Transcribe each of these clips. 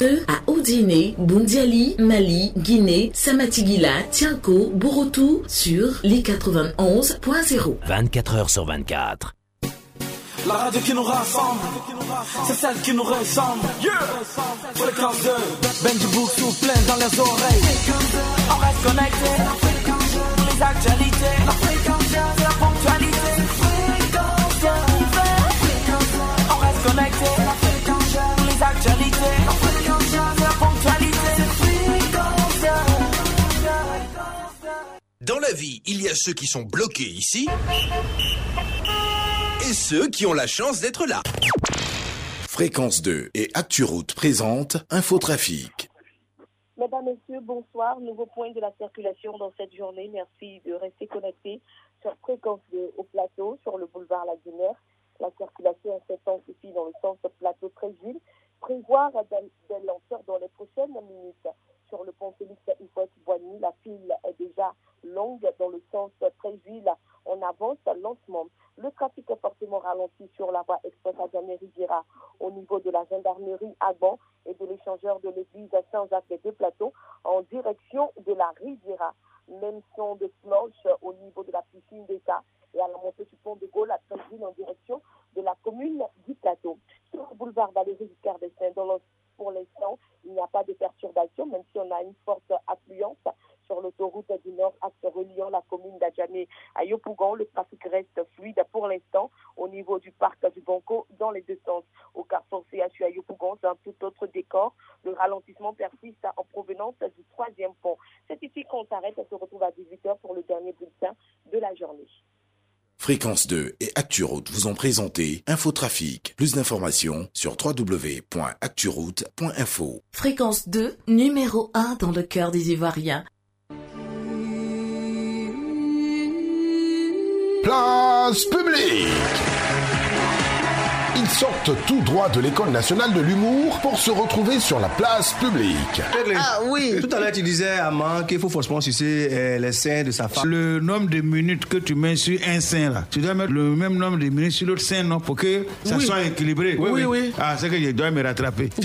E à Odiné, Bundiali, Mali, Guinée, Samatigila, Tianko, Borotou sur les 91.0. 24 heures sur 24. La radio qui nous rassemble, c'est celle qui nous ressemble. Yeah. Fréquence 2, Benji Book plein dans les oreilles. On reste connecté, les actualités, la ponctualité. On reste connecté, Dans la vie, il y a ceux qui sont bloqués ici et ceux qui ont la chance d'être là. Fréquence 2 et ActuRoute présente Infotrafic. Mesdames, Messieurs, bonsoir. Nouveau point de la circulation dans cette journée. Merci de rester connectés sur Fréquence 2 au plateau, sur le boulevard Lagunaire. La circulation s'intensifie dans le sens plateau Tréville. Prévoir des lanceurs dans les prochaines minutes. Sur le pont Félix Houphouët-Boigny, la file est déjà longue dans le sens Tréville. On avance lancement. Le trafic est fortement ralenti sur la voie express à riviera au niveau de la gendarmerie à Bon et de l'échangeur de l'église Saint-Jacques des deux plateaux en direction de la Riviera. Même son de cloche au niveau de la piscine d'État et à la montée du pont de Gaulle à Tréville en direction de la commune du plateau. Sur le boulevard Valérie Giscard d'Estaing, pour l'instant, il n'y a pas de perturbation, même si on a une forte affluence sur l'autoroute du Nord, axe reliant la commune d'Adjamé à Yopougon. Le trafic reste fluide pour l'instant au niveau du parc du Banco dans les deux sens. Au carrefour CHU à Yopougon, c'est un tout autre décor. Le ralentissement persiste en provenance du troisième pont. C'est ici qu'on s'arrête et se retrouve à 18h pour le dernier bulletin de la journée. Fréquence 2 et ActuRoute vous ont présenté Infotrafic. Plus d'informations sur www.acturoute.info. Fréquence 2, numéro 1 dans le cœur des Ivoiriens. Place publique ils sortent tout droit de l'école nationale de l'humour pour se retrouver sur la place publique. Ah oui, tout à l'heure tu disais à Man qu'il faut forcément sucer euh, les seins de sa femme. Le nombre de minutes que tu mets sur un sein là, tu dois mettre le même nombre de minutes sur l'autre sein non pour que ça soit équilibré. Oui, oui, oui. Ah, c'est que je dois me rattraper.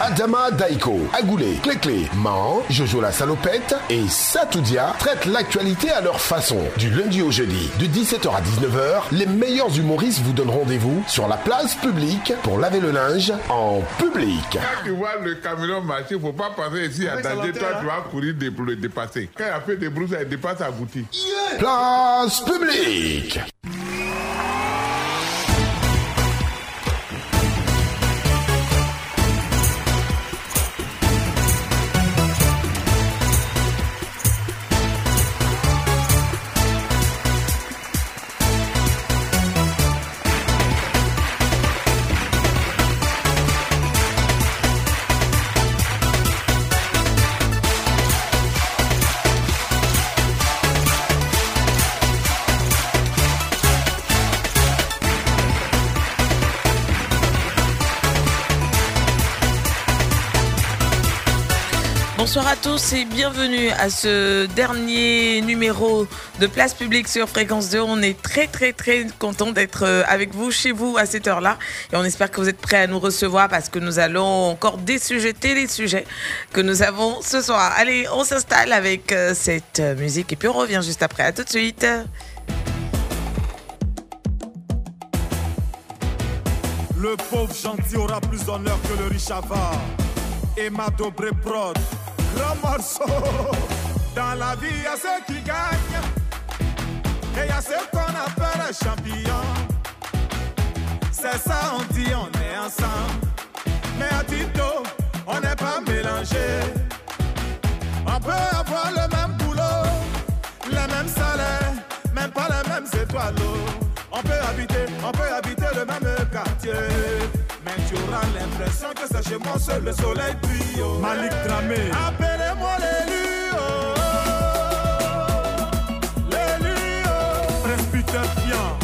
Adama Daiko, Agoulé, Cléclé, Man, Jojo la salopette et Satoudia traitent l'actualité à leur façon. Du lundi au jeudi, de 17h à 19h, les meilleurs humoristes vous donne rendez-vous sur la place publique pour laver le linge en public. Quand tu vois le camion marcher, faut pas passer ici à danger. Toi, tu vas courir pour le dépasser. Quand il a fait des brousses, il dépasse à Goutti. Place publique. Tous et bienvenue à ce dernier numéro de Place Publique sur Fréquence 2. On est très très très content d'être euh, avec vous chez vous à cette heure-là et on espère que vous êtes prêts à nous recevoir parce que nous allons encore désujeter les sujets que nous avons ce soir. Allez, on s'installe avec euh, cette musique et puis on revient juste après. À tout de suite. Le pauvre gentil aura plus d'honneur que le riche avare. Prod morceau. Dans la vie, il y a ceux qui gagnent et il y a ceux qu'on appelle les champions. C'est ça, on dit, on est ensemble. Mais à Tito, on n'est pas mélangés. On peut avoir le même boulot, les mêmes salaires, même pas les mêmes étoiles. On peut habiter, on peut habiter le même quartier. Mais tu auras l'impression que c'est chez moi seul le soleil brille. oh. Malik Dramé. Appelez-moi l'élu. oh. L'élu. oh. Presbyterian.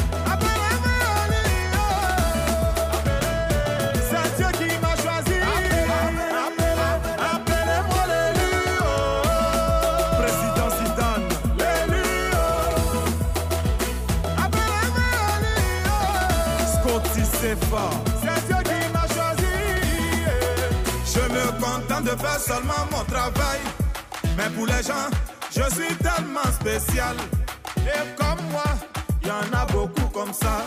Faire seulement mon travail. Mais pour les gens, je suis tellement spécial. Et comme moi, y en a beaucoup comme ça.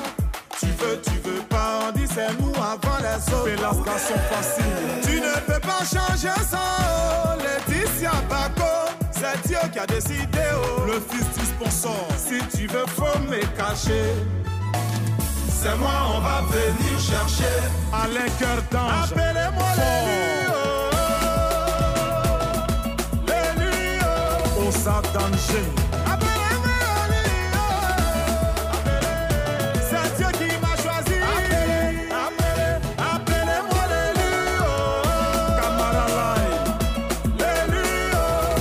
Tu veux, tu veux pas, on dit c'est nous avant les autres. Fais la station facile. Tu ne peux pas changer ça, oh, Laetitia Paco. C'est Dieu qui a décidé, oh. Le fils du sponsor. Si tu veux, faut me cacher. C'est moi, on va venir chercher. Alain Cœur d'Ange. Appelez-moi l'élu, oh. Oh. Osa Danger. Oh. C'est Dieu qui m'a choisi. Appelez- Appelez-moi l'élu, oh. Camara Line. L'élu, oh.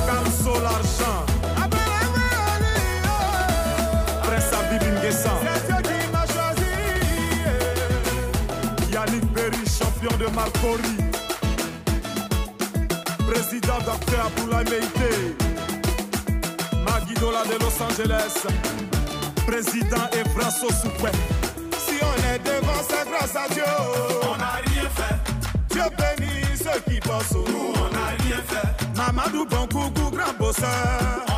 Camso l'argent. Appelez-moi l'élu, oh. Prince Abib Nguessan. C'est Dieu qui m'a choisi. Yannick Berry, champion de Marcori. Président Dr. Aboulaye Meïté. Maguidola de Los Angeles. Président Evraso Soukwe. Si on est devant, c'est grâce à Dieu. On n'a rien fait. Dieu bénit ceux qui bossent. Nous, on n'a rien fait. Mamadou Bonkougou, grand bosseur.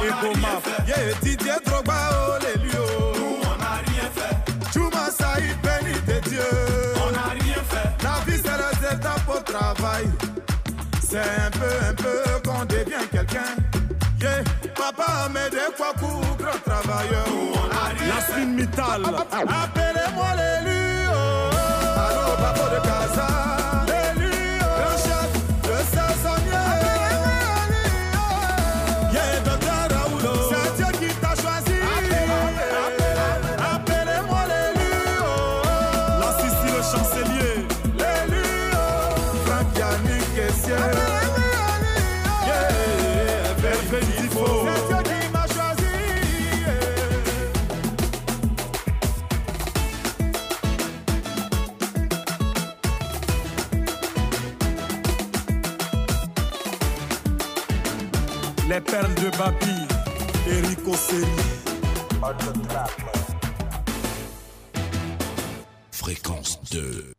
On n'a rien fait. yeah, Didier Drogba, oh les lieux. Nous, on n'a rien fait. Juma Saïd, béni de Dieu. On n'a rien fait. La vie, c'est étapes au travail. C'est un peu, un peu papa Amédé Kwaku, grand travailleur. Appelez-moi l'élu. Les perles de Babi. Eric Osseri. Fréquence 2.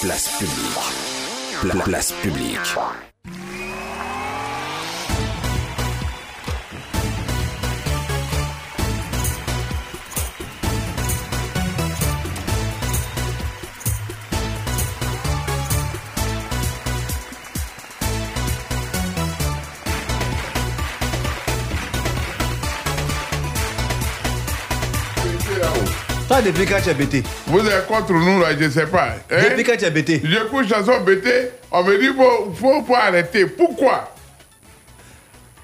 Place publique. Pla- place publique. Depuis quand tu es bêté? Vous êtes contre nous, là, je ne sais pas. hein? Depuis quand tu es bêté? J'écoute chanson bêté, on me dit faut, faut, faut arrêter. Pourquoi?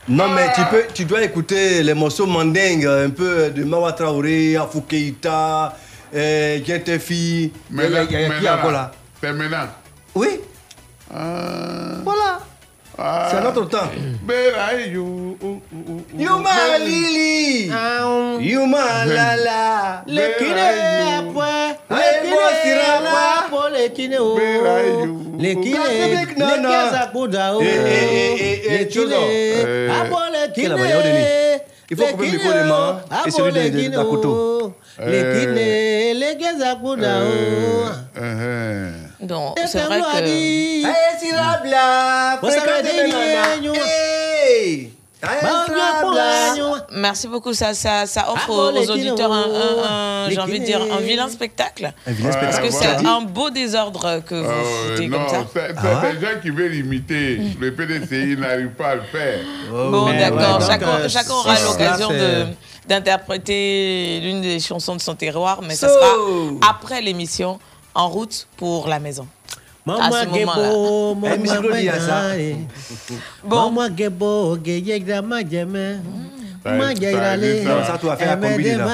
Non, mais tu, peux, tu dois écouter les morceaux mandingues, un peu de Mawa Traoré, Afou Keïta, euh, Gentefi. Qui encore là, là C'est maintenant. Oui. Voilà. C'est à notre temps. Yuma Lili. Yuma Lala. O. Eh, eh, eh, eh, eh, Lekine, Chozo. Eh. apo Quel est la meilleure de lekine. nuit Il faut couper le micro de main et celui de- de- kuda o. Non, c'est vrai que. Merci beaucoup, ça, ça, ça offre Ah, aux, auditeurs un, un- un- Les j'ai envie de dire, un vilain spectacle. Un vilain Parce que spectacle. c'est un beau désordre que vous Euh, foutez non, comme ça. c'est Ah. des gens qui veulent imiter. Le PDCI n'arrive pas à le faire. Bon, Mais d'accord. ouais, chacun, euh, chacun aura l'occasion de d'interpréter l'une des chansons de son terroir, mais ça So. sera après l'émission, en route pour la maison. gebo, Eh. Bon. Gebo. Non, ça, tu vas faire la combine, là.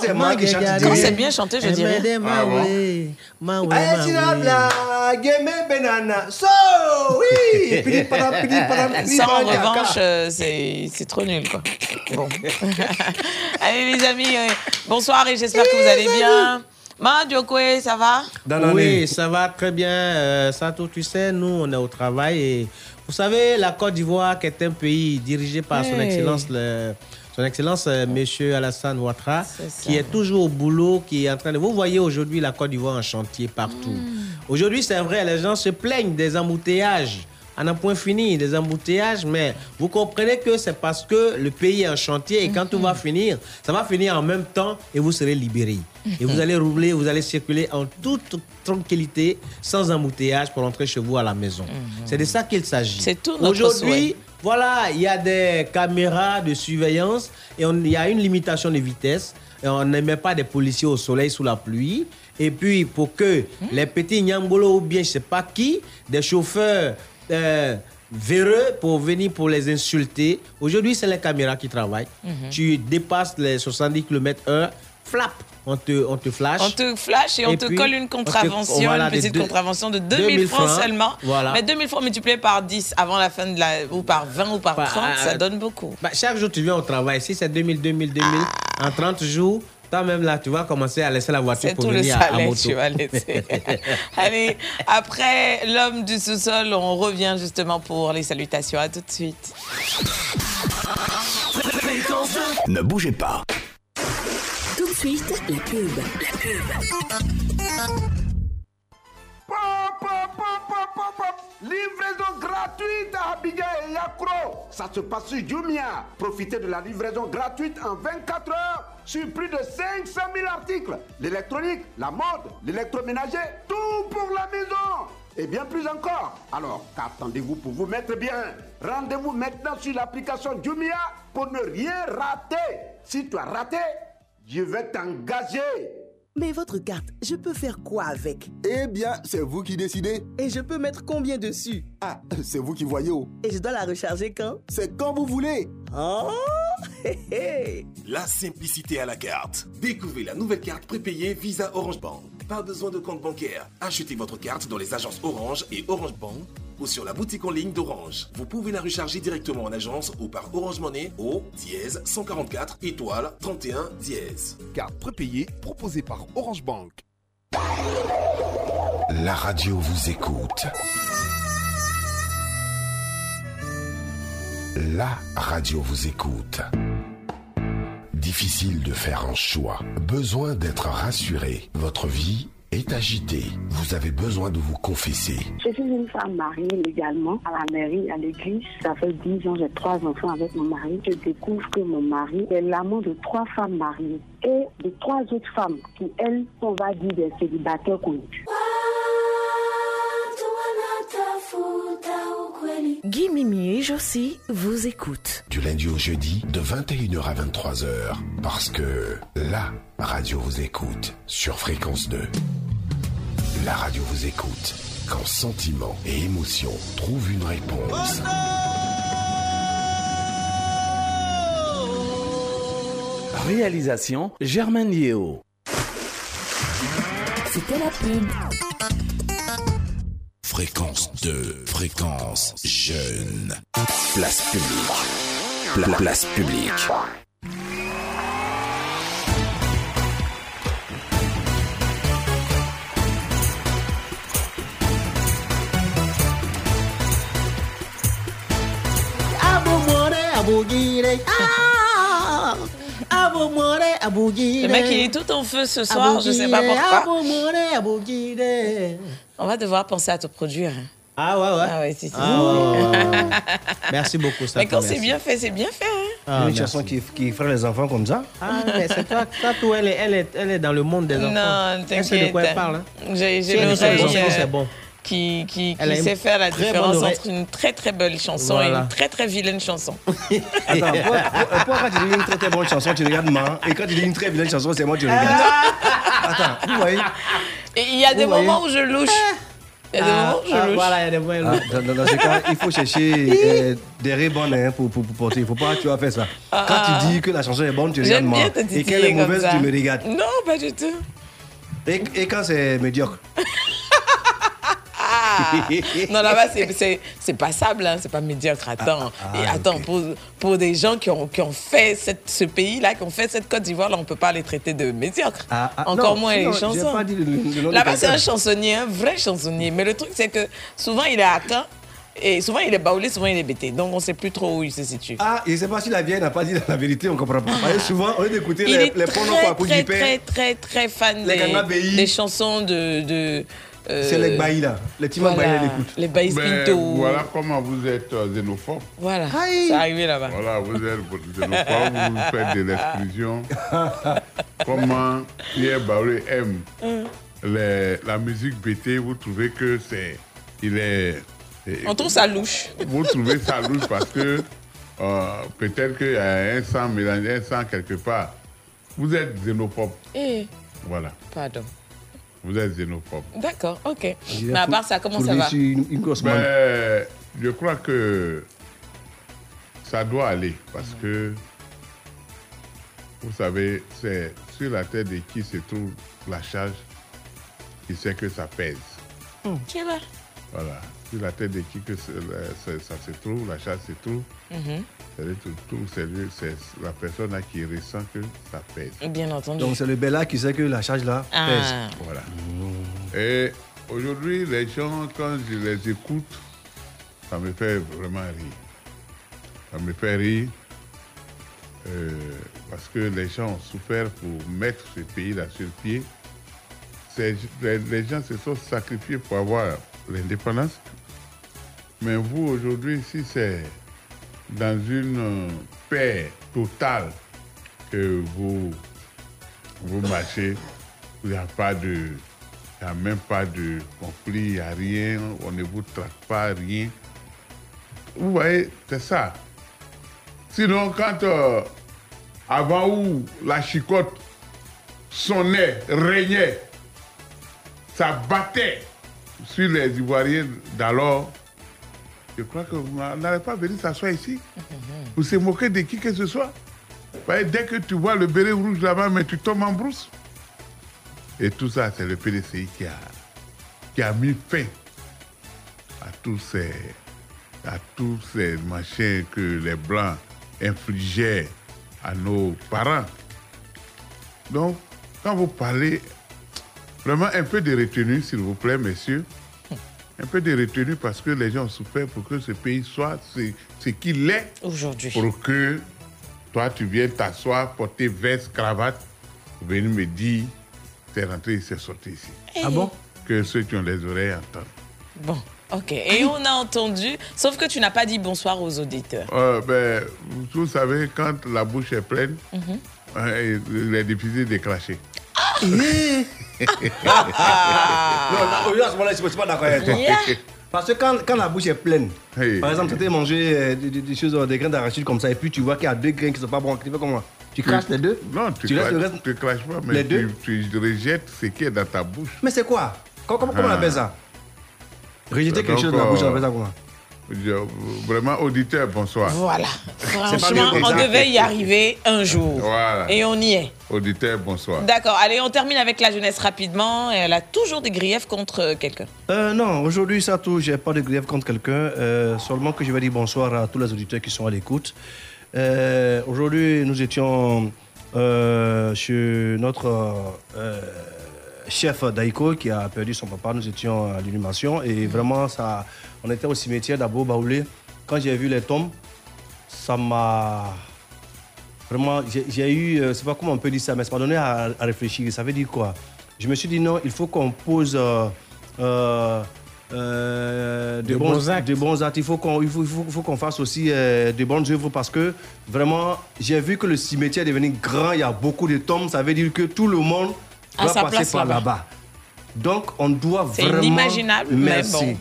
c'est moi qui chante Ma derrière. Quand c'est bien chanté, je dirais. Emede Ah bon Eh, Benana. So, oui. Ça, en revanche, euh, c'est c'est trop nul, quoi. Bon. Allez, les amis, euh, bonsoir et j'espère que vous allez bien. Ma Diokwe, ça va? Dans l'année. Oui, ça va très bien. Euh, Sato, tu sais, nous, on est au travail. Et vous savez, la Côte d'Ivoire, qui est un pays dirigé par son. Excellence, le- son Excellence, euh, Monsieur Alassane Ouattara, qui est toujours au boulot, qui est en train de... Vous voyez aujourd'hui la Côte d'Ivoire en chantier partout. Hmm. Aujourd'hui, c'est vrai, les gens se plaignent des embouteillages. À un point fini, des embouteillages, mais vous comprenez que c'est parce que le pays est en chantier et quand tout va finir, ça va finir en même temps et vous serez libérés. Et vous allez rouler, vous allez circuler en toute tranquillité, sans embouteillage pour rentrer chez vous à la maison. C'est de ça qu'il s'agit. C'est tout notre Aujourd'hui, voilà, il y a des caméras de surveillance et il y a une limitation de vitesse. Et on ne met pas des policiers au soleil sous la pluie. Et puis, pour que les petits Nyangolo ou bien je sais pas qui, des chauffeurs euh, véreux pour venir pour les insulter. Aujourd'hui, c'est les caméras qui travaillent. Mhm. Tu dépasses les 70 km/h, flap, on te, on te flash. On te flash et on Et te puis, colle une on te- contravention, voilà, une petite deux- contravention de 2000, 2000 francs, francs, seulement. voilà. Mais 2000 francs multipliés par 10 avant la fin de la. ou par 20 ou par Bah, 30, ça donne beaucoup. Bah, chaque jour, tu viens au travail. Si c'est 2000, 2000, 2000, en 30 jours, toi-même là, tu vas commencer à laisser la voiture pour tout le venir à, à salaire moto. que tu vas laisser. Allez, après l'homme du sous-sol, on revient justement pour les salutations. À tout de suite. Ne bougez pas. Tout de suite, la pub. La pub. Livraison gratuite à Abidjan et Yakro. Ça se passe sur Jumia. Profitez de la livraison gratuite en 24 heures sur plus de 500 000 articles. L'électronique, la mode, l'électroménager, tout pour la maison. Et bien plus encore. Alors, qu'attendez-vous pour vous mettre bien? Rendez-vous maintenant sur l'application Jumia pour ne rien rater. Si tu as raté, je vais t'engager. Mais votre carte, je peux faire quoi avec? Eh bien, c'est vous qui décidez. Et je peux mettre combien dessus? Ah, c'est vous qui voyez. oh. Et je dois la recharger quand? C'est quand vous voulez. Oh hé, hé. La simplicité à la carte. Découvrez la nouvelle carte prépayée Visa Orange Bank. Pas besoin de compte bancaire. Achetez votre carte dans les agences Orange et Orange Bank ou sur la boutique en ligne d'Orange. Vous pouvez la recharger directement en agence ou par Orange Money au dièse 144 étoile 31 dièse. Carte prépayée proposée par Orange Bank. La radio vous écoute. La radio vous écoute. Difficile de faire un choix. Besoin d'être rassuré. Votre vie est agitée. Vous avez besoin de vous confesser. Je suis une femme mariée légalement à la mairie, à l'église. Ça fait 10 ans, j'ai trois enfants avec mon mari. Je découvre que mon mari est l'amant de trois femmes mariées et de trois autres femmes qui, elles, on va dire des célibataires connus. Guy Mimi et Josie vous écoutent. Du lundi au jeudi, de 21h à 23h. Parce que la radio vous écoute sur Fréquence 2. La radio vous écoute quand sentiment et émotion trouvent une réponse. Réalisation Germaine Liéo. C'était la pub. Fréquence 2, fréquence jeune. Place publique. Pla- place publique. Le mec, il est tout en feu ce soir, je sais pas pourquoi. On va devoir penser à te produire. hein. Ah ouais, ouais. Ah ouais, si, si. Ah ouais, ouais, ouais, ouais. Merci beaucoup, ça. Mais quand c'est bien fait, c'est bien fait. hein. Ah, une merci. chanson qui, qui ferait les enfants comme ça. Ah, mais c'est toi, toi, toi, elle est, elle, est, elle est dans le monde des enfants. Non, Elle sait de quoi elle t'inquiète. parle. Hein. J'ai l'oreille euh, c'est bon. Qui, sait faire la très différence entre une très très belle chanson et une très très vilaine chanson. Attends, pourquoi, pourquoi quand tu dis une très très bonne chanson, tu regardes moi Et quand tu dis une très vilaine chanson, c'est moi qui regarde. Attends, vous voyez Et il y a des Vous voyez moments où je louche. Il y a des Ah, moments où je ah, louche. voilà, il y a des moments où Ah, je louche. dans, ce cas, il faut chercher euh, des raies bonnes hein, pour, pour, pour porter. Il ne faut pas que tu vas faire ça. Quand Ah. tu dis que la chanson est bonne, tu regardes moi. Et qu'elle est mauvaise, tu me regardes. Non, pas du tout. Et, et quand c'est médiocre Ah. non, là-bas, c'est- passable, hein, c'est pas médiocre. Attends, Ah, Et attends pour, pour des gens qui ont, qui ont fait cette- ce pays-là, qui ont fait cette Côte d'Ivoire, là, on peut pas les traiter de médiocres. Ah, ah, Encore non, moins les chansons. Là-bas, c'est un chansonnier, un vrai chansonnier. Mais le truc, c'est que souvent, il est à Caen. Et souvent, il est baoulé, souvent, il est bêté. Donc, on sait plus trop où il se situe. Ah, et c'est pas si la vieille n'a pas dit la vérité, on comprend pas. Parce que souvent, au lieu d'écouter il les, est les très, pronoms pour très, du très, père, très, très fan des, chansons de... de euh, c'est les là. Les Timon voilà, l'écoute. Les Bailly Ben, Pinto. voilà comment vous êtes euh, xénophobe. Voilà, c'est arrivé là-bas. Voilà, vous êtes xénophobe, vous faites de l'exclusion. comment Pierre Barré aime Hum. les- la musique BT, vous trouvez que c'est. Il est. et- On trouve ça louche. Vous trouvez ça louche parce que euh, peut-être qu'il y a un sang mélangé, un sang quelque part. Vous êtes xénophobe. Eh, Voilà, pardon. Vous êtes xénophobe. D'accord, ok. Mais à part ça, comment ça va? une, une. Ben, je crois que ça doit aller parce que, vous savez, c'est sur la tête de qui se trouve la charge qui sait que ça pèse. Tiens là. Voilà. Sur la tête de qui que la- ça se trouve, la charge se trouve. Mhm. C'est-à-dire tout, tout, c'est la personne là qui ressent que ça pèse. Bien entendu. Donc c'est le Bella qui sait que la charge là Ah. pèse. Voilà. Et aujourd'hui, les gens, quand je les écoute, ça me fait vraiment rire. Ça me fait rire euh, parce que les gens ont souffert pour mettre ce pays-là sur pied. C'est- Les, les gens se sont sacrifiés pour avoir l'indépendance. Mais vous, aujourd'hui, si c'est dans une euh, paix totale que vous, vous marchez, il n'y a pas de. Il n'y a même pas de conflit, il n'y a rien, on ne vous traque pas, rien. Vous voyez, c'est ça. Sinon, quand euh, avant où la chicotte sonnait, régnait, ça battait sur les Ivoiriens d'alors, je crois que vous n'allez pas venir s'asseoir ici. Vous se moquer de qui que ce soit. Dès que tu vois le béret rouge là-bas, mais tu tombes en brousse. Et tout ça, c'est le PDCI qui a, qui a mis fin à tous ces, à tous ces machins que les Blancs infligeaient à nos parents. Donc, quand vous parlez, vraiment un peu de retenue, s'il vous plaît, messieurs. Un peu de retenue parce que les gens ont souffert pour que ce pays soit ce, ce qu'il est. Aujourd'hui. Pour que toi, tu viennes t'asseoir, porter veste, cravate, venir me dire, t'es rentré, c'est sorti ici. Ah bon? Que ceux qui ont les oreilles entendent. Bon, ok. Et on a entendu, sauf que tu n'as pas dit bonsoir aux auditeurs. Euh, ben, vous savez, quand la bouche est pleine, Mhm. euh, il est difficile de cracher. Non, là, aujourd'hui, à ce moment-là, je ne suis pas d'accord avec toi. Yeah. Parce que quand, quand la bouche est pleine, par exemple, tu as mangé euh, des, choses, des grains d'arachide comme ça, et puis tu vois qu'il y a deux grains qui ne sont pas bons, tu fais comment? Tu craches les deux? Non, tu, Tu laisses craches, le reste- tu craches pas, mais Les deux? tu, tu rejettes ce qui est dans ta bouche. Mais c'est quoi? Comment, comment, comment on Ah. appelle ça? Rejeter quelque chose de la bouche, on appelle ça comment? Vraiment, auditeur, bonsoir. Voilà. Franchement, on devait y arriver un jour. Voilà. Et on y est. Auditeur, bonsoir. D'accord. Allez, on termine avec la jeunesse rapidement. Elle a toujours des griefs contre euh, quelqu'un. Euh, non, aujourd'hui, ça tout, j'ai pas de grief contre quelqu'un. euh, seulement que je vais dire bonsoir à tous les auditeurs qui sont à l'écoute. Euh, aujourd'hui, nous étions euh, chez notre euh, chef Daiko qui a perdu son papa. Nous étions à l'inhumation et vraiment, ça, on était au cimetière d'Abo Baoulé. Quand j'ai vu les tombes, ça m'a Vraiment, j'ai- eu, euh, c'est pas comment on peut dire ça, mais ça m'a donné à, à réfléchir. Ça veut dire quoi? Je me suis dit non, il faut qu'on pose euh, euh, euh, De bons actes. de bons actes. Il faut qu'on il faut, il faut- il faut qu'on fasse aussi euh, de bonnes œuvres parce que vraiment, j'ai vu que le cimetière est devenu grand. Il y a beaucoup de tombes. Ça veut dire que tout le monde À doit sa passer place par là-bas. Donc, on doit C'est vraiment. inimaginable, mais Merci. bon.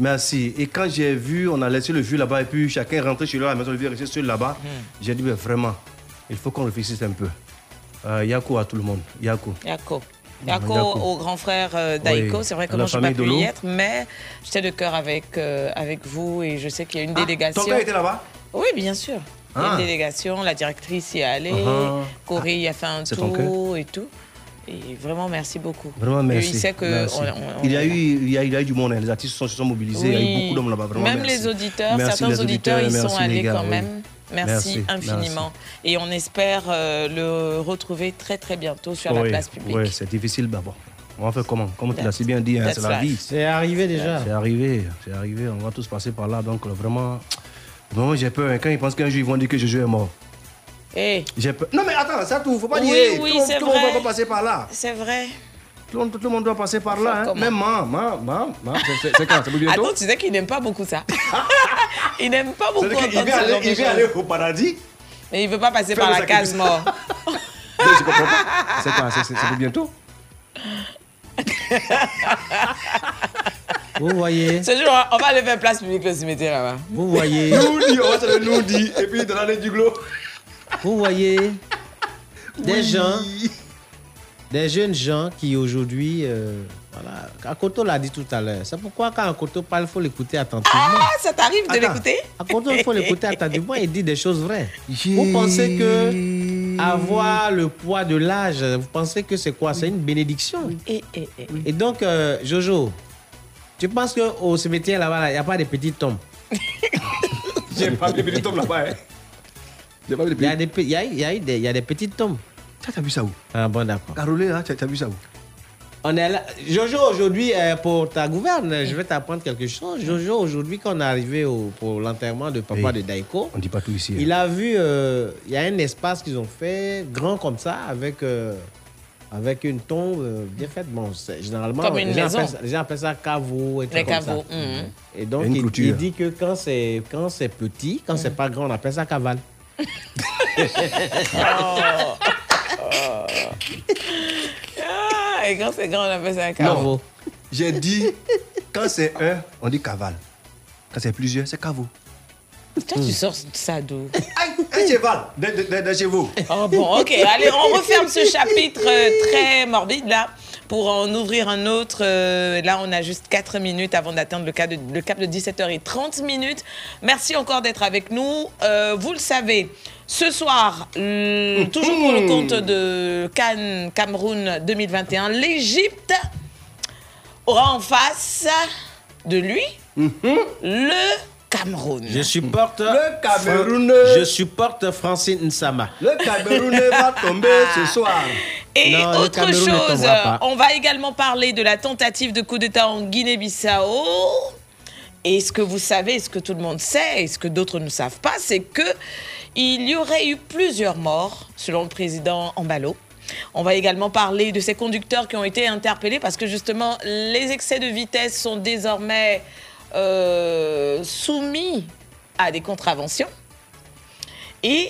Merci. Et quand j'ai vu, on a laissé le vieux là-bas et puis chacun rentré chez lui à la maison, le vieux est resté seul là-bas. Hmm. J'ai dit, mais vraiment, il faut qu'on réfléchisse un peu. Euh, Yako à tout le monde. Yako. Yako. Ah, Yako, au grand frère euh, d'Aiko. Oui. C'est vrai que moi, je n'ai pas pu y être, mais j'étais de cœur avec, euh, avec vous et je sais qu'il y a une délégation. Ah, Ton père était là-bas? Oui, bien sûr. Il y a Ah. une délégation, la directrice y est allée, Ah. Corée y a fait un tour et tout. Et vraiment, merci beaucoup. Vraiment, merci. Et il sait que Merci. on- on- il, y a eu, il, y a, il y a eu du monde, hein. les artistes se sont, se sont mobilisés, il y a eu beaucoup d'hommes là-bas. Vraiment, Même merci. les auditeurs, Merci, certains les auditeurs, ils merci, sont allés gars, quand oui. même. Merci, Merci, infiniment. Et on espère euh, le retrouver très très bientôt sur la place publique. Oui, c'est difficile d'abord. On va faire comment? Comme tu l'as si bien dit, hein, c'est la vie. C'est arrivé déjà. C'est arrivé, c'est arrivé. On va tous passer par là. Donc, vraiment, vraiment j'ai peur. hein. Quand ils pensent qu'un jour, ils vont dire que Jojo est mort. Eh, J'ai peur. Non, mais attends, ça tout. Faut pas Oui, dire. oui, tout, le monde- c'est tout le monde vrai. va passer par là. c'est vrai. Tout le monde, tout le monde doit passer par là. hein. Même maman, maman, maman. c'est- quand? C'est pour bientôt? Attends, tu sais qu'il n'aime pas beaucoup ça. il n'aime pas beaucoup qu'il entendre veut aller- il veut aller au paradis. Mais il veut pas passer par la case mort. Mais je comprends pas. C'est quoi C'est pour bientôt? Vous voyez Ce jour, on va aller faire place publique le cimetière là-bas. Vous voyez Nous dit, on va se le nous dit. Et puis, dans l'année du glow. Vous voyez des gens, des jeunes gens qui aujourd'hui, euh, voilà, Akoto l'a dit tout à l'heure. C'est pourquoi quand Akoto parle, il faut l'écouter attentivement. Ah, ça t'arrive de l'écouter? Akoto, il faut l'écouter attentivement. Il dit des choses vraies. Vous pensez que avoir le poids de l'âge, vous pensez que c'est quoi? C'est une bénédiction? Et, et, et. Et donc, euh, Jojo, tu penses qu'au cimetière là-bas, il n'y a pas de petites tombes? J'ai pas de petits tombes là-bas. hein. Il y a des, il y a, il y a des, il y a des petites tombes. Tu as vu ça où? Ah bon, d'accord. Carolé, là, tu as vu ça où? On est là. Jojo, aujourd'hui, euh, pour ta gouverne, je vais t'apprendre quelque chose. Jojo, aujourd'hui, quand on est arrivé au- pour l'enterrement de papa de Daiko, On dit pas tout ici. hein. il a vu, euh, il y a un espace qu'ils ont fait, grand comme ça, avec, euh, avec une tombe bien faite. Bon, généralement, Comme une les gens, maison. appellent ça, les gens appellent ça caveau. Et tout Les comme ça. mhm. Et donc, Une il, clôture. il dit que quand c'est, quand c'est petit, quand c'est pas grand, on appelle ça cavale. Ah, et quand c'est grand, on appelle ça un caveau. J'ai dit, quand c'est un, on dit cavale. Quand c'est plusieurs, c'est caveau. Toi, tu sors ça d'où? Un cheval, de, de, de, de chez vous. Oh bon, ok. Allez, on referme ce chapitre euh, très morbide là pour en ouvrir un autre. Euh, là, on a juste 4 minutes avant d'atteindre le, cap de- le cap de 17h30 minutes. Merci encore d'être avec nous. Euh, vous le savez, ce soir, euh, toujours pour le compte de Cannes Cameroun 2021, l'Égypte aura en face de lui, le Cameroun. Je supporte. Le Cameroun. Je supporte Francine Nsama. Le Cameroun va tomber ce soir. Et Non, autre chose, on va également parler de la tentative de coup d'État en Guinée-Bissau. Et ce que vous savez, ce que tout le monde sait, et ce que d'autres ne savent pas, c'est que il y aurait eu plusieurs morts, selon le président Ambalo. On va également parler de ces conducteurs qui ont été interpellés parce que justement, les excès de vitesse sont désormais euh, soumis à des contraventions. Et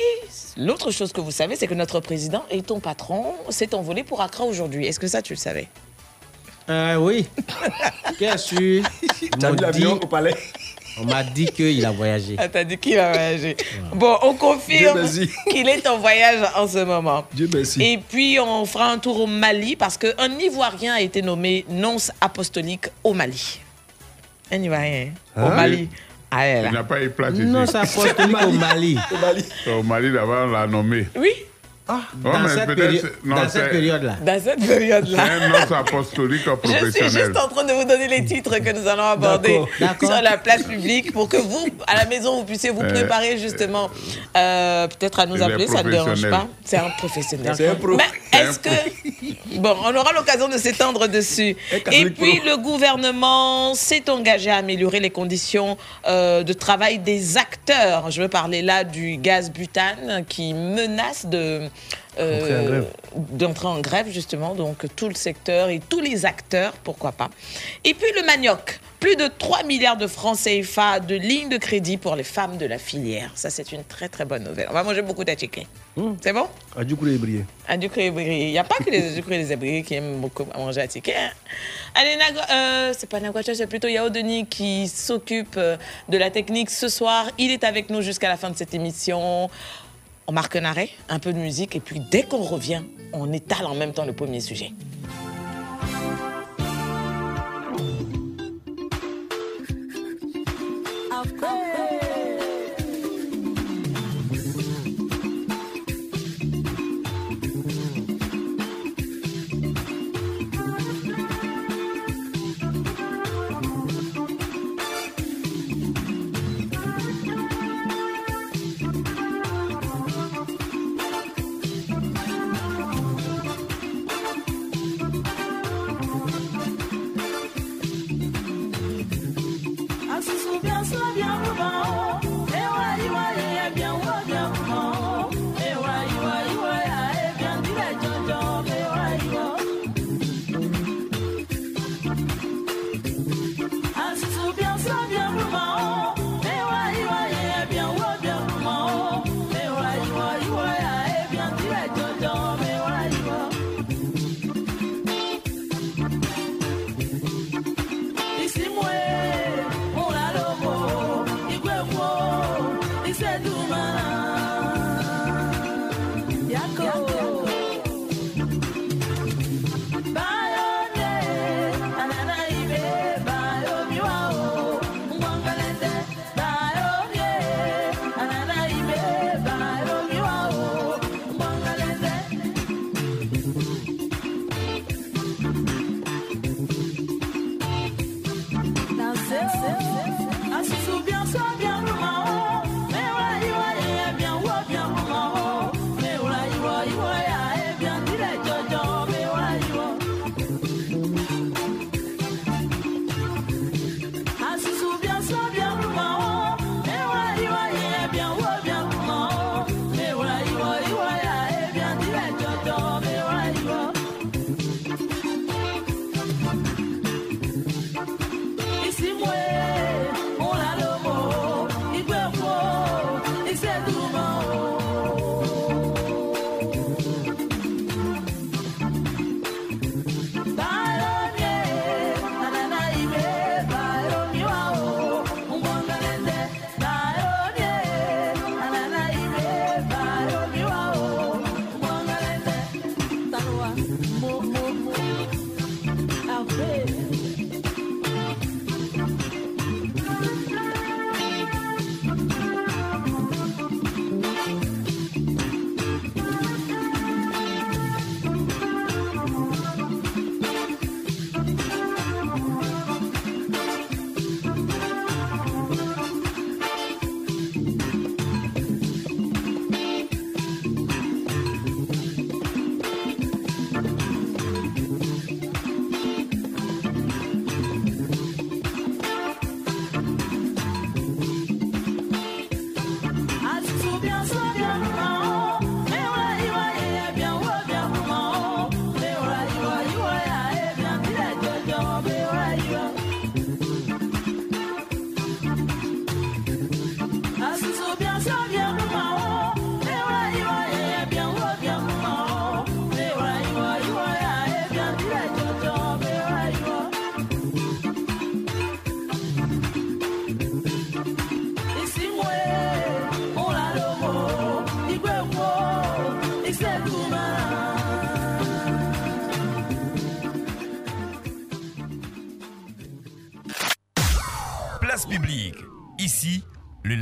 l'autre chose que vous savez, c'est que notre président et ton patron s'est envolé pour Accra aujourd'hui. Est-ce que ça, tu le savais? Euh, oui. Bien sûr. T'as On vu m'a l'avion dit- au palais? On m'a dit qu'il a voyagé. Ah, t'as dit qu'il a voyagé. Bon, on confirme qu'il est en voyage en ce moment. Dieu merci. Et puis, on fera un tour au Mali parce qu'un Ivoirien a été nommé nonce apostolique au Mali. Un Ivoirien, hein, au Hein? Mali. Ah, elle, Il n'a pas eu place ici. Non, c'est apostolique au Mali. Au Mali, d'abord, on l'a nommé. Oui. Dans cette, péri- c'est- non, dans c'est- cette période-là. Dans cette C'est période-là. un nonce apostolique Je suis professionnel. juste en train de vous donner les titres que nous allons aborder sur la place publique pour que vous, à la maison, vous puissiez vous Euh, préparer justement euh, peut-être à nous Il appeler, ça ne dérange professionnel. pas. C'est un professionnel. C'est un pro. Mais C'est est-ce que... Bon, on aura l'occasion de s'étendre dessus. Et catholique puis, pro. le gouvernement s'est engagé à améliorer les conditions euh, de travail des acteurs. Je veux parler là du gaz butane qui menace de... euh, d'entrer en grève justement, donc tout le secteur et tous les acteurs, pourquoi pas. Et puis le manioc, plus de 3 milliards de francs CFA de lignes de crédit pour les femmes de la filière. Ça, c'est une très très bonne nouvelle. On va manger beaucoup d'attiqués. C'est bon? Ah, du coup, il est brillé. à du Il n'y a pas que les Ducré et les qui aiment beaucoup manger à ticket. hein. Allez, euh, c'est pas Nagwacha, c'est plutôt Yao Denis qui s'occupe euh, de la technique ce soir. Il est avec nous jusqu'à la fin de cette émission. On marque un arrêt, un peu de musique, et puis dès qu'on revient, on étale en même temps le premier sujet.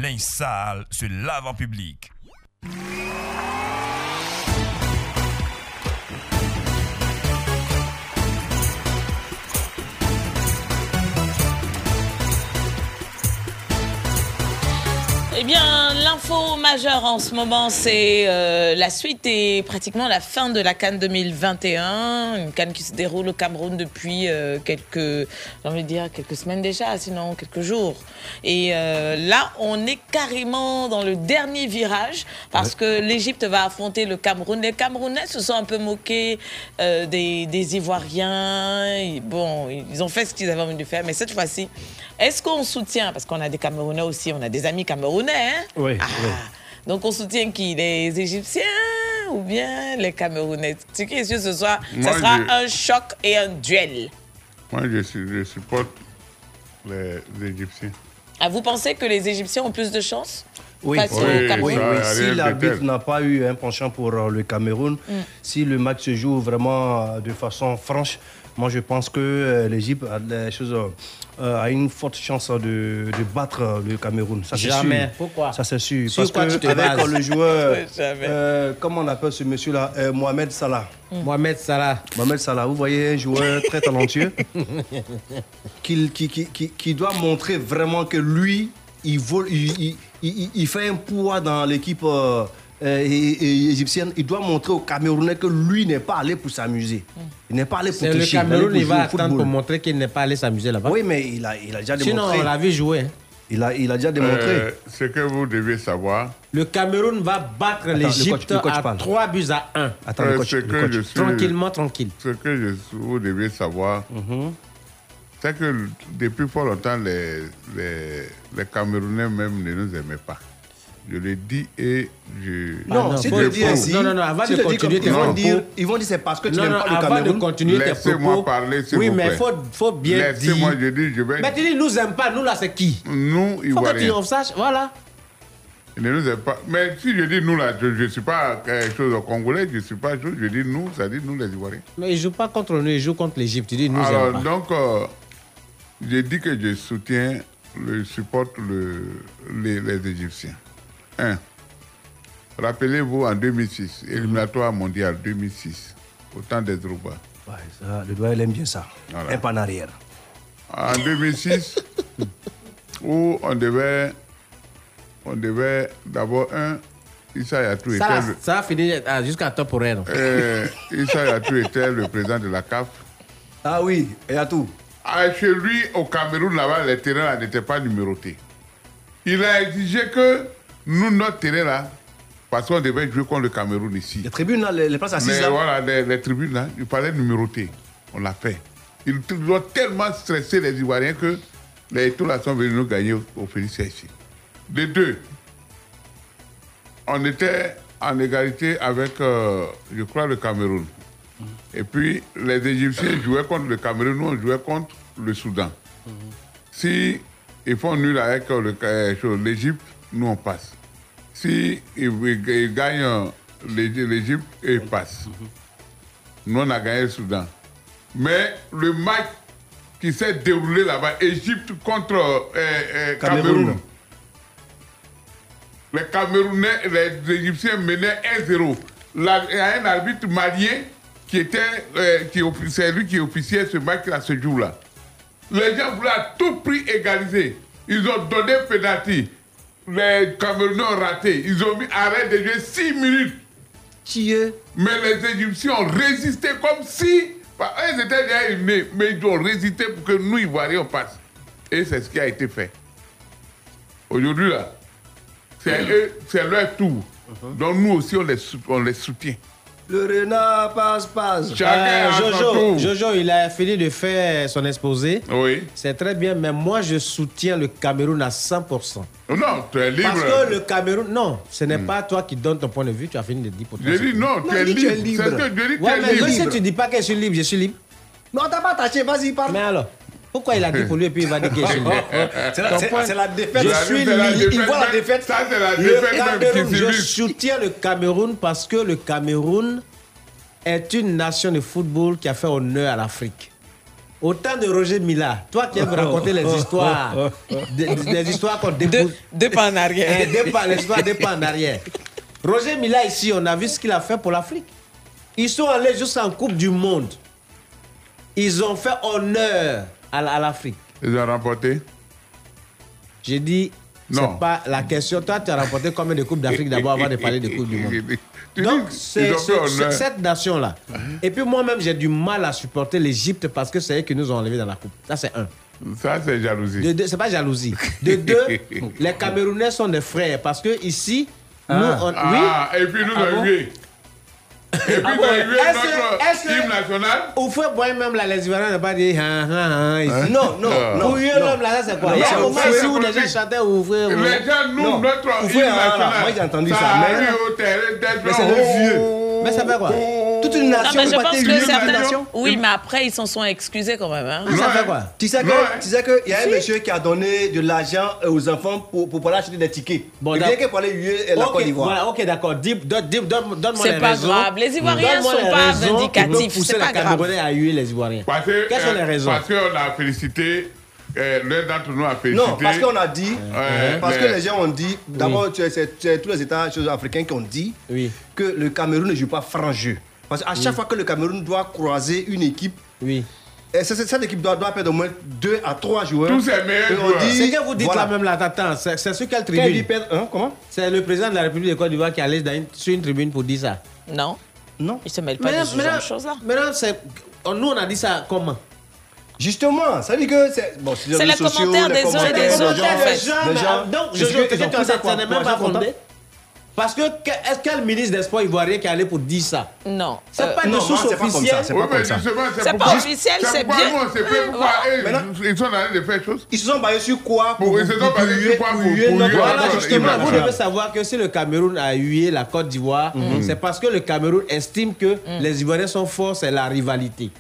Linge sale se lave en public. L'info majeure en ce moment, c'est euh, la suite et pratiquement la fin de la Cannes 2021. Une Cannes qui se déroule au Cameroun depuis euh, quelques, envie de dire quelques semaines déjà, sinon quelques jours. Et euh, là, on est carrément dans le dernier virage parce que l'Égypte va affronter le Cameroun. Les Camerounais se sont un peu moqués euh, des, des Ivoiriens. Et bon, ils ont fait ce qu'ils avaient envie de faire, mais cette fois-ci, est-ce qu'on soutient, parce qu'on a des Camerounais aussi, on a des amis Camerounais, hein? Oui, Ah. oui. Donc on soutient qui? Les Égyptiens ou bien les Camerounais? Ce qui est sûr ce soir, Moi, ça sera je- un choc et un duel. Moi, je, supporte les, les Égyptiens. Ah, vous pensez que les Égyptiens ont plus de chance Oui, oui, Cameroun oui, oui. Si l'arbitre n'a pas eu un penchant pour euh, le Cameroun, Mm. si le match se joue vraiment euh, de façon franche, moi je pense que euh, l'Égypte a, des choses, euh, euh, a une forte chance de, de battre le Cameroun. Ça, c'est Jamais. sûr. Pourquoi? Ça c'est sûr. Sur Parce que avec bases? le joueur, euh, comment on appelle ce monsieur-là, Euh, Mohamed Salah. Mohamed Salah. Mohamed Salah, vous voyez un joueur très talentueux qui, qui, qui, qui- doit montrer vraiment que lui, il, vole, il, il- il- il fait un poids dans l'équipe euh, euh, é- égyptienne. Il doit montrer aux Camerounais que lui n'est pas allé pour s'amuser. Il n'est pas allé pour C'est le il Cameroun, il va attendre football. pour montrer qu'il n'est pas allé s'amuser là-bas. Oui, mais il a, il a déjà Sinon, démontré. on l'a vu jouer. hein. Il a, il a déjà démontré. Euh, ce que vous devez savoir, Le Cameroun va battre l'Égypte à parle. 3 buts à 1. Attends, euh, le coach, ce le que coach. je suis- Tranquillement, tranquille. ce que je, vous devez savoir, Mhm. c'est que depuis fort longtemps, les, les, les Camerounais même ne nous aimaient pas. Je le dis et je. Non, non, si tu le dis dire. ainsi, Non, non, non, avant si de dis continuer tes ils vont propos. dire, ils vont dire c'est parce que tu Non, n'aimes non, pas le avant Cameroun. de continuer tes Laissez-moi propos. parler, s'il Oui, vous mais plaît. faut, faut bien dire. Laissez-moi, je dis, je vais. Mais tu dis, nous aiment pas, nous là, c'est qui? Nous, Faut que tu Ivoiriens. en saches, voilà. Ils ne nous aiment pas. Mais si je dis nous là, je ne suis pas quelque chose de congolais, je ne suis pas chose, je dis nous, ça dit nous les Ivoiriens. Mais ils jouent pas contre nous, ils jouent contre l'Égypte. Tu dis, nous aiment Alors, pas. donc, euh, j'ai dit que je soutiens, je supporte le, les, les Égyptiens. Un, rappelez-vous en 2006, éliminatoire mondial 2006, au temps des. Ouais, ça, le doigt, il aime bien ça. Voilà. Un pas en arrière. En 2006, où on devait, on devait d'abord un, Issa Yatou était, Ça, le- ça va finir ah, jusqu'à temps pour elle. euh, Issa Yatou était le président de la CAF. Ah oui, tout. Ah, chez lui, au Cameroun, là-bas, les terrains n'étaient pas numérotés. Il a exigé que nous, notre terrain là, parce qu'on devait jouer contre le Cameroun ici. Les tribunes, là, les, les places assises, Mais là. voilà, les, les tribunes là, il fallait numéroter. On l'a fait. Ils ils ont tellement stressé les Ivoiriens que les tout là sont venus nous gagner au, au Félicia ici. Les deux, on était en égalité avec, euh, je crois, le Cameroun. Et puis, les Égyptiens jouaient contre le Cameroun, nous, on jouait contre le Soudan. Si ils font nul avec euh, euh, l'Égypte, nous, on passe. Si ils, gagnent euh, l'É- l'Égypte, ils passent. Nous, on a gagné le Soudan. Mais le match qui s'est déroulé là-bas, Égypte contre euh, euh, Cameroun. Les Camerounais, les Égyptiens menaient 1-0. Là, Il y a un arbitre malien qui était, euh, qui c'est lui qui officiait ce match à ce jour-là. Les gens voulaient à tout prix égaliser. Ils ont donné penalty. Les Camerounais ont raté. Ils ont mis arrêt de jouer 6 minutes. Mais les Égyptiens ont résisté comme si. bah, Ils étaient déjà éliminés, mais ils ont résisté pour que nous, Ivoiriens, on passe. Et c'est ce qui a été fait. Aujourd'hui, là, c'est eux, c'est leur tour. Donc nous aussi, on les, sou- on les soutient. Le renard passe, passe. Chacun Euh, son Jojo. Jojo, il a fini de faire son exposé. Oui. C'est très bien, mais moi, je soutiens le Cameroun à 100%. Non, tu es libre. Parce que le Cameroun, non, ce n'est pas toi qui donnes ton point de vue, tu as fini de dire pour toi. Tout. non, tu es libre. tu es libre. C'est ce que je dis, tu Ouais, es mais libre. si tu dis pas que je suis libre, je suis libre. Non, t'as pas attaché, vas-y, parle. Mais alors pourquoi il a dit pour lui et puis il va dire que je suis C'est la- défaite. Je suis défaite Il voit la défaite. Ça, c'est la Le défaite même Cameroun, qui je soutiens le Cameroun parce que le Cameroun est une nation de football qui a fait honneur à l'Afrique. Au temps de Roger Mila, toi qui aimes raconter les histoires, des, des histoires qu'on dépose. Deux pas en arrière. Eh, deux pas, l'histoire deux pas en arrière. Roger Mila, ici, on a vu ce qu'il a fait pour l'Afrique. Ils sont allés jusqu'en Coupe du Monde. Ils ont fait honneur à, à l'Afrique. Ils ont remporté? J'ai dit, Non. c'est pas la question. Toi, tu as remporté combien de Coupes d'Afrique d'abord avant de parler de Coupe du Monde? Tu Donc, c'est cette nation-là. Et puis moi-même, j'ai du mal à supporter l'Égypte parce que c'est eux qui nous ont enlevés dans la Coupe. Ça, c'est un. Ça, c'est jalousie. De deux, c'est pas jalousie. De deux, les Camerounais sont des frères parce que ici, nous, on, Ah, oui. et puis nous, Ah on bon? Et puis, Ah hué est-ce national? Au fait, moi même là, les Ivoiriens n'ont pas dit hein, hein, hein. Hein? Non, non, Non. non. Pour eux, Non. l'homme là, ça c'est quoi? Non, Il y a un moment ici où les gens chantaient ouvrir. Les gens, nous, notre hymne national. moi j'ai entendu ça ça. arrive Mais, au terrain d'être mais c'est le oh, vieux. Mais ça fait quoi? Toute une Non, nation mais je pense que certains. nation. Oui, mais après, ils s'en sont excusés quand même. Hein. Ça fait quoi? Tu sais que, tu sais que y a un monsieur qui a donné de l'argent euh, aux enfants pour, pour pouvoir acheter des tickets. Bon, il d'accord. vient que pour aller huer la Ok, Côte d'Ivoire. Voilà, ok, d'accord. Dis- donne- Donne-moi C'est les pas raisons. grave. Les Ivoiriens Donne-moi sont les pas vindicatifs, c'est pas les grave. Camerounais à huer les Ivoiriens. Quelles sont les euh, raisons? Parce qu'on a félicité, euh, l'un d'entre nous a félicité. Non, parce qu'on a dit, Ouais, parce mais- que les gens ont dit, d'abord, tu sais, c'est tous les États africains qui ont dit que le Cameroun ne joue pas franc jeu. Parce qu'à chaque Oui. fois que le Cameroun doit croiser une équipe, oui. et cette, cette équipe doit, doit perdre au moins 2 à 3 joueurs. Tous ces meilleurs joueurs. C'est que vous dites voilà. là même là, attends, c'est sur quelle il tribune? perdre, hein, comment? C'est le président de la République de Côte d'Ivoire qui allait dans une- sur une tribune pour dire ça. Non. Non. Ils se mêlent pas de ce genre de choses-là. Maintenant, nous, on a dit ça comment? Justement, ça veut dire que c'est. Bon, C'est les commentaires des uns et des autres, en fait. Les gens, Donc, c'est je ce je- qu'ils Parce que que- est-ce quel ministre des Sports ivoirien qui est allé pour dire ça? Non. C'est Euh, pas une non, source moi, c'est pas comme ça, officielle. c'est pas Oui, comme ça. C'est pas officiel, c'est bien. Maintenant- ils sont train de faire chose. Ils se sont basés sur quoi? Pour- ils se sont basés sur quoi pour- Voilà, justement, vous devez savoir que si le Cameroun a hué la Côte d'Ivoire, c'est parce que le Cameroun estime que les Ivoiriens sont forts, c'est la rivalité.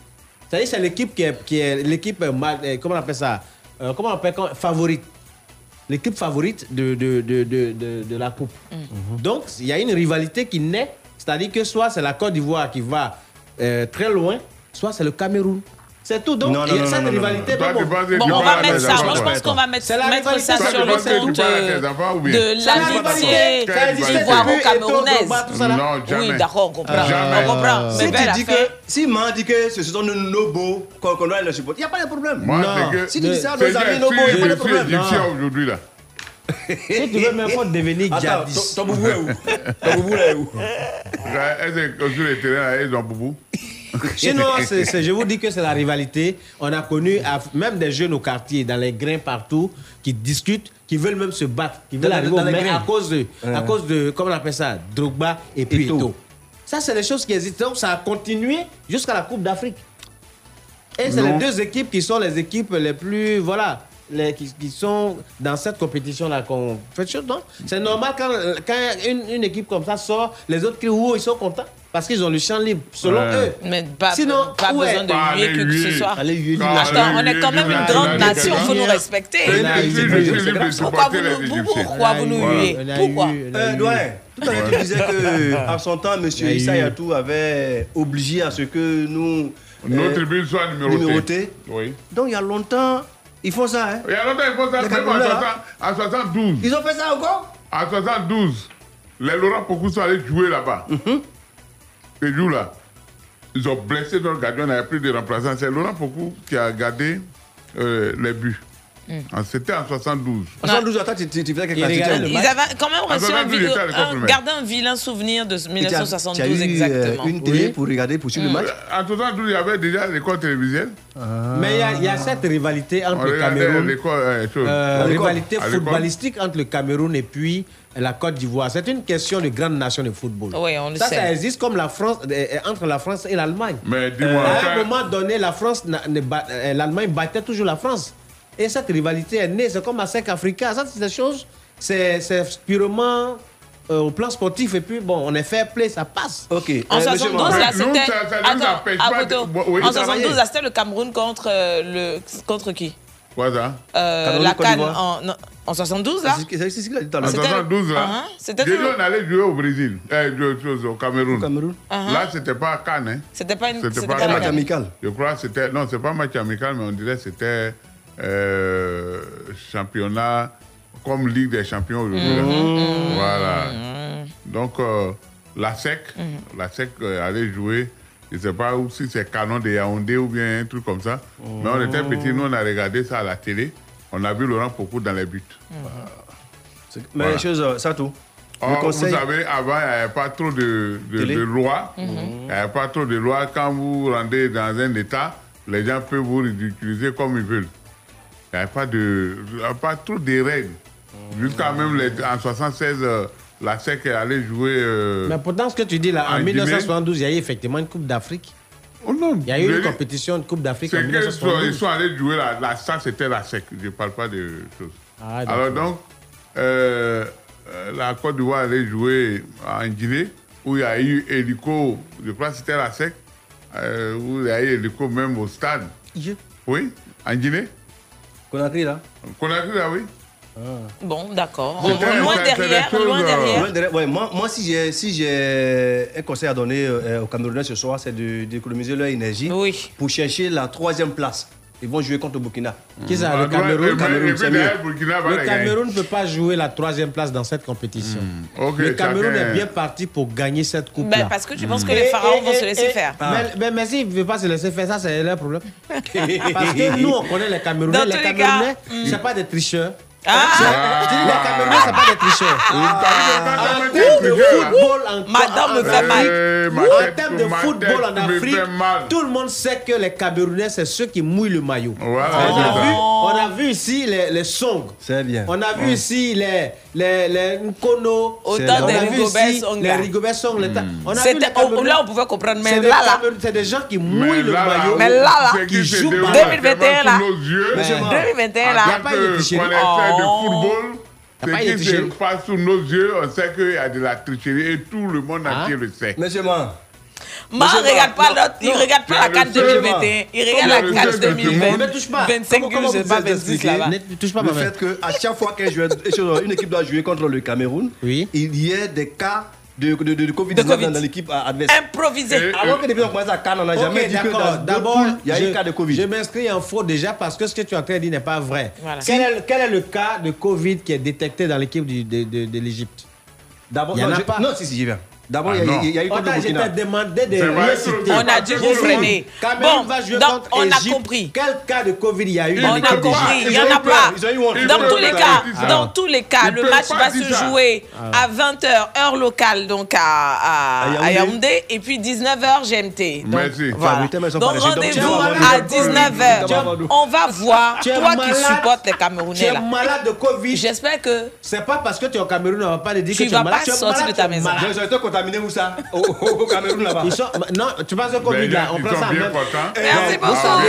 C'est-à-dire c'est l'équipe qui est, qui est l'équipe, euh, euh, comment on appelle ça? Euh, Comment on appelle Favorite. L'équipe favorite de, de, de, de, de, de la Coupe. Donc, il y a une rivalité qui naît, c'est-à-dire que soit c'est la Côte d'Ivoire qui va euh, très loin, soit c'est le Cameroun. C'est tout. Donc, Non, non, il y a non, cette non, non, rivalité. Bon, Bon, on va mettre ça. Moi, je pense qu'on va mettre, C'est la mettre ça sur le compte euh, de l'amitié ivoiro-camerounaise. Oui, d'accord, on comprend. Jamais. On comprend. Si Mais tu dis que, si Man dit que ce sont nos nobos qu'on doit les supporter, il n'y a pas de problème. Moi, Non. c'est que. Si tu dis ça à nos amis nobos, je il n'y a pas de suis problème. égyptien Non. aujourd'hui, là. Si tu veux même pas devenir djihadiste. ton boubou est où? Ton boubou est où? Est-ce que sur les terrains, là, ils ont boubou? Sinon, je vous dis que c'est la rivalité. On a connu à- même des jeunes au quartier, dans les grains partout, qui discutent, qui veulent même se battre, qui veulent Dans- arriver dans au les maire grains. à cause de, à cause de, comment on appelle ça, Drogba et puis. Ça, c'est des choses qui existent. Donc, ça a continué jusqu'à la Coupe d'Afrique. Et c'est les deux équipes qui sont les équipes les plus, voilà, les, qui, qui sont dans cette compétition-là qu'on fait chose, non C'est normal quand, quand une, une équipe comme ça sort, les autres crient, oh, ils sont contents. Parce qu'ils ont le champ libre, selon Ouais. eux. Mais pas, Sinon, pas besoin de Pas huer que, que ce soit. Allez, huer, Attends, allez, on est quand même une grande nation, il faut nous respecter. Pourquoi vous nous, huez? Pourquoi? Euh, tout à l'heure tu disais que à son temps, M. Issa Yatou avait obligé à ce que nous Nos euh, tribunes soient numérotées. Oui. Donc il y a longtemps, ils font ça. Hein. Il y a longtemps, il faut ça, même en Camerounais, 60 en 72. Ils ont fait ça encore? En 72, les Laurent Pocou sont allés jouer là-bas. Et nous, là, ils ont blessé notre gardien, on avait pris des remplaçants. C'est Laurent Pocou qui a gardé euh, les buts. Ah, C'était en 72. En 72, attends, tu, tu, tu faisais quelque le Ils match. avaient quand même Ah, reçu un, à un- primaire. gardé un vilain souvenir de Et tu as- 1972 tu as eu, euh, exactement. une télé Oui. pour regarder, pour suivre le match En 72, il y avait déjà l'école télévisuelle. Mais il y a- il y, a cette rivalité On entre le Cameroun, euh, chose. euh, À rivalité À footballistique entre le Cameroun et puis la Côte d'Ivoire. C'est une question de grande nation de football. Oui, on le ça, sait. ça existe comme la France, euh, euh, entre la France et l'Allemagne. Mais dis-moi, à ça- un moment donné, la France, euh, l'Allemagne battait toujours la France. Et cette rivalité est née. C'est comme à 5 Africa. Ça, c'est des choses, c'est c'est purement euh, au plan sportif. Et puis, bon, on est fair play, ça passe. Ok. En Euh, monsieur 72, Mohamed. là, Nous, c'était. ça- ça nous Attends, empêche pas de- Abuto. Bon, oui, en travailler. 72, là, c'était le Cameroun contre euh, le. Contre qui? Quoi ça? Euh, la Cannes en, non, en 72, là? C'est c'est ce qu'il a dit tout à En l'heure. C'était- 72, là. Uh-huh. Déjà, on allait jouer au Brésil, euh, chose, au Cameroun. Cameroun. Uh-huh. Là, c'était pas à Cannes. Hein. C'était pas une C'était c'était pas un match amical. Je crois que c'était. Non, c'est pas un match amical, mais on dirait que c'était euh, championnat comme Ligue des champions aujourd'hui. là. Mhm. Voilà. Donc, euh, la SEC, la SEC euh, allait jouer. Je ne sais pas où si c'est Canon de Yaoundé ou bien un truc comme ça. Mais on était petits, nous on a regardé ça à la télé. On a vu Laurent Pocou dans les buts. Mais Voilà. chose, euh, ça tout. Or, Le conseil. Vous savez, avant, il n'y avait pas trop de, de, Télé. de lois. Il n'y avait pas trop de lois. Quand vous rendez dans un État, les gens peuvent vous ridiculiser comme ils veulent. Il n'y avait pas, de, il y avait pas trop de règles. Jusqu'à même les- en 76, euh, la SEC est allée jouer. euh, Mais pourtant, ce que tu dis là, en en 1972, il y a eu effectivement une Coupe d'Afrique. Il y a eu une dis- compétition, une Coupe d'Afrique en ils 1972. sont allés jouer là. là ça, c'était la SEC. Je ne parle pas de choses. Ah. Alors donc, euh, euh, la Côte d'Ivoire allait jouer en Guinée, où il y a eu hélico, je crois que c'était la SEC, euh, où il y a eu hélico même au stade. Oui, en Guinée. Conakry, là Conakry, là, oui. Bon, d'accord. Bon, Loin derrière, loin derrière. loin derrière. Ouais, moi, moi, si j'ai si j'ai un conseil à donner euh, aux Camerounais ce soir, c'est de- d'économiser leur énergie pour chercher la troisième place. Ils vont jouer contre le Burkina. Qui ça, Ah, le Cameroun Cameroun, c'est mieux. Le Cameroun ne peut pas jouer la troisième place dans cette compétition. Hmm. Le Cameroun chacun- est bien parti pour gagner cette coupe-là. Ben, parce que tu penses que les pharaons vont se laisser faire. Mais, mais, mais s'ils ne veulent pas se laisser faire, ça, c'est leur problème. parce que nous, on connaît les Camerounais. Dans les Camerounais, cas, hmm. c'est pas des tricheurs. Ah. C'est- je dis, les Camerounais, c'est pas des tricheurs. Ah. Football en Madame me fait mal. Ma En termes de football en Afrique, tout le monde sait que les Camerounais, c'est ceux qui mouillent le maillot. Voilà, on, a vu, on a vu ici les, les songs. C'est bien. On a vu ici les, les, les Nkono. Autant on des a vu Rigobert ici Songa. les Rigobert Song. les ta- On a vu C'était- les Camerounais. là, on pouvait comprendre, mais C'est des là, là. C'est des gens qui mouillent le maillot. Mais là, là, c'est qui jouent des ballon. balles, 2021, c'est là. pas sous nos yeux. Mais- 2021, En là. Il y a pas eu de connaisseur de football, de qui tricherie. se passe sous nos yeux, on sait qu'il y a de la tricherie et tout le monde Hein? entier le sait. Monsieur Man. Ma Monsieur regarde pas l'autre, il regarde pas la seul- 2021, il regarde la le 2020. monde Ne touche pas. 25, Comment- comment je sais vous pas, êtes 26 expliqué là-bas. Ne touche pas le fait qu'à chaque fois qu'un joueur- une équipe doit jouer contre le Cameroun, Oui. il y ait des cas de, de, de, de De Covid-19 Covid. dans, l'équipe adverse. Improvisé. Avant que depuis on commence à Cannes, on n'a jamais dit que D'abord, il y a je- eu cas de Covid. Je m'inscris en faux déjà parce que ce que tu es en train de dire n'est pas vrai. Voilà. Quel, est, le- quel est le cas de Covid qui est détecté dans l'équipe de, de, de l'Égypte? D'abord, Il y en non, a je- pas. Non, si, si, j'y viens. D'abord, Ah, il y a- y, eu contre le Burkina. demandé de réciter. On a dû vous freiner. Bon, va jouer donc on a compris. Quel cas de Covid il y a eu On a compris, il Ils y en a pas. Dans tous les pas cas, dans tous les cas, le match pas va se jouer à 20h heure locale donc à, Yaoundé. Et puis 19h GMT. Donc, Merci. pas rendez-vous tu vas à voir- 19h. Tu vas voir- On va voir Tu es toi qui malade. supportes les Tu Camerounais es là. malade de Covid. J'espère que C'est pas parce que tu es au Cameroun, on va pas te dire Tu que tu vas es malade. pas Tu es sortir malade, de ta tu es maison. Contaminés où ça? Au, au- au Cameroun là-bas. Ils sont- Non, tu penses au Covid là, on prend ça en bien même. contents. Merci Ah, beaucoup.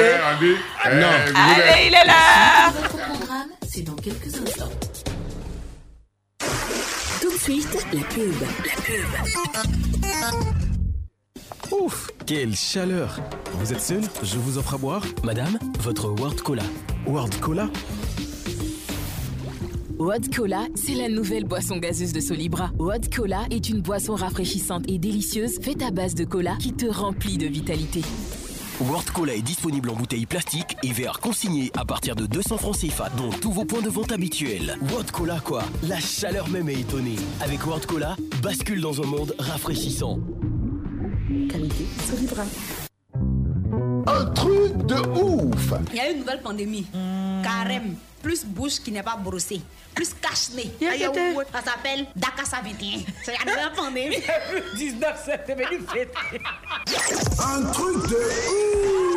dit, eh, Non. Allez, il est là. Votre programme, c'est dans quelques instants. Tout de suite, la pub. La pub. Ouf, quelle chaleur Vous êtes seul Je vous offre à boire Madame, votre World Cola. World Cola? Wad Cola, c'est la nouvelle boisson gazeuse de Solibra. Wad Cola est une boisson rafraîchissante et délicieuse faite à base de cola qui te remplit de vitalité. World Cola est disponible en bouteille plastique et verre consigné à partir de 200 francs CFA, dont tous vos points de vente habituels. World Cola quoi? La chaleur même est étonnée. Avec World Cola, bascule dans un monde rafraîchissant. Qualité Solibra. Un truc de ouf Il y a une nouvelle pandémie. Carême. Plus bouche qui n'est pas brossée. Plus cache-nez. Ça s'appelle Dakassa 21. C'est la pandémie. 19 septembre, fête. Un truc de ouf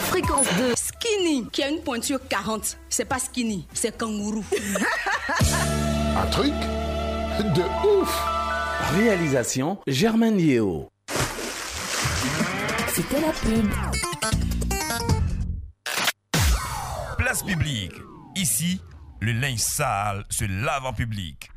Fréquence 2. Ski skinny qui a une pointure 40, c'est pas skinny, c'est kangourou. Un truc de ouf Réalisation Germaine Yeo. C'était la pub. Place publique. Ici, le linge sale se lave en public.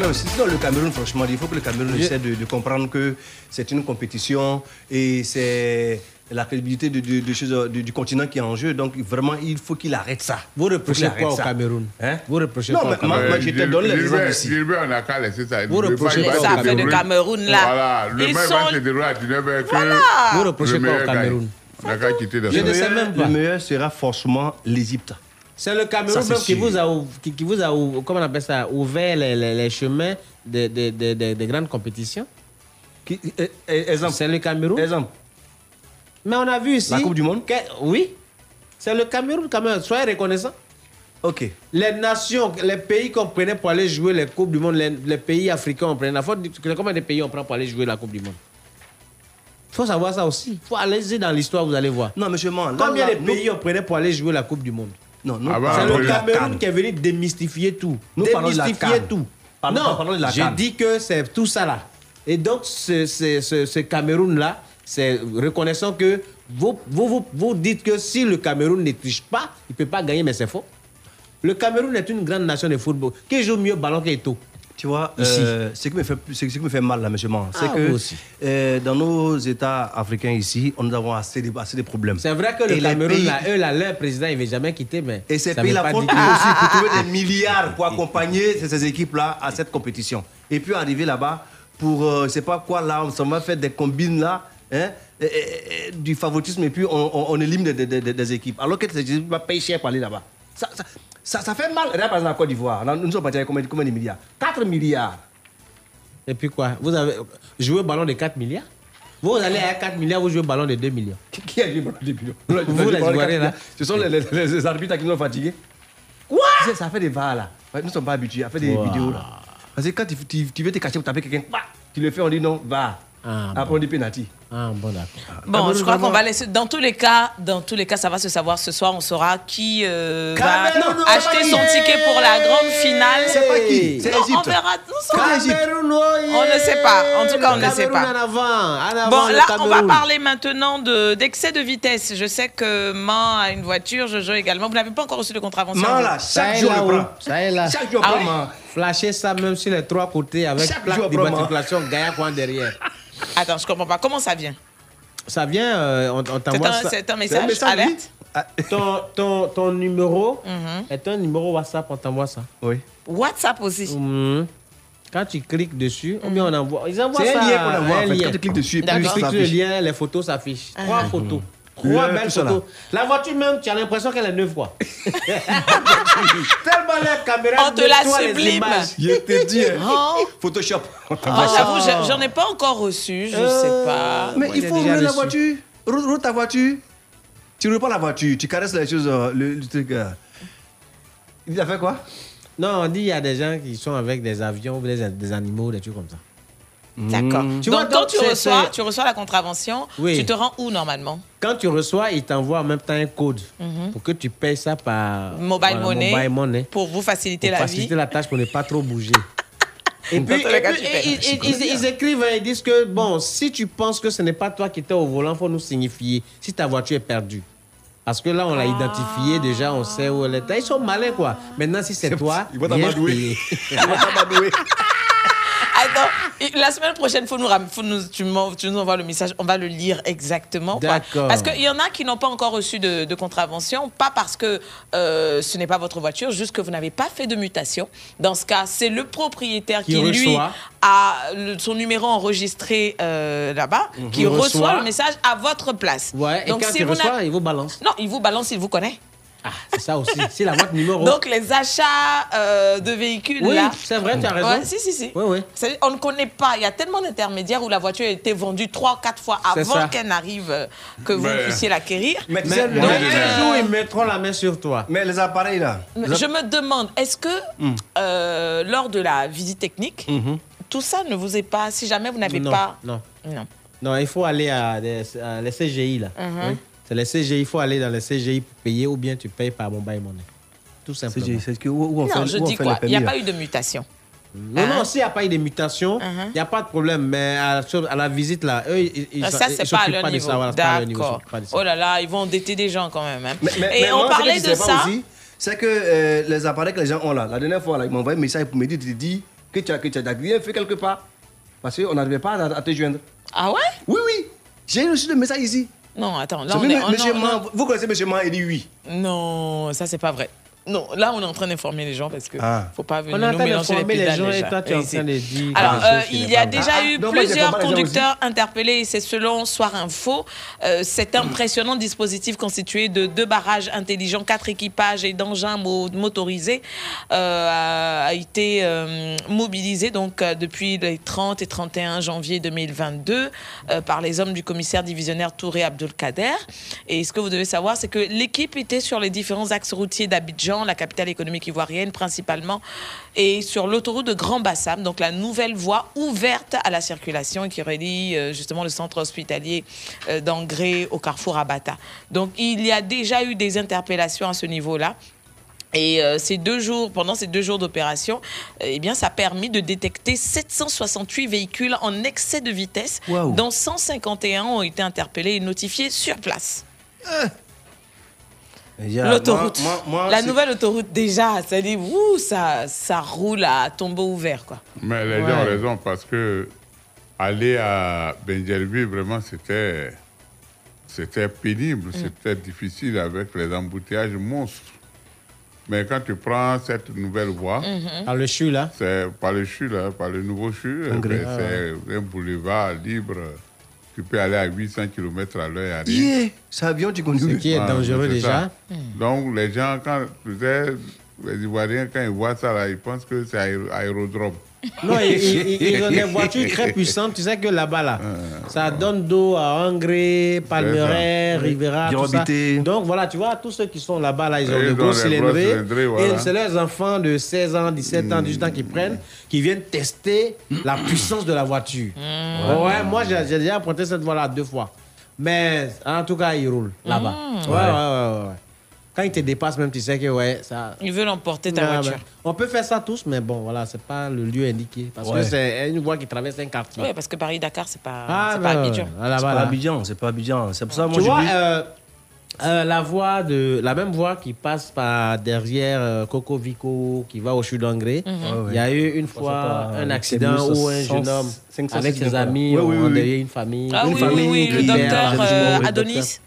Quand même, sinon le Cameroun, franchement, il faut que le Cameroun essaie de, de comprendre que c'est une compétition et c'est la crédibilité de- de- de choses, du, du continent qui est en jeu. Donc vraiment, il faut qu'il arrête ça. Vous reprochez quoi au. Cameroun Hein? Vous reprochez Non, quoi au mais Cameroun moi, je te donne les Gilbert, ici. Gilbert, on a qu'à laisser ça. Vous Le reprochez quoi au de Cameroun là. Voilà, le Ils match sont- va se dérouler à 19h que Voilà. Vous reprochez quoi au. Cameroun On a qu'à quitter le Je ne sais même pas. Le meilleur sera forcément l'Égypte. C'est le Cameroun qui vous a, qui, qui vous a comment on appelle ça, ouvert les, les- les chemins des des- des- des- des grandes compétitions? Qui- eh, eh, exemple. C'est le Cameroun. Exemple. Mais on a vu ici. La Coupe du Monde que- oui. C'est le Cameroun quand même. Soyez reconnaissants. Ok. Les nations, les pays qu'on prenait pour aller jouer les Coupes du Monde, les, les pays africains, on prenait. La faute, combien de pays on prend pour aller jouer la Coupe du Monde? Il faut savoir ça aussi. Il faut aller dans l'histoire, vous allez voir. Non, monsieur Man, Combien là, de nous- pays on prenait pour aller jouer la Coupe du Monde? Non, Ah bah, C'est le Cameroun qui est venu démystifier tout. Nous démystifier tout. Parlons- non, parlons de la que c'est tout ça là. Et donc, ce, ce- ce- ce Cameroun-là, c'est reconnaissant que vous, vous, vous, vous dites que si le Cameroun ne triche pas, il ne peut pas gagner, mais c'est faux. Le Cameroun est une grande nation de football. Qui joue mieux ballon qu'Eto Tu vois, euh, ce, qui me fait, ce qui me fait mal là, monsieur Man, c'est Ah, que euh, dans nos États africains ici, on nous avons assez de, assez de problèmes. C'est vrai que le Et Cameroun, pays- là, eux, là, leur président, il ne veut jamais quitter, mais. Et ces ça pays veut là pas font tout aussi pour trouver des milliards pour accompagner ces, équipes-là à cette compétition. Et puis arriver là-bas pour, euh, je sais pas quoi, là, on s'en va faire des combines là, hein, et- et- et du favoritisme, et puis on, on- on élimine des, des- des- des équipes. Alors que ces équipes vont payer cher pour aller là-bas. Ça, ça, ça, ça fait mal. Regarde par exemple la Côte d'Ivoire, nous sommes partis avec combien, combien de milliards? 4 milliards. Et puis quoi? Vous avez joué au ballon de 4 milliards? Vous allez à 4 milliards, vous jouez au ballon de 2 millions. Qui a joué au ballon de 2 millions? Vous, les Ivoiriens, là. Ce sont les, les- les arbitres qui nous ont fatigués. Quoi? Ça fait des VAR là. Nous ne sommes pas habitués à faire des Wow. vidéos là. Parce que quand tu, tu- tu veux te cacher pour taper quelqu'un, bah, tu le fais, on dit non, va. Ah, Après on dit penalty. Ah, bon, d'accord. Bon, je crois qu'on va laisser. Dans tous les cas, dans tous les cas, ça va se savoir ce soir. On saura qui euh, va Cameroun, acheter son ticket pour la grande finale. C'est pas qui C'est Non, l'Égypte. On verra. Cameroun, On ne sait pas. En tout cas, on ne sait pas. En avant, en avant, Bon, là, on va parler maintenant de- d'excès de, vitesse. Je sais que Man a une voiture, Jojo également. Vous n'avez pas encore reçu de contravention Man, là, Ça chaque est jour là, prend. Ça est là. Chaque jour Ah prend, ouais man. Flasher ça même sur les trois côtés avec Chaque plaque jour, d'immatriculation Gaïa coin derrière. Attends, je comprends pas. Comment ça vient? Ça vient, euh, on, on C'est t'envoie un, ça. c'est un message, message, alerte? Ton, ton, ton numéro Mhm. est un numéro WhatsApp, on t'envoie ça. Oui. WhatsApp aussi? Mhm. Quand tu cliques dessus, ou bien on envoie. Ils envoient C'est ça. un lien qu'on envoie, un en fait. Quand tu cliques dessus. Tu cliques sur le lien, les photos s'affichent. Trois Ah. photos. Trois belles photos. La voiture même, tu as l'impression qu'elle est neuve, quoi. Tellement la caméra On te la sublime. Je te dis, hein. Oh. Photoshop. J'avoue, je- j'en ai pas encore reçu. Je sais pas. Mais Moi, il faut rouler la voiture. Roule, ta voiture. Tu roules pas la voiture, tu caresses les choses, euh, le, le truc. euh. Il a fait quoi? Non, on dit il y a des gens qui sont avec des avions, des, des animaux, des trucs comme ça. D'accord. Tu Donc, quand tu reçois, tu reçois la contravention, Oui. tu te rends où normalement? Quand tu reçois, ils t'envoient en même temps un code Mhm. pour que tu payes ça par Mobile money. mobile money Pour vous faciliter pour la faciliter vie. la tâche pour ne pas trop bouger. Et puis, et ils, ils- ils- ils écrivent, hein, ils disent que, bon, si tu penses que ce n'est pas toi qui étais au volant, il faut nous signifier si ta voiture est perdue. Parce que là, on l'a identifié déjà, on sait où elle était. Ils sont malins, quoi. Maintenant, si c'est toi, Ils vont t'amadouer. payer. Il va t'amadouer. Attends, la semaine prochaine, faut nous, ram- faut nous, tu, nous envoies le message, on va le lire exactement. D'accord. Parce qu'il y en a qui n'ont pas encore reçu de, de contravention, pas parce que euh, ce n'est pas votre voiture, juste que vous n'avez pas fait de mutation. Dans ce cas, c'est le propriétaire qui, Qui lui, a le- son numéro enregistré euh, là-bas, qui reçoit, Reçoit. le message à votre place. Ouais, et Donc, quand si vous il vous balance. Non, il vous balance, il vous connaît. Ah, c'est ça aussi. C'est la boîte numéro. Donc les achats euh, de véhicules Oui, là. c'est vrai, tu as raison. Ouais, si, si, si. Oui, oui. On ne connaît pas. Il y a tellement d'intermédiaires où la voiture a été vendue trois, quatre fois avant qu'elle n'arrive, euh, que vous Mais- puissiez l'acquérir. Mais ils mettront la main sur toi. Mais les appareils là. Les Je me demande, est-ce que Hmm. euh, lors de la visite technique, Mhm. tout ça ne vous est pas, si jamais vous n'avez pas. Non. Non. Non, il faut aller à, des- à les CGI là. Mhm. Oui. C'est les CGI, il faut aller dans les CGI pour payer ou bien tu payes par mobile money. Tout simplement. CGI, c'est que où, où on non, fait, je où on dis fait quoi? Il n'y a pas eu de mutation. Non, Hein? non, s'il n'y a pas eu de mutation, il n'y a pas de problème. Mais à, sur- à la visite, là, eux, ils, pas à s'occupent de ça. Voilà, pas D'accord. s'occupent pas de ça. Oh là là, ils vont endetter des gens quand même. hein. Mais- mais- Et mais on moi, parlait de pas ça. C'est que euh, les appareils que les gens ont là, la dernière fois, là, ils m'ont envoyé un message pour me dire, dis que tu as, que tu as rien fait quelque part. Parce qu'on n'arrivait pas à, à te joindre. Ah ouais? Oui, oui. J'ai reçu le message ici. Non, attends, là on est. monsieur non, Man- non. Vous connaissez monsieur Man, il dit oui. Non, ça c'est pas vrai. Non, là on est en train d'informer les gens parce que Ah. faut pas venir On est en nous train mélanger les d'informer les pédales gens et toi, tu es en train de dire Alors, euh, il y a déjà eu Ah, plusieurs conducteurs interpellés et c'est selon Soir Info. Euh, cet impressionnant dispositif constitué de deux barrages intelligents, quatre équipages et d'engins mo- motorisés euh, a, a été euh, mobilisé donc euh, depuis les 30 et 31 janvier 2022 euh, par les hommes du commissaire divisionnaire Touré Abdelkader. Et ce que vous devez savoir, c'est que l'équipe était sur les différents axes routiers d'Abidjan, la capitale économique ivoirienne principalement, et sur l'autoroute de Grand Bassam, donc la nouvelle voie ouverte à la circulation qui relie euh, justement le centre hospitalier euh, d'Angré au carrefour Abata. Donc il y a déjà eu des interpellations à ce niveau-là. Et euh, ces deux jours, pendant ces deux jours d'opération, euh, eh bien, ça a permis de détecter 768 véhicules en excès de vitesse, Waouh. dont 151 ont été interpellés et notifiés sur place. L'autoroute, la nouvelle autoroute déjà, ça dit, ouh, ça, ça roule à tombeau ouvert, quoi. Mais les Ouais. gens ont raison parce que aller à Benjelville, vraiment, c'était, c'était pénible, c'était difficile avec les embouteillages monstres. Mais quand tu prends cette nouvelle voie, Mhm. Par le CHU, là c'est par le CHU, là, par le nouveau CHU, Ah c'est un boulevard libre. Tu peux aller à 800 km à l'heure et arriver. Yeah, c'est avion, tu conduis. Ce qui est Ah, dangereux déjà. ça. Donc, les gens, quand tu sais, les Ivoiriens, quand ils voient ça, là, ils pensent que c'est aéro- aérodrome. Non, ils, ils- ils ont des voitures très puissantes. Tu sais que là-bas, là, ça donne d'eau à Angré, Palmeret. Rivera, tout ça. Donc voilà, tu vois, tous ceux qui sont là-bas, là, ils ont Ils de ont gros des gros cylindrés. voilà. Et c'est leurs enfants de 16 ans, 17 ans, 18 ans qui prennent, qui viennent tester la puissance de la voiture. Ouais, moi, j'ai déjà emprunté cette voie-là deux fois. Mais en tout cas, ils roulent là-bas. Mm. Ouais, ouais, ouais, ouais. Quand ils te dépassent, même, tu sais que ouais, ça. Ils veulent emporter ta Ouais, voiture. On peut faire ça tous, mais bon, voilà, c'est pas le lieu indiqué. Parce Ouais. que c'est une voie qui traverse un quartier. Oui, parce que Paris-Dakar, c'est pas, Ah, c'est ben, pas Abidjan. Ah, C'est pas là. Abidjan, c'est pas Abidjan. C'est pour ça, moi, Tu je vois, dis- euh, euh, la voie de la même voie qui passe par derrière euh, Coco Vico, qui va au Chute d'Angré. Mhm. Il y a eu une fois un accident où un jeune 500, homme 500, avec ses amis oui, oui, endeuillé une famille. Ah une oui, famille oui, le docteur. Adonis.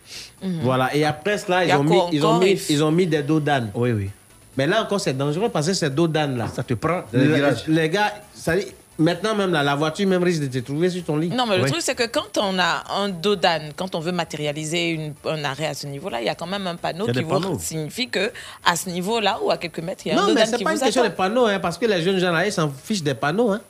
Mhm. Voilà, et après cela, ils ont, mis, ils, ont mis, il- ils ont mis des dos d'âne. Oui, oui. Mais là encore, c'est dangereux parce que ces dos d'âne là. Ça te prend les Les, virages. les gars, ça dit- maintenant même là, la voiture même risque de te trouver sur ton lit. Non, mais le Oui. truc, c'est que quand on a un dos d'âne, quand on veut matérialiser une- un arrêt à ce niveau-là, il y a quand même un panneau qui des vous panneaux. signifie que à ce niveau-là ou à quelques mètres, il y a un Non, dos mais d'âne c'est qui pas vous une question de panneaux, hein, parce que les jeunes gens là, ils s'en fichent des panneaux. Hein.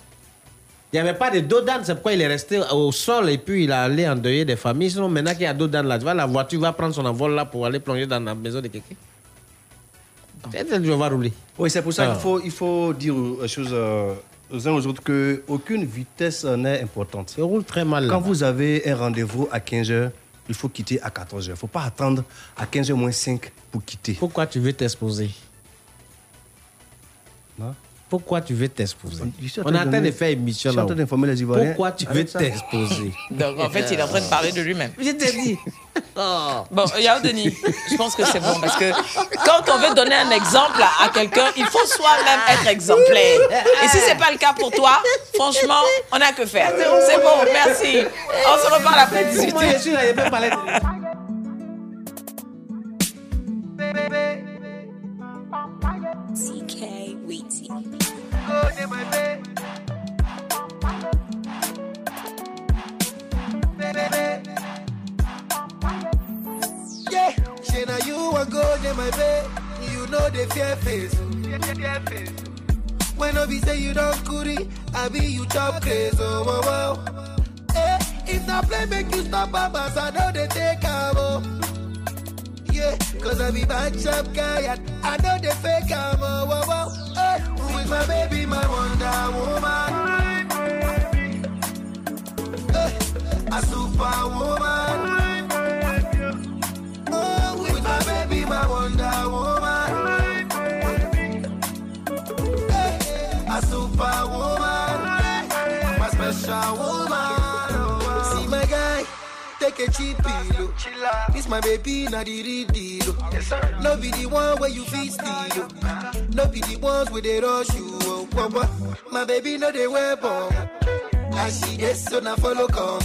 Il n'y avait pas de dos d'âne, c'est pourquoi il est resté au sol et puis il a allé endeuiller des familles. Sinon, maintenant qu'il y a dos d'âne là, tu vois, la voiture va prendre son envol là pour aller plonger dans la maison de quelqu'un. Peut-être que je vais rouler. Oui, c'est pour ça Ah. qu'il faut, il faut dire aux euh, aux uns aux autres qu'aucune vitesse n'est importante. Ça roule très mal. Quand vous avez un rendez-vous à 15h, il faut quitter à 14h. Il ne faut pas attendre à 15h moins 5 pour quitter. Pourquoi tu veux t'exposer? Non Pourquoi tu veux t'exposer On est en train de faire émission là. train d'informer les Ivoiriens Pourquoi tu veux t'exposer Donc, en fait, il est en train de parler de lui-même. Je t'ai dit. Bon, Yao Denis, je pense que c'est bon parce que quand on veut donner un exemple à quelqu'un, il faut soi-même être exemplaire. Et si c'est pas le cas pour toi, franchement, on n'a que faire. C'est bon, merci. On se reparle après 18 Moi, je suis là, je peux parler de... Yeah, say now you want go near my bed, you know the fear face. When I be say you don't goody, I be you chop crazy. Oh, wow, wow. Eh, if not play, make you stop, babas. I know they take am, oh. Yeah, cause I be bad chap guy and I know they fake am, oh, wow, wow. With my baby, my Wonder Woman. Eh, a superwoman. Take a cheap pillow. This my baby, not the real deal. No be the one where you feel steal. No be the ones where they rush you. Oh, oh, oh. My baby, no they wear bomb. And she gets so now follow come.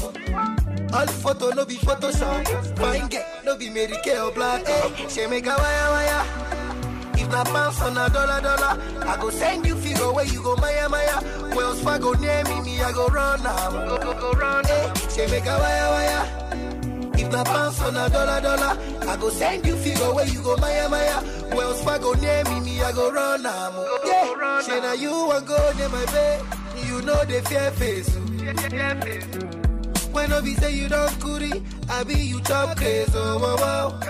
All photo no be Photoshop. Fine get no be Mary Kay or black. Hey, she make a wire wire. If na pounds on a dollar dollar, I go send you figure where you go Maya Maya. Wells Fargo near me, me I go run now. Go go go run. Hey, she make a wire wire. If na pounds on a dollar dollar, I go send you figure where you go Maya Maya. Wells Fargo near me, me I go run now. Yeah, she na you want go near my bed. You know the fear face. When I be say you don't goody, I be you chop crazy. Oh, wow, wow.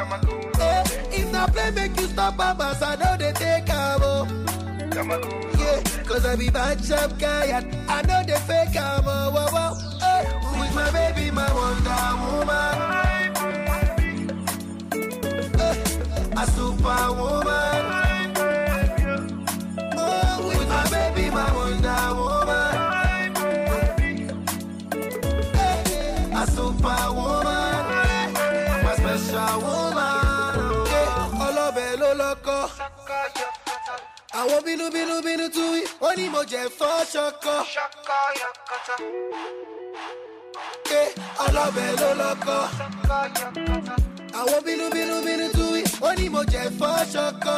Eh, if not play, make you stop, babas. I know they take am, oh. Yeah, cause I be bad chap guy and I know they fake am, oh, wow, wow. Eh, with my baby, my Wonder a superwoman. Oh, with my baby, my Wonder Woman. a superwoman, my special woman. Yeah, ọlọ́bẹ̀ ló lọ́kọ́. Àwọn bínúbínú bínú tú wí, wọ́n ní mo jẹ fọ́ ṣọkọ. Yeah, ọlọ́bẹ̀ ló lọ́kọ́. Àwọn bínúbínú bínú tú wí, wọ́n ní mo jẹ fọ́ ṣọkọ.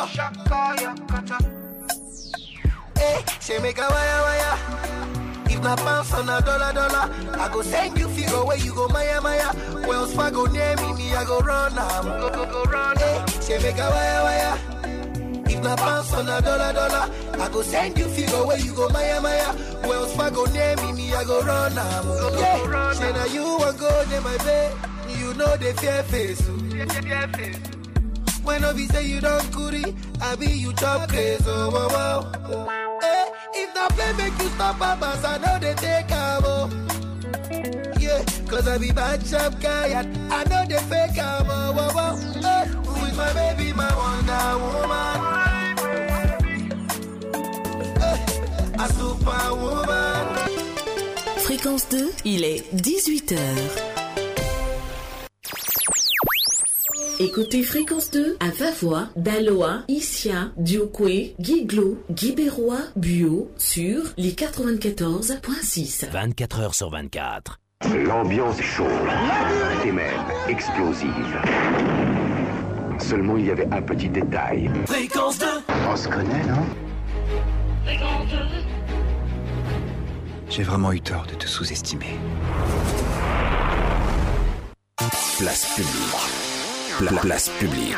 Eh, ṣe make a wire wire. If na pounds on a dollar dollar, I go send you figure where you go Maya Maya. Wells Fargo near me, me I go run now. Go go go run. Hey, she make a wire wire. If na pounds on a dollar dollar, I go send you figure where you go Maya Maya. Wells Fargo near me, me I go run now. Go go run. She na you want go near my bed, know the fear face. When I be say you don't goody, I be you chop crazy. Oh, wow, wow. Eh, if not play, make you stop, babas. I know they take am, oh. Yeah, cause I be bad chap guy and I know they fake am, oh, wow, wow. Eh, with my baby, my Wonder Woman? Eh, a superwoman. Fréquence 2, il est 18h. Écoutez Fréquence 2 à Vavois, Daloa, Issia, Diokwe, Guiglo, Guibérois, Buo sur les 94.6. 24 heures sur 24. L'ambiance est chaude et même explosive. Seulement il y avait un petit détail. Fréquence 2 On se connaît, non? J'ai vraiment eu tort de te sous-estimer. Place publique. Pla- place publique.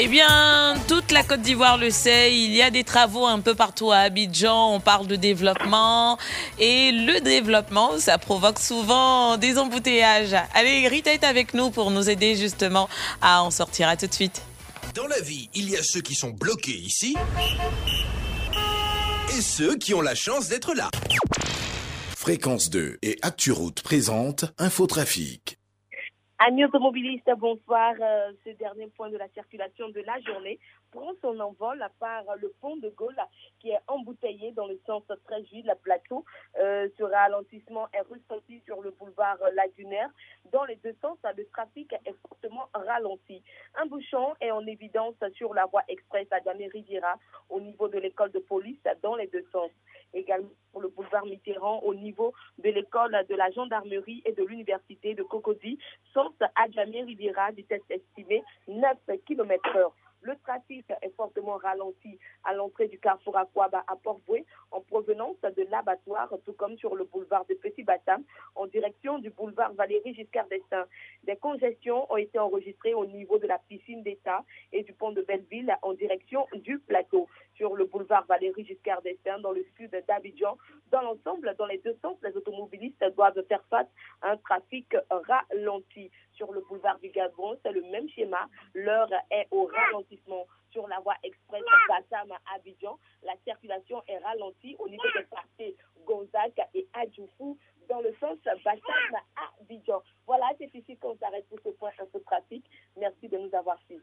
Eh bien, toute la Côte d'Ivoire le sait, il y a des travaux un peu partout à Abidjan, on parle de développement et le développement, ça provoque souvent des embouteillages. Allez, Rita est avec nous pour nous aider justement à en sortir. À tout de suite. Dans la vie, il y a ceux qui sont bloqués ici et ceux qui ont la chance d'être là. Fréquence 2 et ActuRoute présente Infotrafic. Amis automobilistes, bonsoir. Euh, ce dernier point de la circulation de la journée prend son envol à part le pont de Gaulle qui est embouteillé dans le sens 13 juillet. La plateau euh, ce ralentissement est ressenti sur le boulevard Lagunaire. Dans les deux sens, le trafic est fortement ralenti. Un bouchon est en évidence sur la voie express à Riviera au niveau de l'école de police dans les deux sens. Également pour le boulevard Mitterrand au niveau de l'école de la gendarmerie et de l'université de Cocody, sens à Gamé Riviera, vitesse estimée 9 km heure. Le trafic est fortement ralenti à l'entrée du carrefour Aquaba à Port-Boué en provenance de l'abattoir, tout comme sur le boulevard de Petit Batam en direction du boulevard Valérie Giscard d'Estaing. Des congestions ont été enregistrées au niveau de la piscine d'État et du pont de Belleville en direction du plateau. Sur le boulevard Valérie Giscard d'Estaing, dans le sud d'Abidjan, dans l'ensemble, dans les deux sens, les automobilistes doivent faire face à un trafic ralenti sur le boulevard du Gabon, c'est le même schéma. L'heure est au ralentissement sur la voie express Bassam à Abidjan. La circulation est ralentie au niveau des quartiers Gonzague et Adjoufou dans le sens Bassam à Abidjan. Voilà, c'est ici qu'on s'arrête pour ce point un peu. Merci de nous avoir suivis.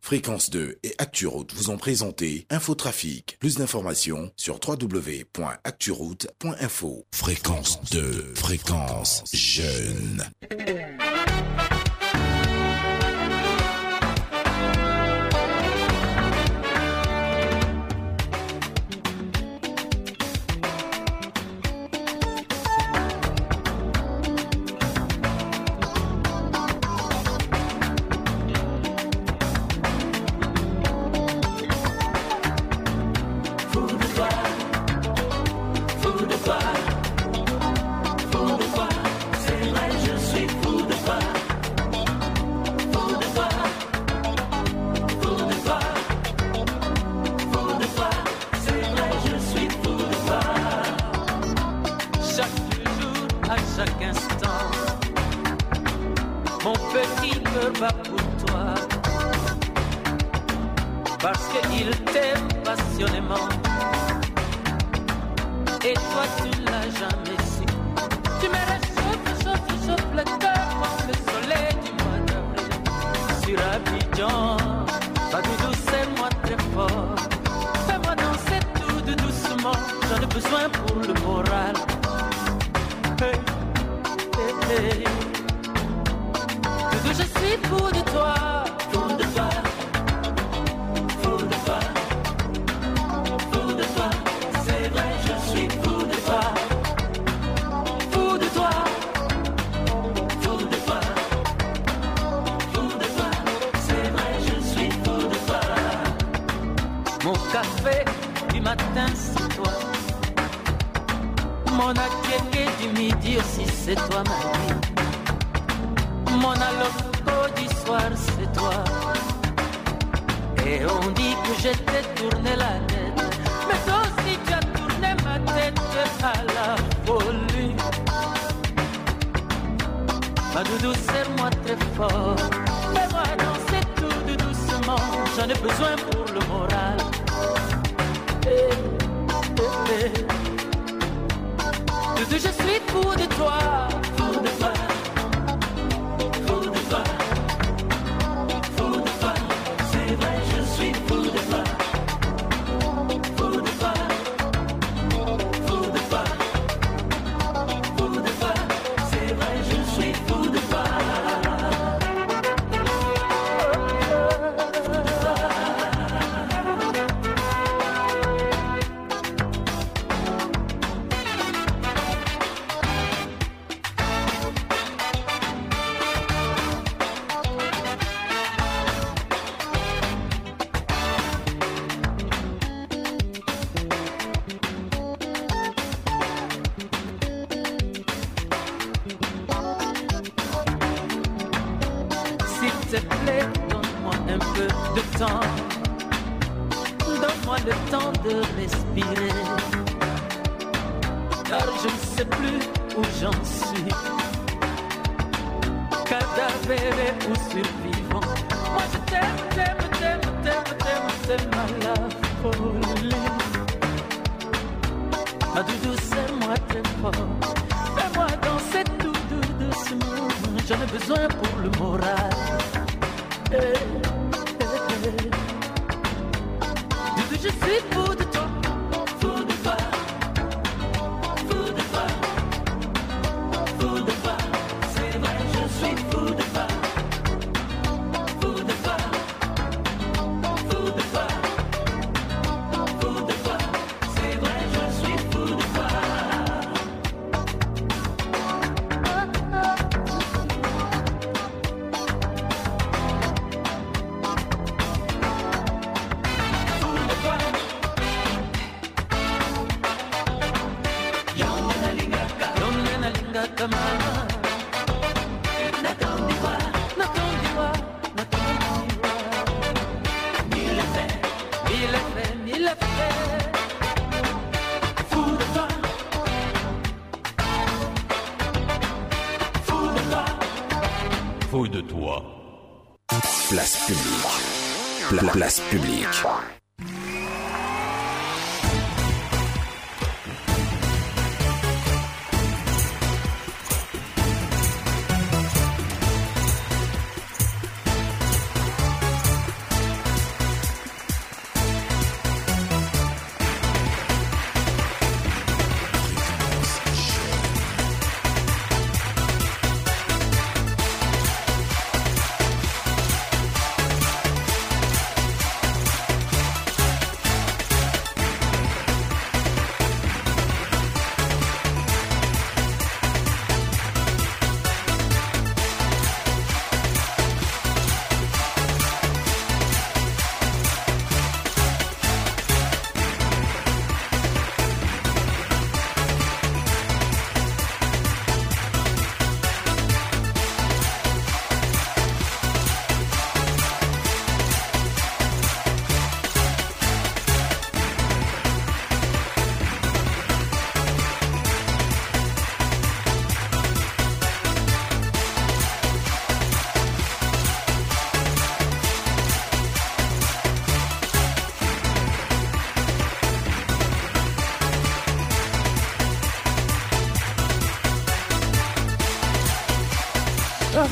Fréquence 2 et ActuRoute vous ont présenté Infotrafic. Plus d'informations sur www.acturoute.info. Fréquence 2, fréquence jeune.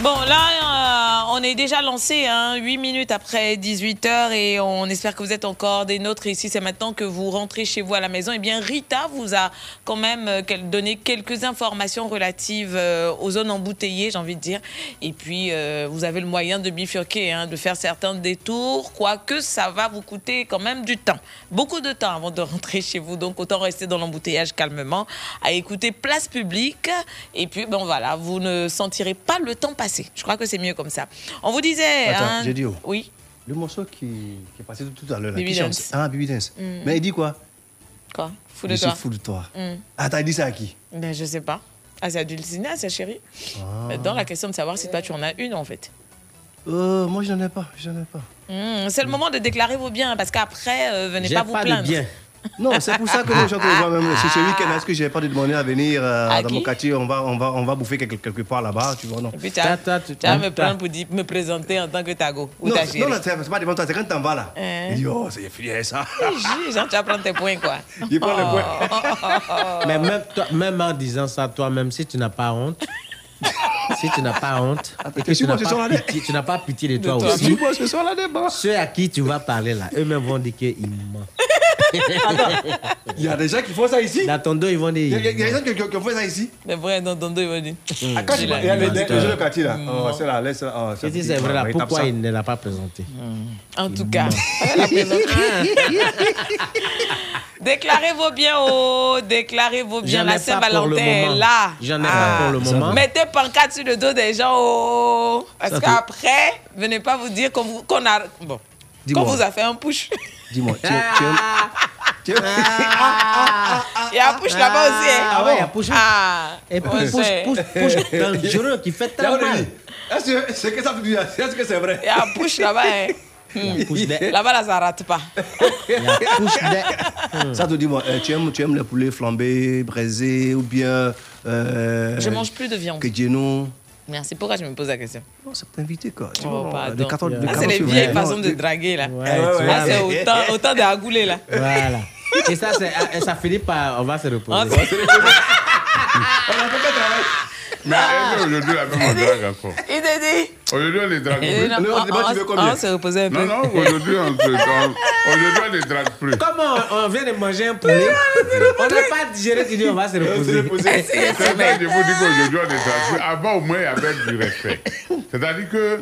Bon, là, euh, on est déjà lancé, hein, 8 minutes après 18h et on espère que vous êtes encore des nôtres ici. C'est maintenant que vous rentrez chez vous à la maison. Eh bien, Rita vous a quand même euh, donné quelques informations relatives euh, aux zones embouteillées, j'ai envie de dire. Et puis, euh, vous avez le moyen de bifurquer, hein, de faire certains détours, quoique ça va vous coûter quand même du temps. Beaucoup de temps avant de rentrer chez vous. Donc, autant rester dans l'embouteillage calmement, à écouter place publique. Et puis, bon, voilà, vous ne sentirez pas le temps passer. Je crois que c'est mieux comme ça. On vous disait. Attends, hein, j'ai dit où Oui. Le morceau qui, qui est passé tout à l'heure. là, qui chante. Ah, Baby Dance. Mm. Mais il dit quoi Quoi Fou Je de suis toi. fou de toi. Mm. Ah, t'as dit ça à qui Ben, je sais pas. Ah, c'est à Dulcinea, sa chérie. Ah. Dans la question de savoir si toi tu en as une en fait. Euh, moi, je n'en ai pas. Je n'en ai pas. Hmm, c'est le moment de déclarer vos biens parce qu'après, euh, venez pas vous pas de plaindre. Non, c'est pour ça que les gens même. C'est ce week-end, est-ce que j'ai pas demandé à venir euh, À dans mon quartier? On va, on, va, on va bouffer quelque, quelque part là-bas, tu vois, non? Et puis tu vas tu me prendre pour dire- me présenter en tant que Tago ou Non, ta non, chérie. non, c'est c'est pas devant toi, c'est quand t'en vas là. Hein? Il dit, oh, c'est fini ça. J'ai- Genre, tu vas prendre tes points quoi. Il prend les points. Oh. Mais même, toi- même en disant ça, toi-même, si tu n'as pas honte, si tu n'as pas honte, et que tu n'as pas, pitié, tu n'as pas pitié de De toi aussi, ceux à qui tu vas parler là, eux-mêmes vont dire qu'ils mentent. Il y a des gens qui font ça ici. Dans ton dos, ils vont dire. Il y a, des gens qui, qui- qui font ça ici. Mais vrai, dans ton dos, il va dire. Ah, quand il y a les, jeux de quartier là. Oh, c'est là, laisse. Oh, Je dis, c'est vrai là, pourquoi il ne l'a pas présenté? En tout cas, déclarez vos biens, oh, déclarez vos biens. J'en La ai pas pour le Saint-Valentin est moment. là. J'en ai pas pour le moment. Mettez pancarte sur le dos des gens, oh. Parce qu'après, venez pas vous dire qu'on vous- a. Bon. Qu'on vous a fait un push. Dis-moi, tu, tu aimes. Tu aimes. Il y a un push là-bas aussi. hein. Ah ouais, il y a push. Ah, Et push, push, push, push dangereux qui fait on mal. Est-ce que c'est que ça Est-ce que c'est vrai? Il y a un push là-bas. hein. Il y a push de- Là-bas, là, ça rate pas. il y a push de- Ça te dit, moi, euh, tu, aimes, tu aimes les poulets flambés, braisés ou bien. Euh, Je mange plus de viande. Que Geno. Merci. Pourquoi je me pose la question Non, c'est pour inviter quoi. Tu Oh, vois, pardon. des cartons- des Ah, c'est les vieilles Ouais, façons non, de draguer là. Ouais, ouais, Là, vois. c'est autant, autant de agoulés là. Voilà. Et ça, et ça finit par. On va se reposer. On se- Mais elle, aujourd'hui, la même on drague encore. Il te dit. Aujourd'hui, on les drague plus. non, on- on- on se reposait un peu. Non, non, aujourd'hui, on aujourd'hui, on les drague plus. Comment on, on vient de manger un poulet On n'a pas digéré, tu dis on va se reposer. C'est ça, je vous dis qu'aujourd'hui, on est drague plus. Avant, au moins, il y avait du respect. C'est-à-dire que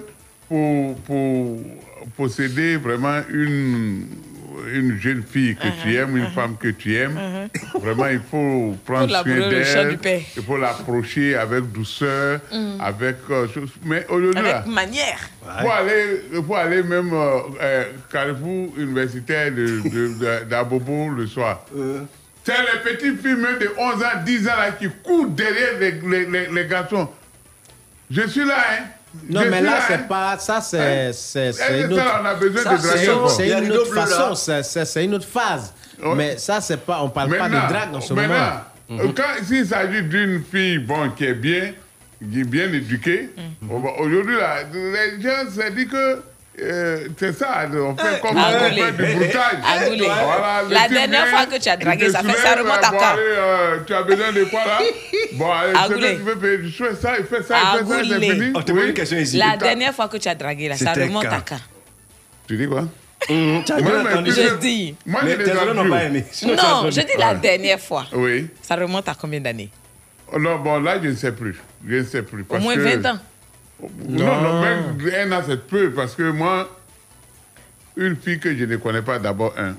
pour, pour posséder vraiment une, une jeune fille que tu aimes, une femme que tu aimes, vraiment, il faut prendre Faut soin d'elle. Il faut l'approcher avec douceur, Mhm. avec euh. Mais aujourd'hui, là, Avec manière. pour aller, pour aller même euh, euh, Carrefour universitaire d'Abobo le soir. C'est les petites filles même de 11 ans, 10 ans là, qui courent derrière les, les, les, les garçons. Je suis là, hein. Non, mais là, c'est pas. Ça, c'est. Hein? C'est une ça, autre. on a besoin ça, de c'est- une autre façon. c'est- une autre phase. Mais ça, c'est pas. On parle pas de drague en ce maintenant, moment. euh, Quand s'il s'agit d'une fille bon, qui est bien, qui est bien éduquée, va- aujourd'hui, là, les gens se disent que euh, c'est ça, on fait comme on Agoulé. fait du. Voilà, La dernière fois que tu as dragué, ça fait- ça remonte à bon, quand euh, Tu as besoin de quoi là? Bon, payer, je fais ça, il fait ça, il fait ça, c'est fini. On te Oui. La dernière fois que tu as dragué, là, ça remonte à quand? Tu dis quoi? Tu as bien entendu. Je dis. Moi, Mais tes n'ont audios. pas aimé. Sinon, Non, je dis la dernière fois. Oui. Ça remonte à combien d'années? Oh Non, bon, là, je ne sais plus. Je ne sais plus. Au parce moins que- 20 ans. Non, non, même un an, c'est peu. Parce que moi, une fille que je ne connais pas, d'abord, un,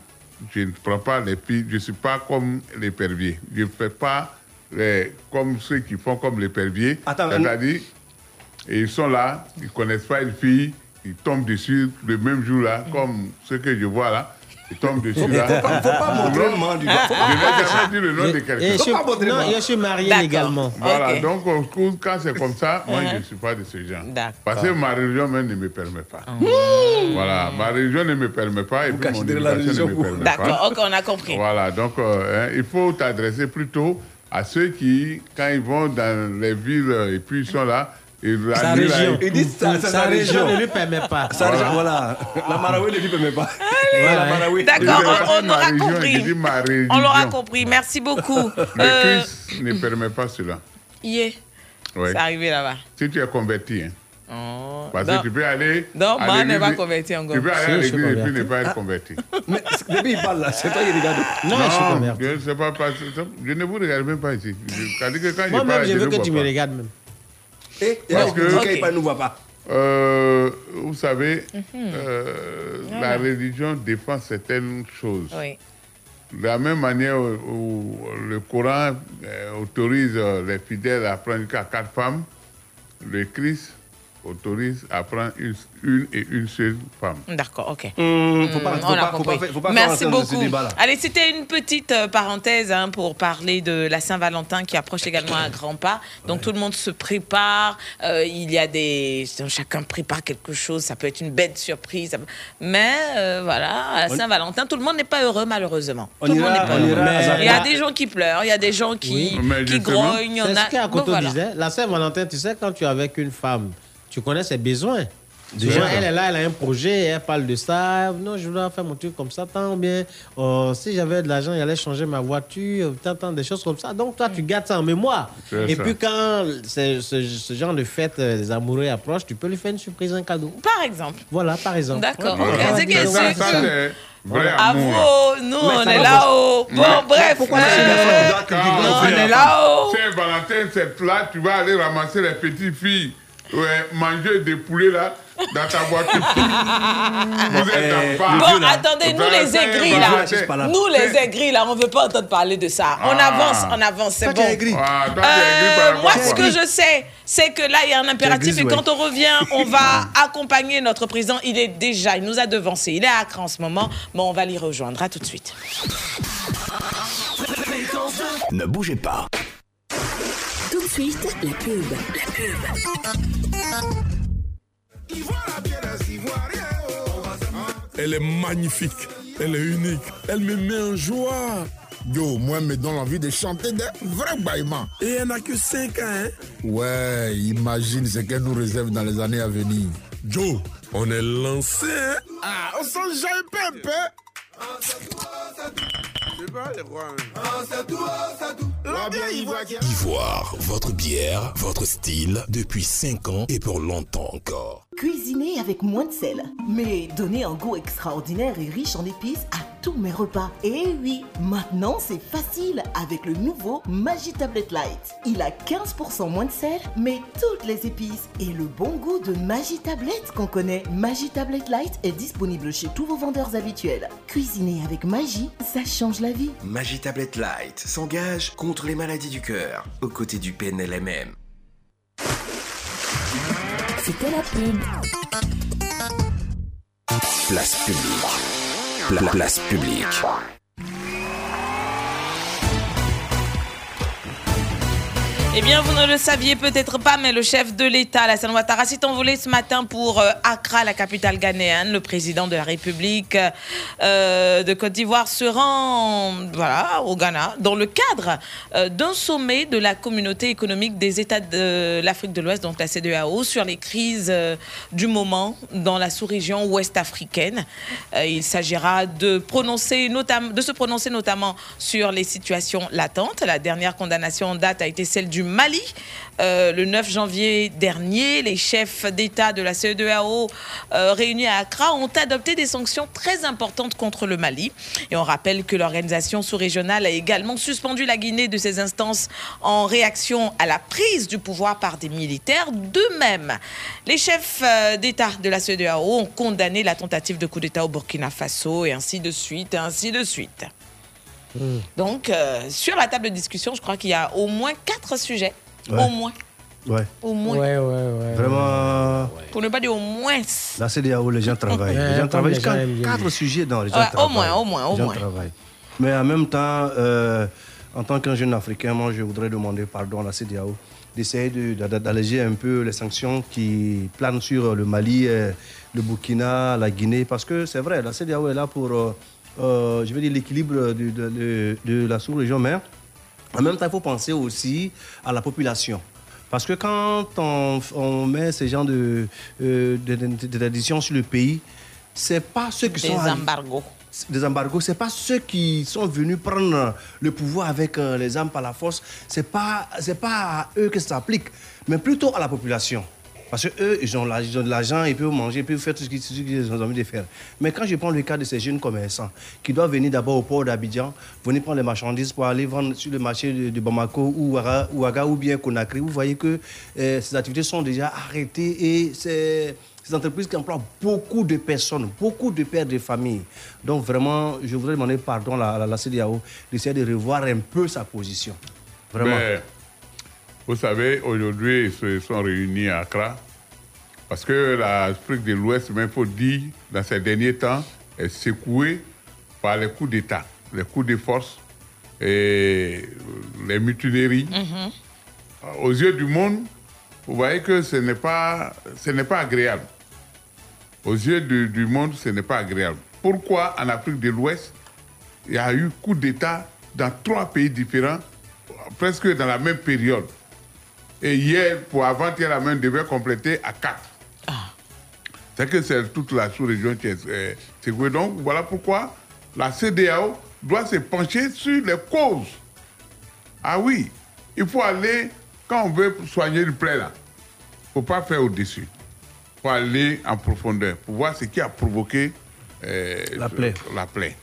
je ne prends pas les filles, je ne suis pas comme les perviers. Je ne fais pas les- comme ceux qui font comme les perviers. Attends, C'est-à-dire, et ils sont là, ils ne connaissent pas une fille, ils tombent dessus le même jour là, comme ceux que je vois là. Ils tombent dessus là. pas- faut pas montrer le nom du Je gars. Faut pas n'ai montrer jamais dit le nom de quelqu'un. non, je suis marié D'accord. légalement. Voilà, donc quand c'est comme ça, moi Uh-huh. je ne suis pas de ce genre. D'accord. Parce que ma religion même ne me permet pas. Voilà, ma religion ne me permet pas et puis mon éducation ne me religion, permet D'accord, pas. ok, on a compris. Voilà, donc euh, hein, il faut t'adresser plutôt à ceux qui, quand ils vont dans les villes euh, et puis ils sont là, Sa nuit, là, région. ils courent. Sa région ne lui permet pas. Sa région, voilà. La Marawi ne lui permet pas. Voilà, Marawi. D'accord, Je on, on aura compris. je. On l'aura compris. Merci beaucoup. Le Euh, Christ ne permet pas cela. yeah, Ouais. c'est arrivé là-bas. Si tu es converti, hein. Oh. Parce Non. que tu peux aller. Non, à moi, n'est pas converti encore. Tu peux aller à je suis l'église et puis converti. ne pas être Ah. converti. Mais depuis il parle là, c'est toi qui regarde. Non, je ne sais pas, je ne vous regarde même pas ici. Je- je Moi-même, parle, je ne veux que tu me regardes même. Et Parce que, nous voit pas. Euh, vous savez, Mhm. euh, Voilà. la religion défend certaines choses. Oui. De la même manière où, où le Coran euh, autorise les fidèles à prendre jusqu'à quatre femmes, le Christ autorise à prendre une, une et une seule femme. D'accord, ok. Hum, faut pas- Hmm, faut on pas- a faut compris. pas faut Merci beaucoup. Allez, c'était une petite euh, parenthèse hein, pour parler de la Saint-Valentin qui approche également à grands pas. Donc tout le monde se prépare. euh, il y a des, chacun prépare quelque chose. Ça peut être une bête surprise. Mais euh, voilà, à la Saint-Valentin, tout le monde n'est pas heureux malheureusement. On tout le monde ira- n'est pas on ira heureux. à Zambia. Il y a des gens qui pleurent. Il y a des gens qui, qui grognent. Il y en C'est a. ce qu'Akoto Bon, voilà. disait. La Saint-Valentin, tu sais, quand tu es avec une femme, tu connais ses besoins. Déjà. Elle est là, elle a un projet, elle parle de ça. Non, je voudrais faire mon truc comme ça, tant bien. Oh, si j'avais de l'argent, j'allais changer ma voiture, tant, tant, des choses comme ça. Donc, toi, tu gardes ça en mémoire. Et ça. puis, quand ce, ce- genre de fête, euh, les amoureux approchent, tu peux lui faire une surprise, un cadeau. Par exemple. Voilà, par exemple. D'accord. Voilà. Ça, c'est vrai À amour. vous, nous, Mais on est là-haut. Bon, bref. pourquoi euh, on c'est- est là-haut. Saint-Valentin, c'est là, tu vas aller ramasser les petites filles, ouais, manger des poulets là, dans ta voiture. Vous êtes en bas. Bon, attendez, nous les aigris là, nous les aigris là, on veut pas entendre parler de ça. On Ah. avance, on avance, c'est bon. aigri. Ah, toi, aigri Euh, moi, ce que je sais, c'est que là, il y a un impératif et ouais. quand on revient, on va accompagner notre président. Il est déjà, il nous a devancé. Il est à Accra en ce moment, mais on va l'y rejoindre. À tout de suite. Ne bougez pas. Tout de suite, la pub. La pub. Elle est magnifique, elle est unique, elle me met en joie. Yo, moi, me donne envie de chanter des vrais baillements. Et elle n'a que 5 ans, hein? Ouais, imagine ce qu'elle nous réserve dans les années à venir. Joe, on est lancé, hein? Ah, on s'en jaille Ivoire, votre bière, votre style, depuis 5 ans et pour longtemps encore. Cuisiner avec moins de sel, mais donner un goût extraordinaire et riche en épices à tous mes repas. Et oui, maintenant c'est facile avec le nouveau Magi Tablet Light. Il a 15% moins de sel, mais toutes les épices et le bon goût de Magi Tablet qu'on connaît. Magi Tablet Light est disponible chez tous vos vendeurs habituels. Cuisiner avec Magie, ça change la vie. Magie Tablet Light s'engage contre les maladies du cœur, aux côtés du PNLMM. C'était la pub. Place publique. Pla- place publique. Eh bien, vous ne le saviez peut-être pas, mais le chef de l'État, Alassane Ouattara, s'est envolé ce matin pour euh, Accra, la capitale ghanéenne. Le président de la République euh, de Côte d'Ivoire se rend voilà, au Ghana dans le cadre euh, d'un sommet de la communauté économique des États de l'Afrique de l'Ouest, donc la CEDEAO, sur les crises du moment dans la sous-région ouest africaine. Il s'agira de, de se prononcer notamment sur les situations latentes. La dernière condamnation en date a été celle du Mali. Euh, le 9 janvier dernier, les chefs d'État de la CEDEAO euh, réunis à Accra ont adopté des sanctions très importantes contre le Mali. Et on rappelle que l'organisation sous-régionale a également suspendu la Guinée de ses instances en réaction à la prise du pouvoir par des militaires. De même, les chefs euh, d'État de la CEDEAO ont condamné la tentative de coup d'État au Burkina Faso et ainsi de suite, ainsi de suite. Donc, euh, sur la table de discussion, je crois qu'il y a au moins quatre sujets. Ouais. Au moins. Ouais. Au moins. Ouais, ouais, ouais. Vraiment, Pour ne pas dire au moins. la CDAO, les gens travaillent. Ouais, les gens travaillent. bien quatre sujets dans les gens Ouais, au moins, au moins, au Les gens moins. travaillent. Mais en même temps, euh, en tant qu'un jeune Africain, moi, je voudrais demander pardon à la CDAO d'essayer de- d'a- d'alléger un peu les sanctions qui planent sur le Mali, euh, le Burkina, la Guinée. Parce que c'est vrai, la CDAO est là pour, euh, euh, je vais dire, l'équilibre de, de- de- de la sous-région, mais en même temps, il faut penser aussi à la population. Parce que quand on, on met ces genres de, euh, de, d'additions sur le pays, c'est pas ceux qui Des sont... embargos. Des embargos, c'est pas ceux qui sont venus prendre le pouvoir avec euh, les armes par la force. C'est pas, c'est pas à eux que ça s'applique, mais plutôt à la population. Parce que eux, ils ont de l'argent, ils peuvent manger, ils peuvent faire tout ce qu'ils ont envie de faire. Mais quand je prends le cas de ces jeunes commerçants qui doivent venir d'abord au port d'Abidjan, venir prendre les marchandises pour aller vendre sur le marché de, Bamako ou Ouaga, ou bien Conakry, vous voyez que euh, ces activités sont déjà arrêtées et ces entreprises qui emploient beaucoup de personnes, beaucoup de pères de famille. Donc vraiment, je voudrais demander pardon à la, CEDEAO d'essayer de revoir un peu sa position. Vraiment. Vous savez, aujourd'hui, ils se sont réunis à Accra parce que l'Afrique de l'Ouest, même faut dire, dans ces derniers temps, est secouée par les coups d'État, les coups de force et les mutineries. Aux yeux du monde, vous voyez que ce n'est pas, ce n'est pas agréable. Aux yeux du, du monde, ce n'est pas agréable. Pourquoi en Afrique de l'Ouest, il y a eu coup d'État dans trois pays différents, presque dans la même période? Et hier, pour avant-hier, la main devait compléter à quatre. C'est que c'est toute la sous-région qui est euh, secouée. Donc, voilà pourquoi la CDAO doit se pencher sur les causes. Ah oui, il faut aller, quand on veut soigner une plaie là, il ne faut pas faire au-dessus. Il faut aller en profondeur pour voir ce qui a provoqué euh, La plaie. la plaie.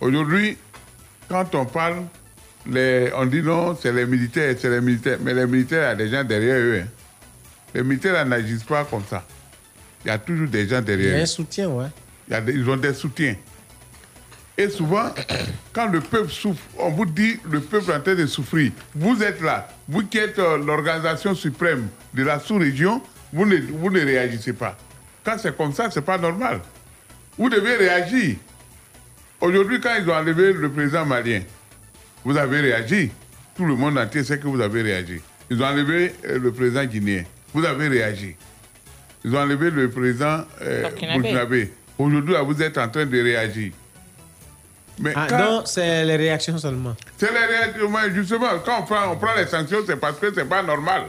Aujourd'hui, quand on parle, les- on dit non, c'est les militaires, c'est les militaires. Mais les militaires, il y a des gens derrière eux. hein. Les militaires n'agissent pas comme ça. Il y a toujours des gens Il y derrière a eux. un soutien, ouais. Il y a des- ils ont des soutiens. Et souvent, quand le peuple souffre, on vous dit le peuple est en train de souffrir. Vous êtes là, vous qui êtes euh, l'organisation suprême de la sous-région, vous ne, vous ne réagissez pas. Quand c'est comme ça, c'est pas normal. Vous devez réagir. Aujourd'hui, quand ils ont enlevé le président malien, vous avez réagi. Tout le monde entier sait que vous avez réagi. Ils ont enlevé euh, le président guinéen. Vous avez réagi. Ils ont enlevé le président euh, Burkinabé. Aujourd'hui, vous êtes en train de réagir. Mais Ah, quand- donc, c'est les réactions seulement. c'est les réactions. mais Justement, quand on prend, on prend les sanctions, c'est parce que c'est pas normal.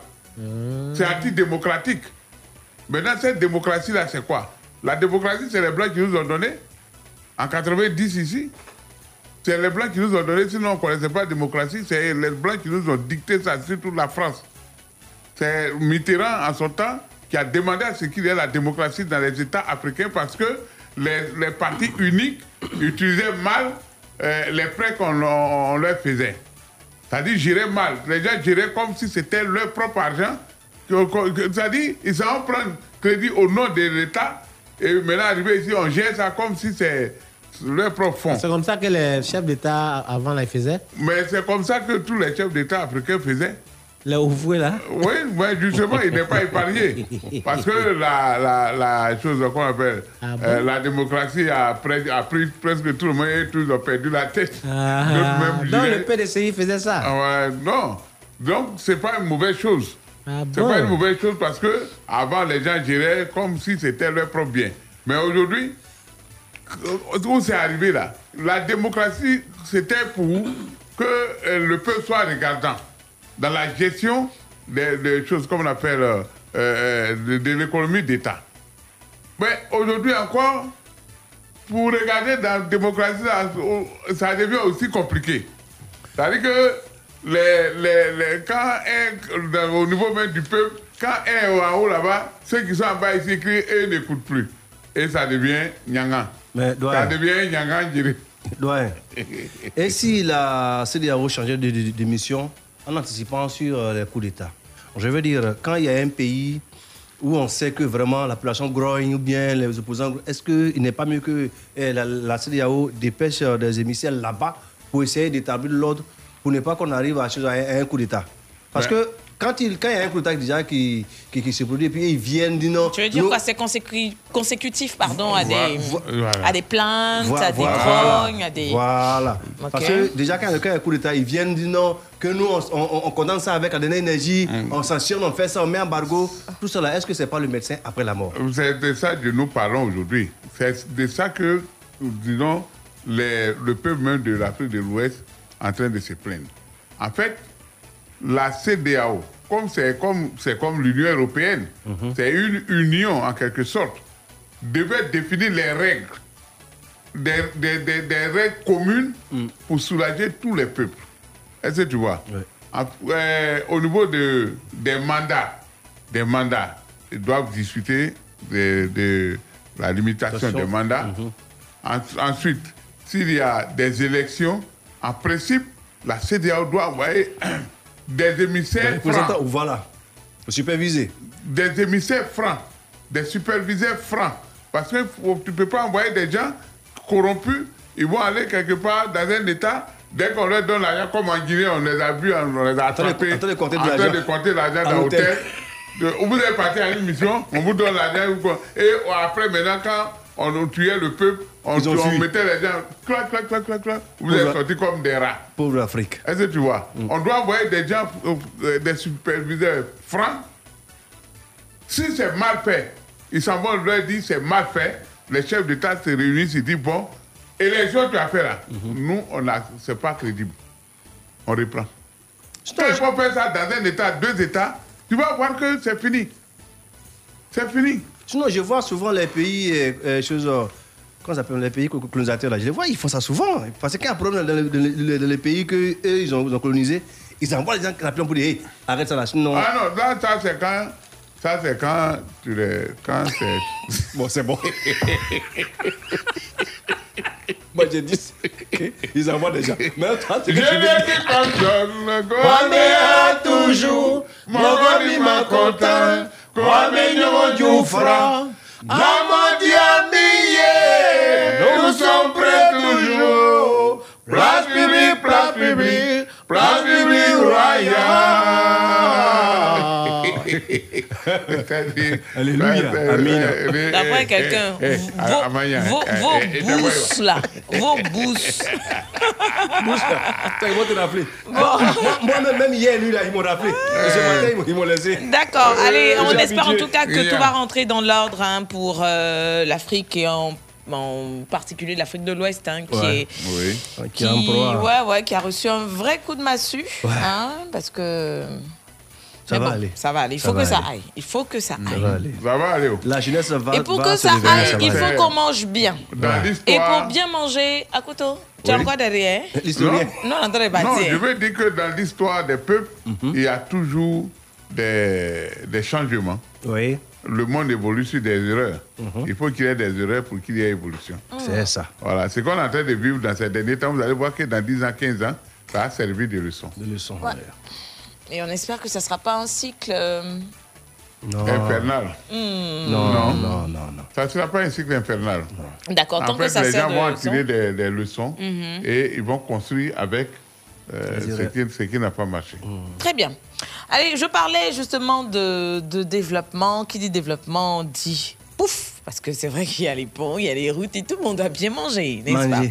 C'est antidémocratique. Maintenant, cette démocratie-là, c'est quoi? La démocratie, c'est les Blancs qui nous ont donné. En 90 ici, c'est les Blancs qui nous ont donné. Sinon, on ne connaissait pas la démocratie. C'est les Blancs qui nous ont dicté ça, surtout la France. C'est Mitterrand, en son temps, qui a demandé à ce qu'il y ait la démocratie dans les États africains parce que les, les partis uniques utilisaient mal euh, les prêts qu'on leur- faisait. C'est-à-dire gérer mal. Les gens géraient comme si c'était leur propre argent. C'est-à-dire, ils s'en prennent crédit au nom de l'État et maintenant, arrivé ici, on gère ça comme si c'est leur propre fonds. C'est comme ça que les chefs d'État avant ils faisaient. Mais c'est comme ça que tous les chefs d'État africains faisaient. Les ouvoués là. Oui, mais justement, il n'est pas épargné. Parce que la, la, la chose qu'on appelle Ah bon? euh, la démocratie a, pris- a pris presque tout le monde et tous ont perdu la tête. Ah, même donc le PDCI faisait ça. Ah non. Donc, c'est pas une mauvaise chose. c'est bon? pas une mauvaise chose parce que avant les gens géraient comme si c'était leur propre bien. Mais aujourd'hui, où c'est arrivé là La démocratie, c'était pour que euh, le peuple soit regardant dans la gestion des, choses comme on appelle euh, euh, de, l'économie d'État. Mais aujourd'hui encore, pour regarder dans la démocratie, ça devient aussi compliqué. C'est-à-dire que quand un, dans- au niveau même du peuple, quand un est en haut là-bas, ceux qui sont en bas ici crient et n'écoutent plus. Et ça devient nyanga. Mais, Ça doyen, devient nyanga Njiri. doyen. Et si la CDAO changeait de, de- de mission en anticipant sur euh, les coups d'État? Je veux dire, quand il y a un pays où on sait que vraiment la population grogne ou bien les opposants, est-ce qu'il n'est pas mieux que eh, la, la CDAO dépêche euh, des émissaires là-bas pour essayer d'établir l'ordre pour ne pas qu'on arrive à, un, à un coup d'État? Parce Ouais. que quand il, quand il y a un coup d'État déjà qui, qui, qui se produit, et puis ils viennent dire non. Tu veux dire nous- quoi C'est consécu- consécutif pardon, à, des, Voilà. à des plaintes, Voilà, à des voilà. grognes, à des. Voilà. Parce que déjà, quand il y a un coup d'État, ils viennent dire non, que nous, on, on, on condamne ça avec la dernière énergie, on sanctionne, on fait ça, on met embargo. Tout cela, est-ce que c'est pas le médecin après la mort? C'est de ça que nous parlons aujourd'hui. C'est de ça que, disons, les- le peuple même de l'Afrique de l'Ouest est en train de se plaindre. En fait, la CDAO, comme c'est comme, l'Union européenne, c'est une union en quelque sorte, devait définir les règles, des, des- des- des règles communes pour soulager tous les peuples. Est-ce que tu vois? En- euh, Au niveau de, des mandats, des mandats, ils doivent discuter de, de la limitation des mandats. En- ensuite, s'il y a des élections, en principe, la CDAO doit envoyer des émissaires représentants, francs. voilà, supervisé. Des émissaires francs, des superviseurs francs. Parce que tu ne peux pas envoyer des gens corrompus, ils vont aller quelque part dans un état. Dès qu'on leur donne l'argent, comme en Guinée, on les a vus, on les a attrapés. en train de compter l'argent. dans hôtel. l'hôtel. Vous êtes parti à une mission, on vous donne l'argent. Et après, maintenant, quand on tuait le peuple, on, Ils mettait les gens, clac, clac, clac, clac, clac. Vous Pauvre- êtes sortis comme des rats. Pauvre Afrique. Est-ce que tu vois? On doit envoyer des gens, euh, des superviseurs francs. Si c'est mal fait, ils s'en vont leur dire c'est mal fait. Les chefs d'État se réunissent, ils disent bon, élection tu as fait là. Nous, on a, c'est pas crédible. On reprend. Quand il faut faire ça dans un État, deux États, tu vas voir que c'est fini. C'est fini. Sinon, je vois souvent les pays, euh, euh, choses, euh, comment ça s'appelle, les pays colonisateurs, là, je les vois, ils font ça souvent. Parce qu'il y a un problème dans les, dans les- dans les pays qu'eux, ils ont, ils ont colonisés. Ils envoient les gens rapidement pour dire, hey, arrête ça là, sinon... Ah non, là, ça c'est quand. Ça c'est quand tu les. Quand c'est. bon, c'est bon. Moi, j'ai dit, ils envoient des gens. Mais toi, Je c'est que comme John a toujours, Mogoni ma content, Kwame Nyomo Dioufra, Namadi Amiye, nous sommes prêts toujours. Place publique, place publique, place publique royale. Alléluia. Amina. D'après quelqu'un, eh, vos, vos, eh, vos eh, eh, bousses là, vos bousses. Attends, ils vont te rappeler. Moi- Moi-même, même hier, lui, là, ils m'ont rappelé. Ce matin, ils m'ont- laissé. D'accord, Euh, allez, on j'ai espère en tout cas que tout va rentrer dans l'ordre hein, pour euh, l'Afrique et en, en particulier l'Afrique de l'Ouest hein, qui Ouais. est Oui. Qui a un proie. ouais, ouais, qui a reçu un vrai coup de massue, hein, parce que Ça Mais va bon, aller. Ça va aller. Il Ça faut que ça aller. aille. Il faut que ça Ça aille. va aller. Ça va aller. La jeunesse va Et pour va que ça aille, il faut qu'on mange bien. Dans Et pour bien manger, à couteau, tu as Oui. encore derrière L'historien. Non, Non, bâtir. je veux dire que dans l'histoire des peuples, il y a toujours des, des changements. Oui. Le monde évolue sur des erreurs. Il faut qu'il y ait des erreurs pour qu'il y ait évolution. C'est ça. Voilà, c'est qu'on est en train de vivre dans ces derniers temps. Vous allez voir que dans 10 ans, 15 ans, ça a servi de leçon. De leçon, Ouais. Et on espère que ça ne sera pas un cycle. euh, Non. Infernal. hmm. Non, non, non, non. Ça ne sera pas un cycle infernal. D'accord, tant En que fait, ça les sert gens de vont tirer des, des leçons Mhm. et ils vont construire avec euh, ce qui, n'a pas marché. Très bien. Allez, je parlais justement de, de développement. Qui dit développement dit pouf, Parce que c'est vrai qu'il y a les ponts, il y a les routes et tout le monde doit bien manger, n'est-ce pas.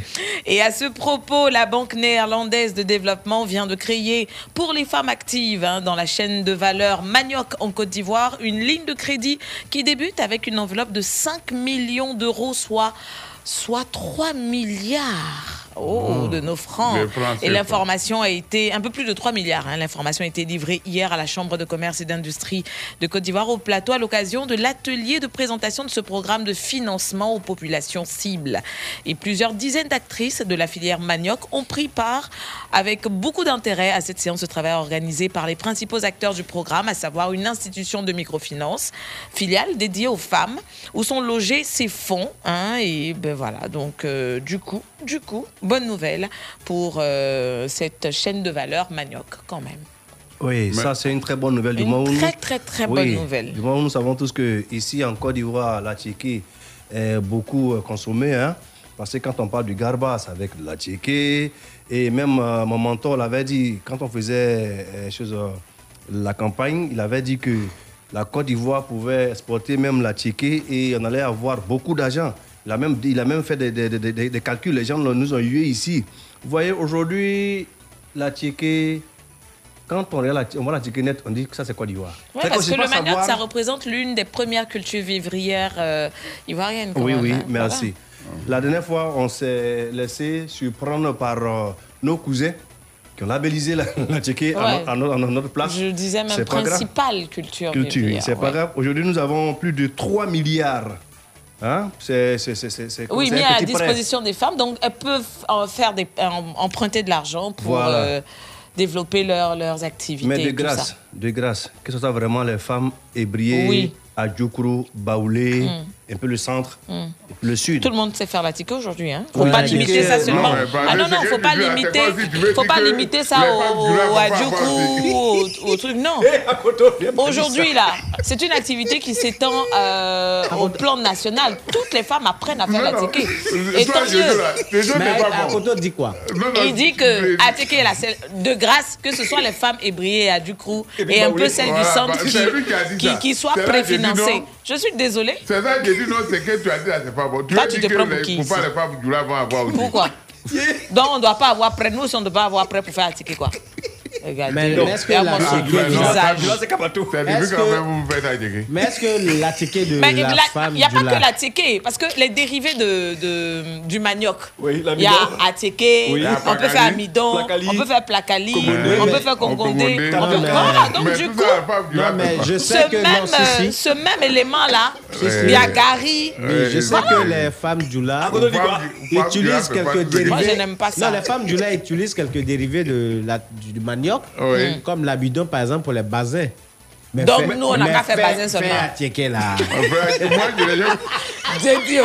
Et à ce propos, la Banque néerlandaise de développement vient de créer pour les femmes actives hein, dans la chaîne de valeur Manioc en Côte d'Ivoire une ligne de crédit qui débute avec une enveloppe de 5 millions d'euros, soit, soit 3 milliards. Oh, de nos francs. Et l'information a été un peu plus de 3 milliards. hein. L'information a été livrée hier à la Chambre de commerce et d'industrie de Côte d'Ivoire au plateau à l'occasion de l'atelier de présentation de ce programme de financement aux populations cibles. Et plusieurs dizaines d'actrices de la filière manioc ont pris part avec beaucoup d'intérêt à cette séance de travail organisée par les principaux acteurs du programme, à savoir une institution de microfinance, filiale dédiée aux femmes, où sont logés ces fonds. hein. et ben voilà, donc euh, du coup, du coup, bonne nouvelle pour euh, cette chaîne de valeur manioc quand même. Oui, ça c'est une très bonne nouvelle. Du Une moment où très, nous- très, très Oui, bonne nouvelle. Du moment où nous savons tous que ici en Côte d'Ivoire, la tchéké est beaucoup euh, consommée. Hein, parce que quand on parle du garba, c'est avec la tchéké. Et même euh, mon mentor l'avait dit, quand on faisait euh, chose, euh, la campagne, il avait dit que la Côte d'Ivoire pouvait exporter même la tchéké et on allait avoir beaucoup d'argent. Il a même, dit- il a même fait des, des- des- des- des calculs, les gens nous ont eu ici. Vous voyez, aujourd'hui, la tchéké, quand on regarde la, on voit la net, on dit que ça c'est Côte d'Ivoire. Qu'on parce que le manioc, savoir- ça représente l'une des premières cultures vivrières euh, ivoiriennes. Oui, oui, hein. merci. La dernière fois, on s'est laissé surprendre par euh, nos cousins qui ont labellisé la, la à, Ouais. no- à no- à notre place. Je disais même principale culture, Culture, vivrière. c'est pas grave. Aujourd'hui, nous avons plus de 3 milliards. Hein? C'est c'est- Oui, mis à prêt. disposition des femmes. Donc, elles peuvent en faire des, emprunter de l'argent pour Voilà. euh, développer leur- leurs activités. Mais de grâce, de grâce, que ce soit vraiment les femmes ébriées Oui. à Djoukro, Baoulé, Mm. Un peu le centre, Mm. le sud. Tout le monde sait faire la ticket aujourd'hui. Hein. Faut Oui, pas limiter ça seulement. pas ah non, non, faut pas limiter. Faut pas limiter ça au, femmes du Lac au- truc. Non. Eh, Aujourd'hui, là, c'est une activité qui s'étend euh, au plan national. Toutes les femmes apprennent à faire la ticket. Et tant mieux. Mais dit quoi Il dit que à Teke, là, c'est de grâce que ce soit les femmes ébriées à Ducrou et, un peu celles du centre bah, qui, soient préfinancées. Je suis désolée. C'est ça dit, non, c'est que tu as dit, là, c'est pas bon. Tu as dit que prends pour pas les femmes du Lac vont avoir aussi. Pourquoi Donc on ne doit pas avoir prêt. Nous, on ne doit pas avoir prêt pour faire un ticket, quoi. Regardez. Mais est-ce que la ticket- de Mais la la- femme il n'y a pas que la ticket, parce que les dérivés de, de- du manioc, Oui, il y a attiqué, Oui. on peut faire amidon, on peut faire placali, on peut faire congondé. Voilà, donc du coup, ce que même, élément-là, il y a Gary. Oui, je sais que les femmes du utilisent quelques dérivés. Moi, je n'aime pas ça. Non, les femmes du lac utilisent quelques dérivés du, du manioc, Oui. comme l'abidon par exemple pour les basins. Mais Donc, fait- nous, on n'a qu'à faire fait- basin seulement. fait à là. Dieu,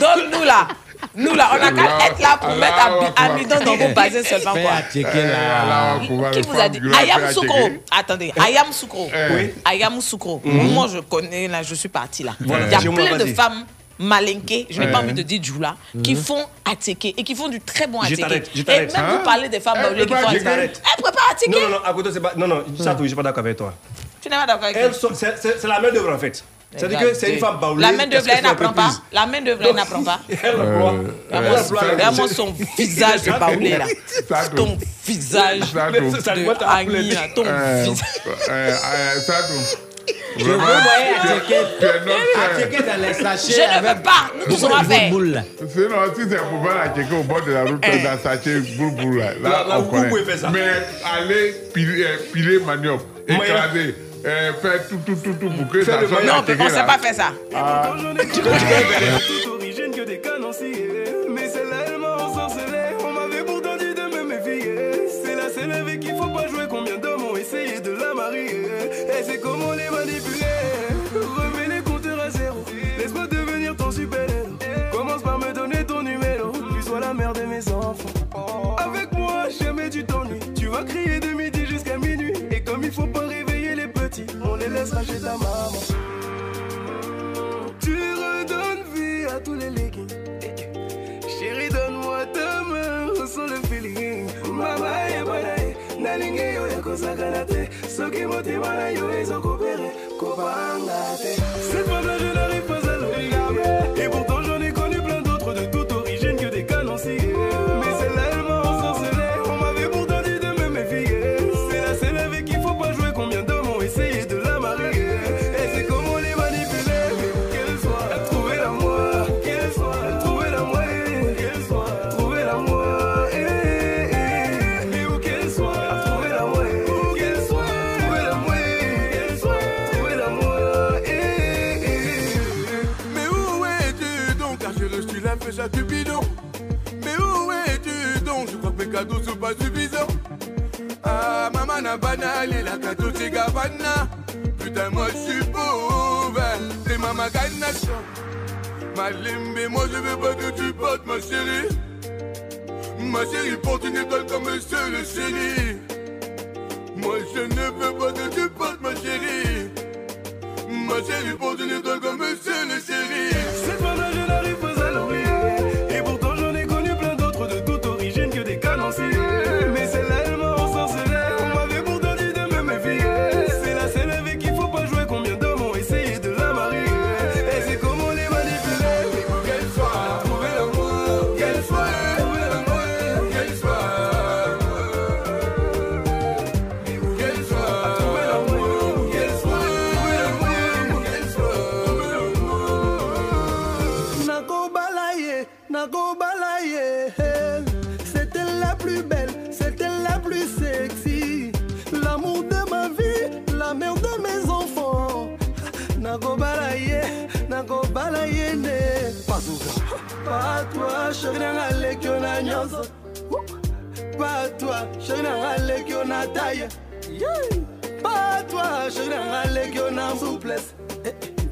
donc nous là, nous là, on n'a qu'à être là pour Allah mettre ami- Akbar. amidon dans vos basins seulement quoi. à Eh, là. Allah Akbar, Qui vous a dit? Lac, Ayam Soukro. Attendez, Ayam Soukro. Oui. Ayam Soukro. Mhm. Moi, je connais, là, je suis partie là. Il y a plein de femmes malinquées, je n'ai Ouais. pas envie de dire Djoula, qui Mhm. font attiquer et qui font du très bon Je attiquer. t'arrête, je Et même Hein? vous parlez des femmes Eh, baoulées qui font pas, je attiquer. t'arrête. Elles préparent attiquer. Non, non, non, à côté, c'est pas. Non, non, ça, je suis pas d'accord avec toi. Tu n'es pas d'accord avec sont- C'est la main d'œuvre en fait. C'est-à-dire que c'est une femme baoulée. La main d'œuvre, elle n'apprend pas? La main d'œuvre, elle n'apprend pas? Elle emploie. Euh, Elle regarde-moi son visage de baoulé là. Ton visage de. Agni. Ton visage. Tout. Je vous voyais dans les sachets. Je ne veux pas. Nous tous on va faire. Sinon, si c'est pour faire la checker au bord de la route, Eh. dans sachet, boule, boule, là, là, la on vous connaît. pouvez faire ça. Mais aller piler, euh, piler manioc, écraser, euh, faire tout, tout, tout, tout pour que Faire ça le soit moyen. Non, on ne sait pas faire ça. Ah, vas crier de midi jusqu'à minuit. Et comme il faut pas réveiller les petits, on les laissera chez ta maman. Tu redonnes vie à tous les leggings. Chérie, donne-moi ta main, ressens le feeling. Mama ya banae, nalinge yo ya kosakana te. Soki motema na yo ezokopere, kopanga te. Cette femme-là, je n'arrive pas N'a banal et la c'est Gavana. Putain, moi je suis pauvre. C'est maman Ganation. Malimbe, moi je veux pas que tu portes ma chérie. Ma chérie porte une étoile comme monsieur le chéri. Moi je ne veux pas que tu portes ma chérie. Ma chérie porte une étoile comme monsieur le chéri. nanga nyonso patwa sheri nanga leki yo na taye patwa sheri nanga leki yo na souplesse.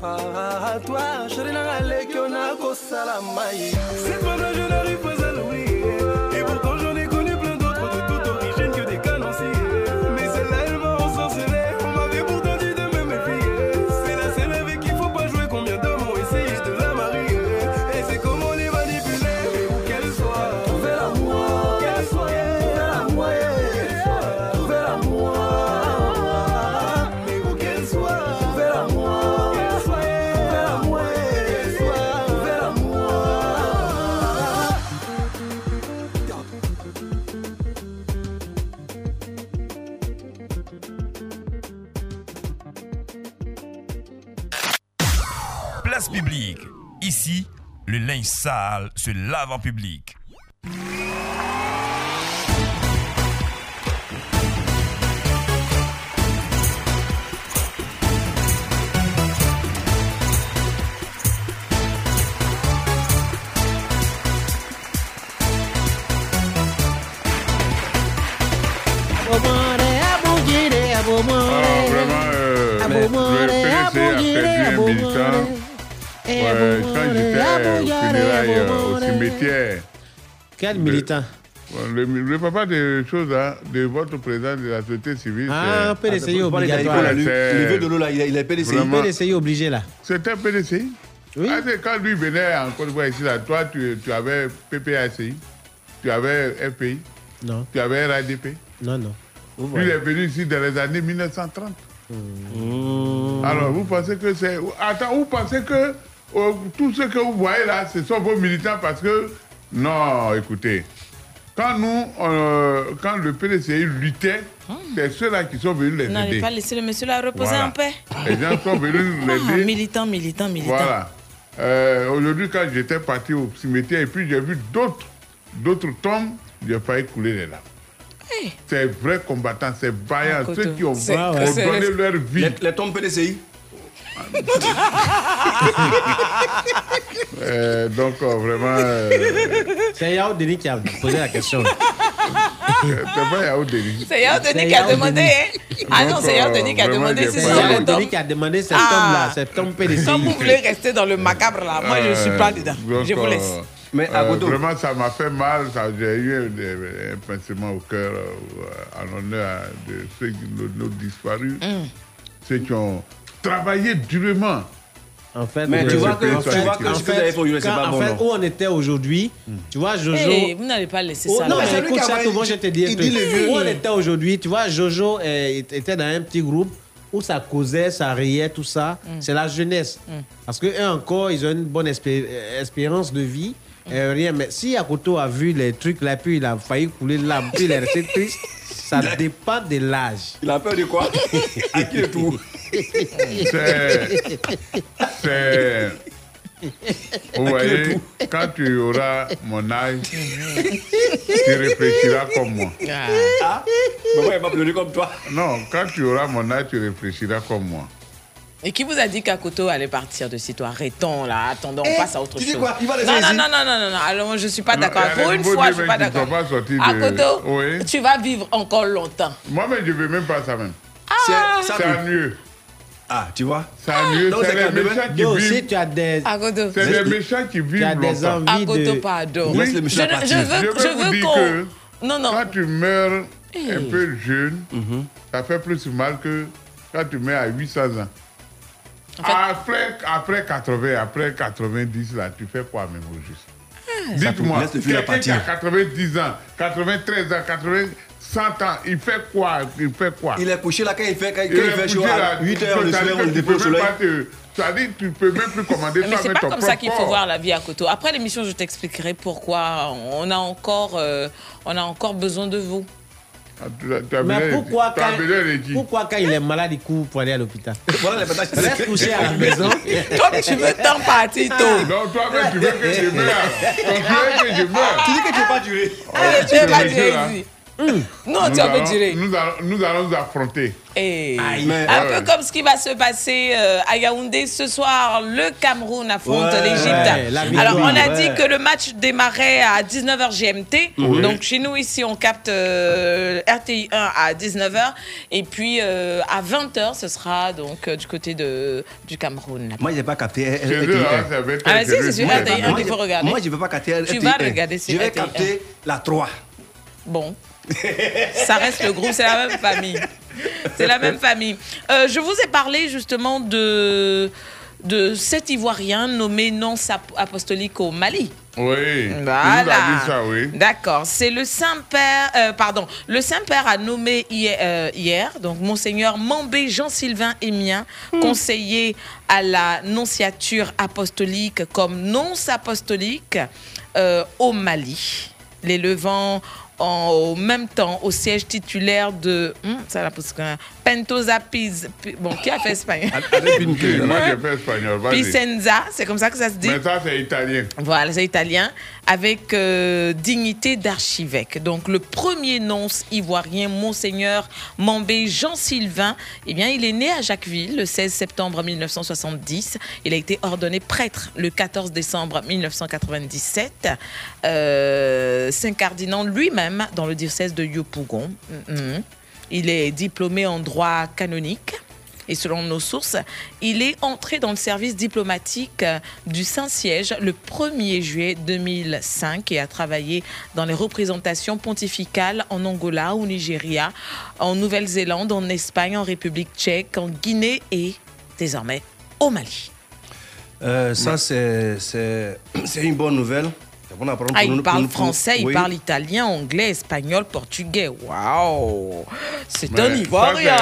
Patwa sheri nanga leki yo na kosala mai linge sale se lave en public. Ah, vraiment, euh, le, le PDC a perdu un militant. Ouais, quand j'étais au funérailles, euh, au cimetière. Quel militant? Le, le papa de choses, hein, de votre président de la société civile. Ah, c'est- PDCI obligatoire. C'est- Le vieux de l'eau là, il a PDCI. Vraiment. PDCI obligé là. C'était un PDCI oui. Quand lui venait en Côte d'Ivoire ici, là, toi, tu, tu avais PPACI, tu avais FPI, Non. tu avais RADP. Non, non. Lui, il est venu ici dans les années 1930. Alors, vous pensez que c'est. Attends, vous pensez que tout ce que vous voyez là, ce sont vos militants parce que. Non, écoutez. Quand nous, euh, quand le PDCI luttait, c'est ceux-là qui sont venus les Vous n'allez aider. pas laisser le monsieur là reposer Voilà. en paix. Les gens sont venus Ah, l'aider. militant, militant, militant. Voilà. Euh, Aujourd'hui, quand j'étais parti au cimetière et puis j'ai vu d'autres, d'autres tombes, j'ai failli couler les larmes. C'est vrais combattants, c'est vaillants, Ah, ceux qui ont, donné leur vie. Les, les tombes PDCI. Euh, donc, euh, vraiment. euh, C'est Yao Denis qui a posé la question. c'est pas Yao Denis. C'est Yao Denis qui a demandé. hein. Ah non, c'est Yao Denis qui a demandé si C'est Yao Denis qui a demandé cette Ah. tombe-là, cette tombe PDCI. Comme vous voulez rester dans le macabre là, moi je ne suis pas dedans. donc, Je vous laisse. euh, Mais euh, Agodo- Vraiment, ça m'a fait mal. ça- J'ai eu un, pincement au cœur euh, en honneur de ceux qui nos, nos disparus, Mm. ceux qui ont travaillé durement. En fait, Mais euh, tu vois que- tu vois que en fait, c'est pas en fait, où on était aujourd'hui, tu vois, Jojo. Hey, vous n'allez pas laisser Oh, ça. non, là. mais écoute ça, souvent je te dis un il truc. dit les. Où on était aujourd'hui, tu vois, Jojo euh, était dans un petit groupe où ça causait, ça riait, tout ça. Mm. C'est la jeunesse. Parce que eux encore, ils ont une bonne espé- euh, espérance de vie. euh, rien, mais si Akoto a vu les trucs là, puis il a failli couler de l'âme, puis il est resté triste, ça dépend de l'âge. Il a peur de quoi? À qui le tout? C'est. C'est. Vous voyez, quand tu auras mon âge, tu réfléchiras comme moi. Ah Mais moi, il m'a pleuré comme toi. Non, quand tu auras mon âge, tu réfléchiras comme moi. Et qui vous a dit qu'Akoto allait partir de sitôt Arrêtons là, attendons, on Eh, passe à autre tu chose. dis quoi? Il va laisser non, non, non, non, non, non, non, alors je suis pas d'accord. Pour une fois, je deux suis pas d'accord. sortis de- Akoto, Oui. tu vas vivre encore longtemps. Moi-même, je ne veux même pas ça même. Ah. C'est c'est ennuyeux. Ah, tu vois? C'est les méchants qui Yo, vivent. si tu as des. C'est les méchants qui vivent Tu as des longtemps. envies Akoto, de. pardon. Oui. Je, veux, je vous veux dire qu'on. que Non, non. quand tu meurs un peu jeune, Mhm. ça fait plus mal que quand tu meurs à 800 ans. après, après 80, après 90, là, tu fais quoi même au juste? Ça Dites-moi, quelqu'un qui a partir. 90 ans, 93 ans, 80, 100 ans, il fait quoi? Il fait quoi? Il est couché là quand il fait, quand, Il il est fait chaud couché à là, 8 tu heures peux- le soir, on dépose au soleil. Ça dit tu peux même plus commander Mais c'est pas ton comme ça qu'il faut voir la vie à Koto. Après l'émission, je t'expliquerai pourquoi on a encore, euh, on a encore besoin de vous. Ah, Mais pourquoi quand, pourquoi quand il est malade, il court pour aller à l'hôpital? Voilà. Reste couché à la maison. Toi, tu veux t'en partir tôt. Non, toi-même, tu veux que je meure. Tu veux que je meure. Tu dis que tu ne veux pas durer. Allez, tu ce veux pas durer ici. Non, nous tu allons- pas durer. Nous allons, nous allons nous affronter. Et Mais- un Ouais, peu ouais. comme ce qui va se passer euh, à Yaoundé ce soir, le Cameroun affronte Ouais, l'Égypte. ouais, Alors on a ouais. dit que le match démarrait à 19h GMT. Oui. Donc chez nous ici on capte euh, RTI 1 à 19h et puis euh, à 20h ce sera donc euh, du côté de du Cameroun. là-bas. Moi, je n'ai pas capté Chez eux, hein, Ah, si, c'est sur. RTI 1 Moi, qu'il faut je- regarder. Moi, je ne veux pas capter Tu RTI. vas regarder sur Je vais RTI. capter la 3. Bon. Ça reste le groupe, c'est la même famille. C'est la même famille. Euh, je vous ai parlé justement de, de cet Ivoirien nommé nonce ap- apostolique au Mali. Oui. Voilà. as dit ça, oui. D'accord. C'est le Saint-Père, euh, pardon, le Saint-Père a nommé hier, euh, hier, donc Monseigneur Mambé Jean-Sylvain Émien, conseiller à la nonciature apostolique comme nonce apostolique euh, au Mali, l'élevant en, au même temps au siège titulaire de hum, ça la même, Pentosa Piz, Pi- bon qui a fait espagnol Avec une queue. Moi, j'ai fait espagnol. Picenza, c'est comme ça que ça se dit. Mais ça, c'est italien. Voilà, c'est italien, avec euh, dignité d'archevêque. Donc le premier nonce ivoirien, Monseigneur Mambé Jean-Sylvain, eh bien, il est né à Jacquesville le 16 septembre 1970. Il a été ordonné prêtre le 14 décembre 1997, euh, s'incardinant lui-même dans le diocèse de Yopougon. Mhm. Il est diplômé en droit canonique. Et selon nos sources, il est entré dans le service diplomatique euh, du Saint-Siège le 1er juillet 2005 et a travaillé dans les représentations pontificales en Angola, au Nigeria, en Nouvelle-Zélande, en Espagne, en République tchèque, en Guinée et désormais au Mali. Euh, ça, c'est- une bonne nouvelle. Ah, il parle français, il oui. parle italien, anglais, espagnol, portugais. Waouh C'est un Ivoirien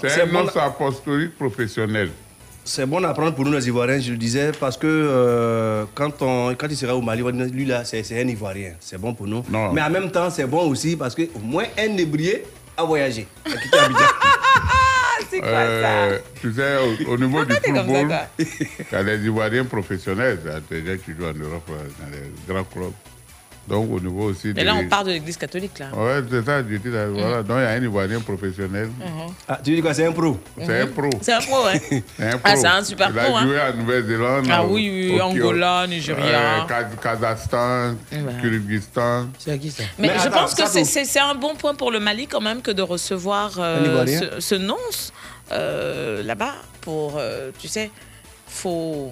c'est- un bon. nonce apostolique professionnel. C'est bon à prendre pour nous les Ivoiriens, je le disais, parce que euh, quand, on, quand il sera au Mali, lui là, c'est c'est un Ivoirien. C'est bon pour nous. Non. Mais en même temps, c'est bon aussi parce qu'au moins un ébrié a voyagé. A quitté Abidjan. C'est quoi Euh, ça? tu sais, au, au niveau du football, il y a les Ivoiriens professionnels. Des gens qui jouent en Europe, euh, dans les grands clubs. Donc, au niveau aussi Mais là, des- on parle de l'église catholique, là. Ouais, c'est ça, je dis là, voilà. Donc, il y a un Ivoirien professionnel. Mhm. Ah, tu dis quoi, c'est un pro? C'est un pro. C'est un pro, hein C'est un pro. Ah, c'est un super Il pro, a hein. joué à Nouvelle-Zélande. Ah oui, oui, au- Angola, Nigeria. euh, Kaz- Kazakhstan, Ouais. Kyrgyzstan. C'est à qui ça Mais, Mais je pense que c'est- tout- c'est c'est un bon point pour le Mali quand même que de recevoir euh, ce, ce nonce euh, là-bas pour, euh, tu sais, faut...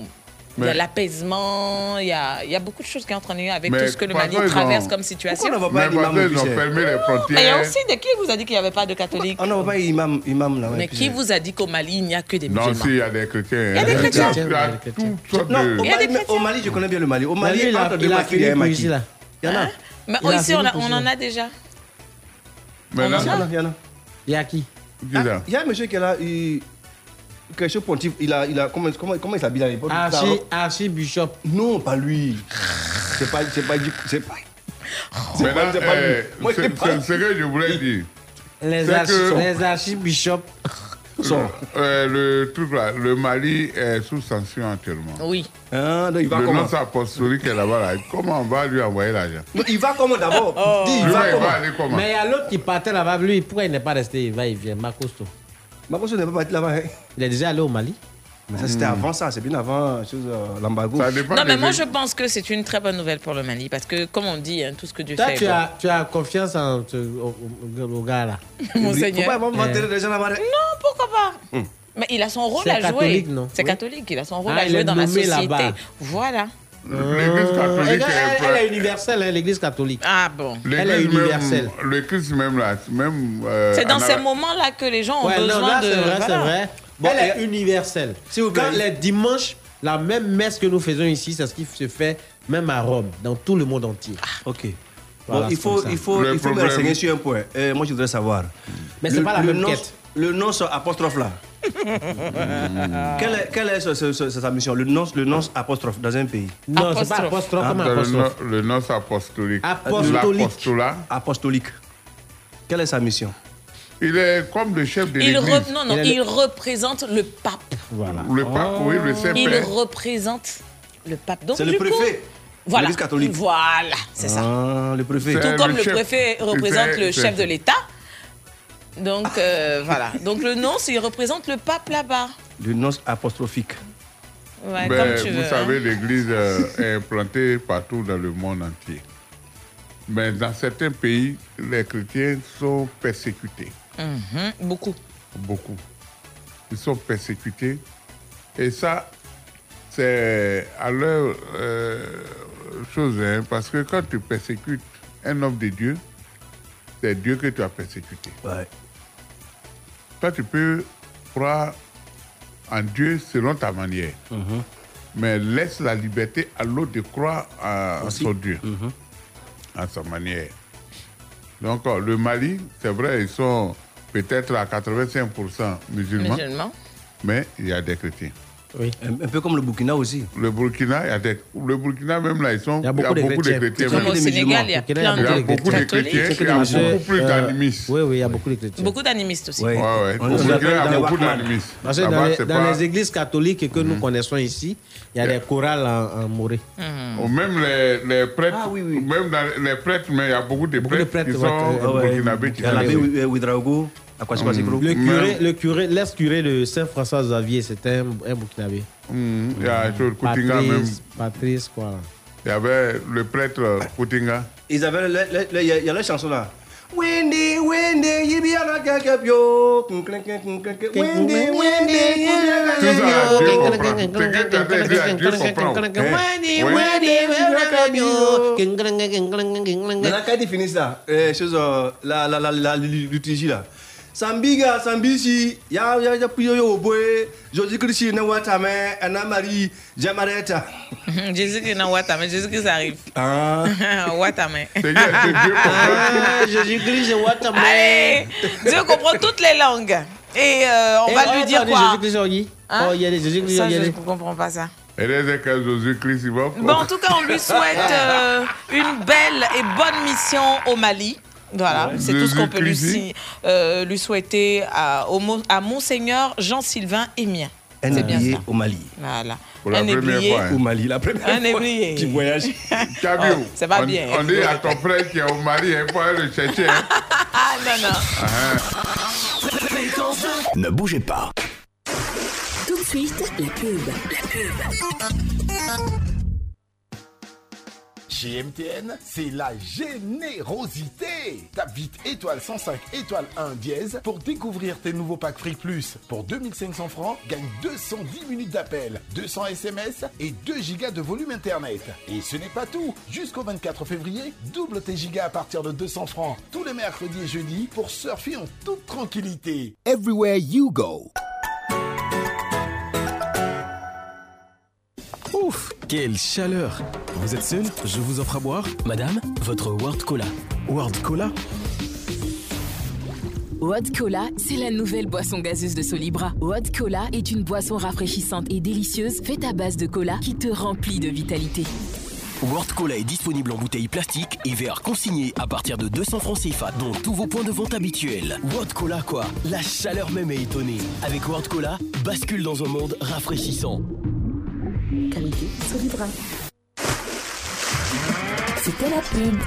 Il y a Mais- l'apaisement, il y a, il y a beaucoup de choses qui entrent en lien avec Mais tout ce que le Mali traverse ont- comme situation. Pourquoi on n'envoie pas Mais imam ont fermé les Mais il y a frontières. aussi de qui vous a dit qu'il n'y avait pas de catholiques On n'envoie pas imam, imam là. Mais qui vous a dit qu'au Mali, il n'y a que des Non, musulmans si, il y a des chrétiens. Il y a des chrétiens. Il y a Non, des Mali, mais chrétiens. au Mali, je connais bien le Mali. Au Mais Mali, il y a pour maquis. là. Il y en a. Mais ici, on, en a déjà. Maintenant, Il y en a, il y en a. Il y a qui Il y a un monsieur qui est là. Quelque pontif, il a, il a, comment, comment, comment il s'habille à l'époque? Archi, Archibishop. Non, pas lui. C'est pas, c'est pas, du- c'est pas. c'est pas- c'est pas lui. euh, Moi, c'est pas c'est ce que je voulais dire. Les, archi, que- les archibishops. Son. Euh, le truc là, le Mali est sous sanction actuellement. Oui. Ah, donc il va Le comment? apostolique est là-bas. Là. Comment on va lui envoyer l'argent? Il va comment d'abord? Oh. Il va comment va aller comment? Mais il y a l'autre qui partait là-bas. Lui, pourquoi il n'est pas resté? Il va, il vient. Macosto. Makosso n'est pas parti là-bas. hein. Il est déjà allé au Mali. Mais ça, c'était avant ça. C'est bien avant chose, euh, l'embargo. Non, mais moi, je pense que c'est une très bonne nouvelle pour le Mali parce que, comme on dit, hein, tout ce que Dieu Toi, fait. tu bon. as, tu as confiance en, te- au, au- au gars là. Monseigneur. Faut pas vraiment enterrer les gens là-bas. Non, pourquoi pas? Mais il a son rôle C'est à jouer. catholique, non? C'est Oui. catholique, il a son rôle Ah, à jouer dans la société. là-bas. Voilà. L'église Elle, catholique elle- est elle est universelle, hein, l'église catholique. Ah bon. Elle est universelle. L'église même là, même. euh, C'est dans ces moments-là que les gens ont Ouais, besoin non, là, de. c'est vrai, c'est voilà. vrai. elle est universelle. Quand les dimanches, la même messe que nous faisons ici, c'est ce qui se fait même à Rome, dans tout le monde entier. Ok. Voilà, bon, il faut, il faut, il faut me renseigner sur un point. Euh, moi, je voudrais savoir. Mais c'est pas la le même nom- quête. Le nom sur apostrophe là. quelle est, quelle est ce- ce- ce- sa mission Le nom apostrophe dans un pays Non, c'est pas apostrophe, le apostrophe. nom- Le nom c'est apostolique. Apostolique. Apostolique. Quelle est sa mission? Il est comme le chef de Il, l'église. re- non, non, il représente le pape. Voilà. Le pape, oui, le Il Saint-Père. représente le pape. Donc, C'est le du coup- préfet. Voilà. L'église catholique. Voilà, c'est ça. Ah, le préfet. Tout comme le, préfet représente le chef de l'État. Donc, euh, voilà. Donc, le nom, c'est- il représente le pape là-bas. Le nom apostrophique. Ouais, Ben, comme tu vous veux. savez, hein. l'église euh, est implantée partout dans le monde entier. Mais dans certains pays, les chrétiens sont persécutés. Mhm, Beaucoup. Beaucoup. Ils sont persécutés. Et ça, c'est à leur euh, chose, hein, parce que quand tu persécutes un homme de Dieu, c'est Dieu que tu as persécuté. Toi, tu peux croire en Dieu selon ta manière. Mais laisse la liberté à l'autre de croire en son Dieu, à sa manière. Donc, euh, le Mali, c'est vrai, ils sont peut-être à 85% musulmans, Musulmans. mais il y a des chrétiens. Oui. Un, un peu comme le Burkina aussi. Le Burkina, il y a des, le Burkina même là, ils sont, Il y a beaucoup de chrétiens. chrétiens. Comme même. au Sénégal, il y a plein Il y a de beaucoup de catholiques. chrétiens, il y a beaucoup plus Euh, d'animistes. Oui, oui, il y a beaucoup de chrétiens. Beaucoup d'animistes aussi. Ouais. On Au il y a beaucoup d'animistes. Parce que dans, les, c'est dans pas- les églises catholiques que nous connaissons ici, il y a des chorales en, en moré. Ou même les, les prêtres, même dans les prêtres, mais il y a beaucoup de prêtres, prêtres, qui sont burkinabés qui Il y a l'abbé euh, Ouedraogo, à quoi Le curé, le curé, l'ex-curé de Saint-François Xavier, c'était un, un Burkinabé. Il y a sur Koutinga même. Patrice, Patrice, quoi. Il y avait le prêtre Koutinga. Ils avaient, il y a- il y a la chanson là. Wendy, Wendy. Wendy, Wendy, quelqu'un qui a là, euh, chose, euh, la, la, la, la, liturgie là. Sambiga, Sambisi, ya ya ya puyo yo boy, Jésus Christ na watame, Anna Marie, Jamareta. Jésus-Christ, non, Watame. Jésus-Christ arrive. Ah. Watame. Ah, Jésus-Christ, c'est Watame. Allez, Dieu comprend toutes les langues. Et euh, on Et va on lui dire quoi? Jésus-Christ, on dit. Hein? Oh, il y a des Jésus-Christ, Ça, il y a je ne comprends pas ça. Et les que Jésus-Christ, Bon, en tout cas, on lui souhaite euh, une belle et bonne mission au Mali. Voilà, Ouais. c'est tout ce qu'on peut lui, si- euh, lui souhaiter à, au mo- à Monseigneur Jean-Sylvain Émien. Un C'est bien éblier ça. au Mali. Voilà. Pour la un première fois, hein. Au Mali, la première Un fois. éblier. Qui voyage. Cabio, Oh, c'est pas on, bien. On dit à ton frère qui est au Mali, il faut aller le chercher. hein. Ah non, non. Ah, Ne bougez pas. Tout de suite, la pub. La pub. Chez MTN, c'est la générosité. Tape vite étoile 105 étoile 1 dièse pour découvrir tes nouveaux packs Free Plus. Pour 2500 francs, gagne 210 minutes d'appel, 200 SMS et 2 gigas de volume internet. Et ce n'est pas tout. Jusqu'au 24 février, double tes gigas à partir de 200 francs tous les mercredis et jeudis pour surfer en toute tranquillité. Everywhere you go. Ouf, quelle chaleur Vous êtes seul Je vous offre à boire Madame, votre World Cola. World Cola Wad Cola, c'est la nouvelle boisson gazeuse de Solibra. Wad Cola est une boisson rafraîchissante et délicieuse faite à base de cola qui te remplit de vitalité. World Cola est disponible en bouteille plastique et verre consigné à partir de 200 francs CFA, dont tous vos points de vente habituels. World Cola, quoi? La chaleur même est étonnée. Avec World Cola, bascule dans un monde rafraîchissant. C'était la pub.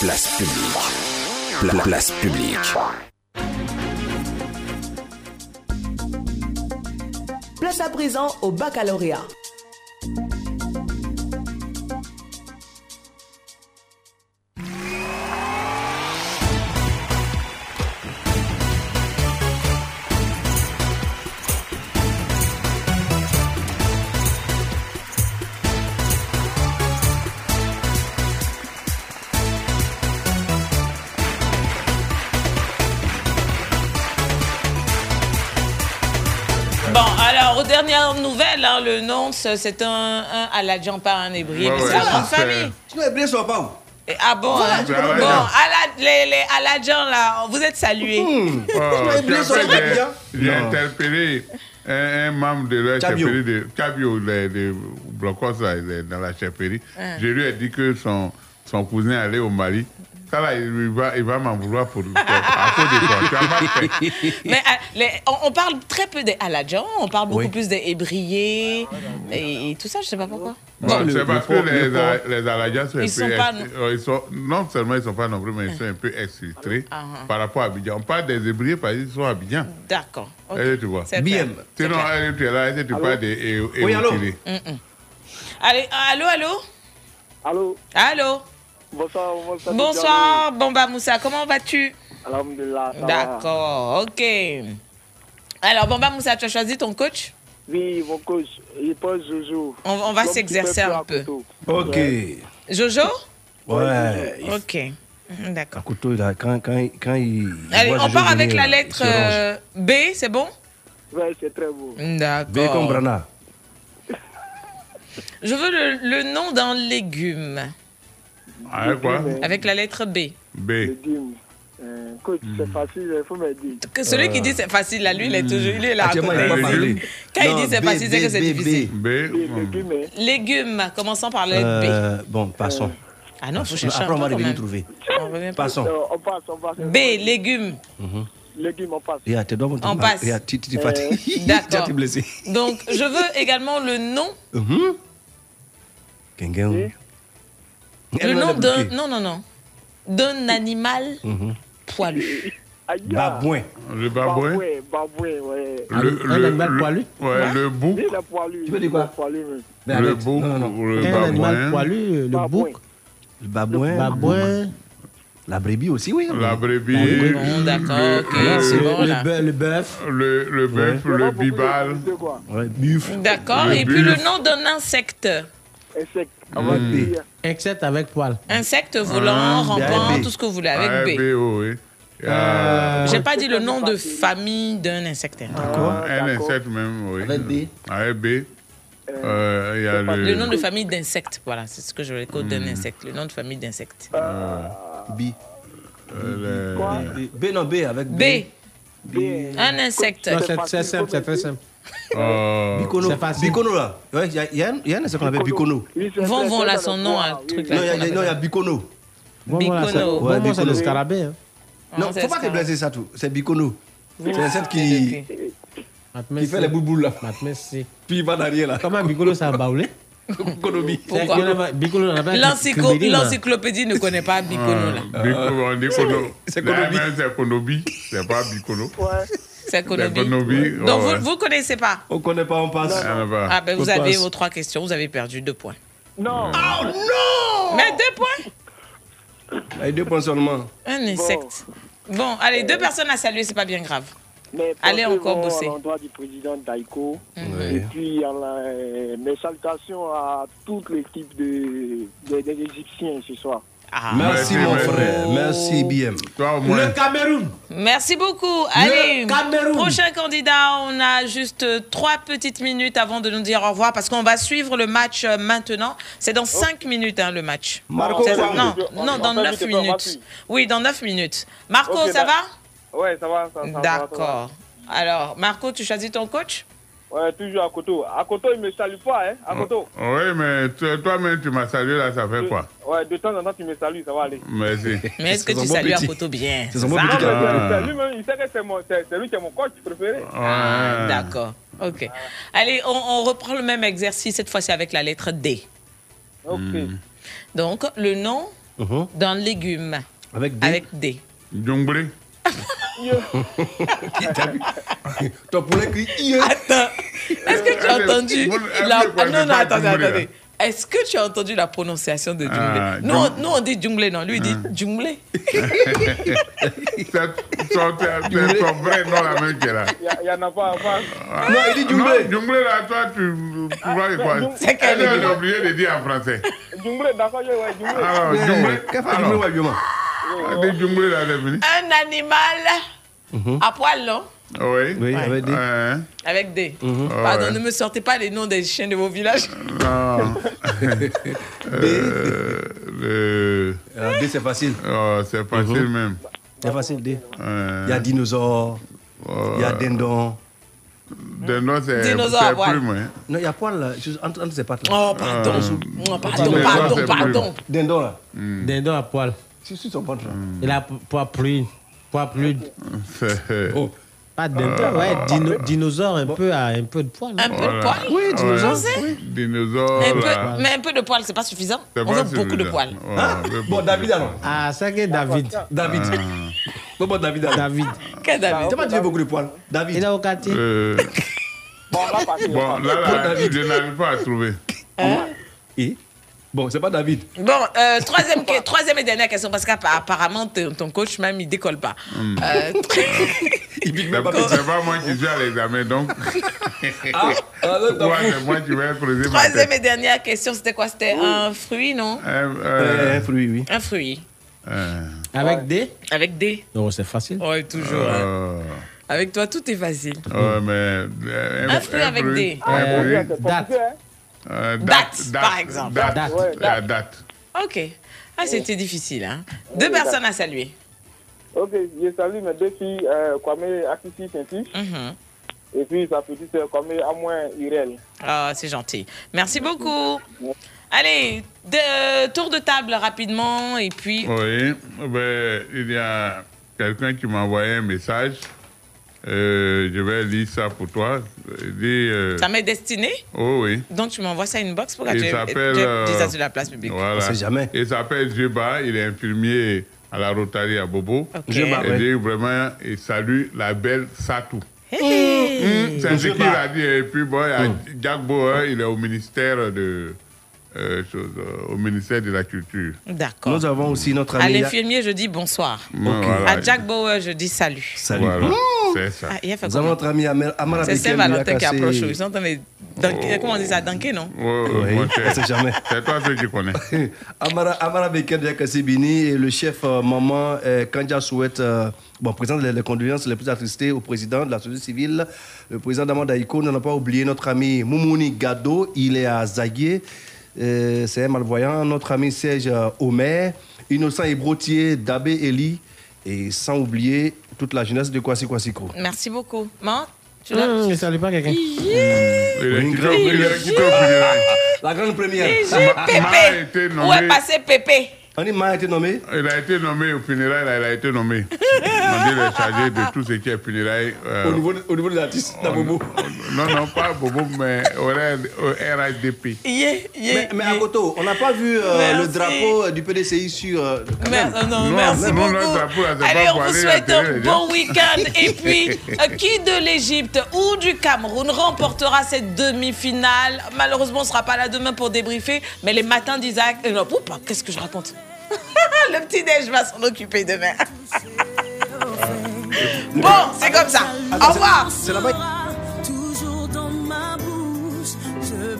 Place publique. Pla place publique. Place à présent au baccalauréat. Nouvelles, hein, le nom, c'est un, un Aladjan, pas un ébrié. Ouais, ouais, c'est de famille. Blés sont pas où? Ah bon, Voilà, hein? tu bon, les, les Aladjans, là, vous êtes salués. Oh, très j'ai- interpellé un, un membre de Cabio. chapellerie, de Cabio, les, les Blocos, là, dans la chapellerie. Hein. Je lui ai dit que son, son cousin allait au Mali. Ça, là, il va, il va m'en vouloir pour, pour- à cause de toi. Tu as mal fait. Mais euh, les- on, on parle très peu des Aladjans, on parle beaucoup Oui. plus des ébriés et, et tout ça, je sais pas pourquoi. Bon, c'est parce que les, les Aladjas sont un Ils peu. sont pas euh, ils sont, non seulement ils ne sont pas nombreux, mais ils sont un peu exfiltrés Ah, ah. par rapport à Abidjan. On parle des ébriés parce qu'ils sont à Abidjan. D'accord. ok. Est-ce que tu vois. C'est Sinon, tu es là, tu parles des Oui, allô? Mm, mm. Allez, allô, allô? Allô? Allô? Bonsoir, bonsoir. Bonsoir, Bomba Moussa, comment vas-tu? Alhamdulillah. D'accord, ok. Alors, Bomba Moussa, tu as choisi ton coach? Oui, mon coach, il pose Jojo. On, on va s'exercer un peu. Ok. Jojo? Ouais. Ok, Mhm, d'accord. Couteau, il a- quand, quand, il- quand il. Allez, on part avec venir, la lettre euh, B, c'est bon? Ouais, c'est très beau. D'accord. B comme Brana. Je veux le, le nom d'un légume. Avec quoi? Avec la lettre B. B. Euh, coach, Hmm. c'est facile, il faut m'aider. Que celui qui dit c'est facile, là, lui, il est toujours il est là. parler. Quand il dit c'est B, facile, c'est que B, c'est B, difficile. B. Légumes. Légumes, commençons par la lettre Euh, bon, passons. Ah non, faut chercher Après, on va revenir trouver. B. Passons. Euh, on passe, on passe. B, légumes. Mhm. Légumes, on passe. On passe. Euh, D'accord. Donc, je veux également le nom, Mhm. Kengen. Le nom d'un, non, non, non, d'un animal Mhm. poilu. Babouin. Le babouin Babouin, babouin, ouais. Le, Un le- animal le- poilu? Ouais, le bouc. Tu veux dire quoi? Mais Le bouc, Non, non, non. le Un animal babouin. poilu, le Babouin. bouc. Le babouin. Babouin. La brebis aussi, oui. La brebis. Bon, d'accord, le- ok, le- c'est bon, Le là. bœuf. Le bœuf. Le, le bœuf, le bibal. Ouais. D'accord. Le Et puis le nom d'un insecte. Insecte. Mm. Insecte avec poil. Insecte volant, Ah, rampant, B. tout ce que vous voulez Ah, avec B. B, oui. Il y a J'ai pas dit le nom de famille d'un insecte. hein. un insecte même, oui. Avec B. Avec B. Euh, Il y a le... Le nom de famille d'insecte, voilà, c'est ce que je voulais code d'un insecte. Le nom de famille d'insecte. B. euh, B, non, B avec B. B. Un insecte. C'est- C'est simple, c'est très simple. Oh. Bicono. C'est facile. Bicono, là. Ouais, Il y, a- il y il y a un insecte qu'on appelle Bicono. Vont, vont, là, son nom, un truc là. Non, il y a- y. Bicono. C'est- Bicono. bon, Ouais, bon, c'est le bicono. scarabée. hein. Non, c'est faut pas te ça. blesser ça tout. C'est Bicono. C'est l'insecte Ok, qui, qui fait les bouboules là. Puis il va derrière là. Comment Bicolo ça a baoulé? L'encyclopédie ne connaît pas Bicono, là. Ah, Bicono. C'est Konobi. c'est Konobi, c'est pas Bicono. C'est Konobi. Konobi, Donc, vous ne connaissez pas? On connaît pas, on passe. Ah, ben vous On avez passe. vos trois questions, vous avez perdu deux points. Non. Oh non Mais deux points? Avec deux points seulement. Un insecte. Bon, allez, deux personnes à saluer, c'est pas bien grave. Mais Allez encore bosser. À l'endroit du président Daiko. Ouais. Et puis, à la- mes salutations à toute l'équipe de, de- des Égyptiens ce soir. Ah. Merci, Merci, mon frère. Merci, BM. Toi. Le Cameroun. Merci beaucoup. Allez, Cameroun. prochain candidat, on a juste euh, trois petites minutes avant de nous dire au revoir parce qu'on va suivre le match euh, maintenant. C'est dans cinq minutes hein, le match. Marco, on- non, on- non, on dans neuf minutes. Oui, dans neuf minutes. Marco, ça va? Ouais, ça va. Ça, ça va, ça va. D'accord. Alors, Marco, tu choisis ton coach? Ouais, toujours à Koto. À Koto, il me salue pas, hein. À Koto. Oui, mais toi- toi-même, tu m'as salué là, ça fait quoi? Ouais, de temps en temps, tu me salues, ça va aller. Merci. Mais est-ce que tu salues à. Koto bien? C'est son bon petit Ah. lui-même, il sait que c'est mon- c'est- c'est lui qui est mon coach préféré. Ah. D'accord. Ok. Allez, on, on reprend le même exercice, cette fois-ci avec la lettre D. Ok. Donc, le nom Mhm. d'un légume Avec D. avec D. Djongbré. Ton poulet crie. Attends, Est-ce que tu as entendu fait quoi, Ah, Non, non, attendez, attendez. Est-ce que tu as entendu la prononciation de Djunglé Ah, nous, nous, on dit Djunglé, non? Lui, il dit Djunglé. C'est son, c'est vrai nom la même qui est là. Il n'y en a pas en face. Ah, Non, Djunglé, là, toi, tu, tu vois quoi? C'est quel Elle est- est obligée de dire en français. Djunglé, d'accord, je- ouais, Djunglé. Alors, Djunglé. elle dit Djunglé, là, c'est fini. Un animal à poil, non? Oui? Oui, avec des. Hein? Avec des. Mhm. Pardon, Ouais. ne me sortez pas les noms des chiens de vos villages. Non. Euh, le... Ah, D, c'est facile. Oh, c'est facile Mhm. même. C'est facile, D. Euh, Il y a dinosaure, il y a dindon. Dindon, c'est plume, hein. Non, il y a poil là, juste entre, entre ses pattes là. Oh, pardon. Ah. Oh, pardon, pardon, pardon. Dindon là. Dindon à poil. C'est sur son ventre là. Il a poil plus. Poil plus. Pas dindon, ouais, dino- dinosaure un peu, à, un peu de poil. Un peu de poil Oui, dinosaure. Français Dinosaure, un peu, là. Mais un peu de poil, c'est pas suffisant. C'est On pas veut beaucoup de poil. Ouais, Hein? Bon, David alors. Ah, ça que David. David. Bon, bon, David alors. David. Quel David Tu pas dit beaucoup de poils. David. Il est au quartier. Euh, Bon, là, là, là, je n'arrive pas à trouver. Et Bon, c'est pas David. Bon, euh, troisième, que- troisième et dernière question, parce qu'apparemment, ton ton coach même, il décolle pas. Hmm. Euh, C'est pas, c'est pas moi qui suis à l'examen, donc. Ah, Ouais, c'est moi qui vais creuser ma troisième et dernière question, c'était quoi? C'était un fruit, non? Euh, euh, Un fruit, oui. Un fruit. euh, Avec des? Avec des Non, c'est facile. Ouais, toujours. hein. Avec toi, tout est facile. ouais, mais. Un fruit avec des. Un Euh, date. Euh, Date, par exemple. Date. Date. La date. Ok. Ah, c'était difficile. Hein? Deux personnes à saluer. Ok, je salue mes deux filles, euh, Kwame Akisi Senti, Mhm. et puis sa petite sœur Kwame Amoin Irel. Ah, c'est gentil. Merci beaucoup. Allez, de- tour de table rapidement et puis. Oui, ben, il y a quelqu'un qui m'a envoyé un message. Euh, je vais lire ça pour toi. Dit. euh, Ça m'est destiné. Oh oui. Donc tu m'envoies ça inbox pour que tu s'appelle. tu euh, dis ça sur la place publique. Voilà. sait jamais. Il s'appelle Jeba, il est infirmier à la Rotary à Bobo. Ok. Jeba, il ouais. dit vraiment, il salue la belle Satou. Hey. Hum, C'est ce qu'il a dit. Et puis, bon, il y a Jack Bauer, il est au ministère de. Euh, euh, au ministère de la Culture. D'accord. Nous avons aussi notre À ami. l'infirmier, je dis bonsoir. Ouais, voilà. À Jack Bauer, je dis salut. Salut. Voilà, Mmh. c'est ça. Ah, il a fait Nous avons notre ami Amar- Amara C'est Saint-Valentin qui approche. Ils sont en train de Comment on dit ça Dunker, non Oui, moi, on sait jamais. C'est toi ceux qui connais. Amara, Amara Bekem vient casser Bini et le chef euh, maman euh, Kandja souhaite euh, bon, présente les, les condoléances les plus attristées au président de la société civile, le président d'Amanda Iko. Nous n'avons pas oublié notre ami Moumouni Gado, il est à Zaguier. Euh, c'est un malvoyant. Notre ami Serge euh, Omer, Innocent Ebrotier, Dabé Eli, et sans oublier toute la jeunesse de Kwasi Kwasiko. Merci beaucoup. Maman, tu l'as Hum, salue pas quelqu'un. Funérailles. La grande première. Et Pépé. Où est passé Pépé? On dit, m'a été nommé. Il a été nommé au funérailles, là, il a été nommé. On dit le chargé de tout ce qui est funérailles. euh, Au niveau, de- au niveau des artistes, d'Abobo. non, non, pas Bobo, mais au, R- au RHDP. Yeah, yeah, Mais, mais yeah. à Koto, on n'a pas vu euh, le drapeau euh, du PDCI sur. euh, Mer- non, Non, merci non, beaucoup. drapeau, là, Allez, pas on vous souhaite un bon week-end. Et puis, qui de l'Égypte ou du Cameroun remportera cette demi-finale? Malheureusement, on ne sera pas là demain pour débriefer, mais les matins d'Isaac. qu'est-ce que je raconte? Le petit-déj va s'en occuper demain. bon, c'est comme ça. Au revoir. C'est là-bas. Toujours dans ma bouche, je.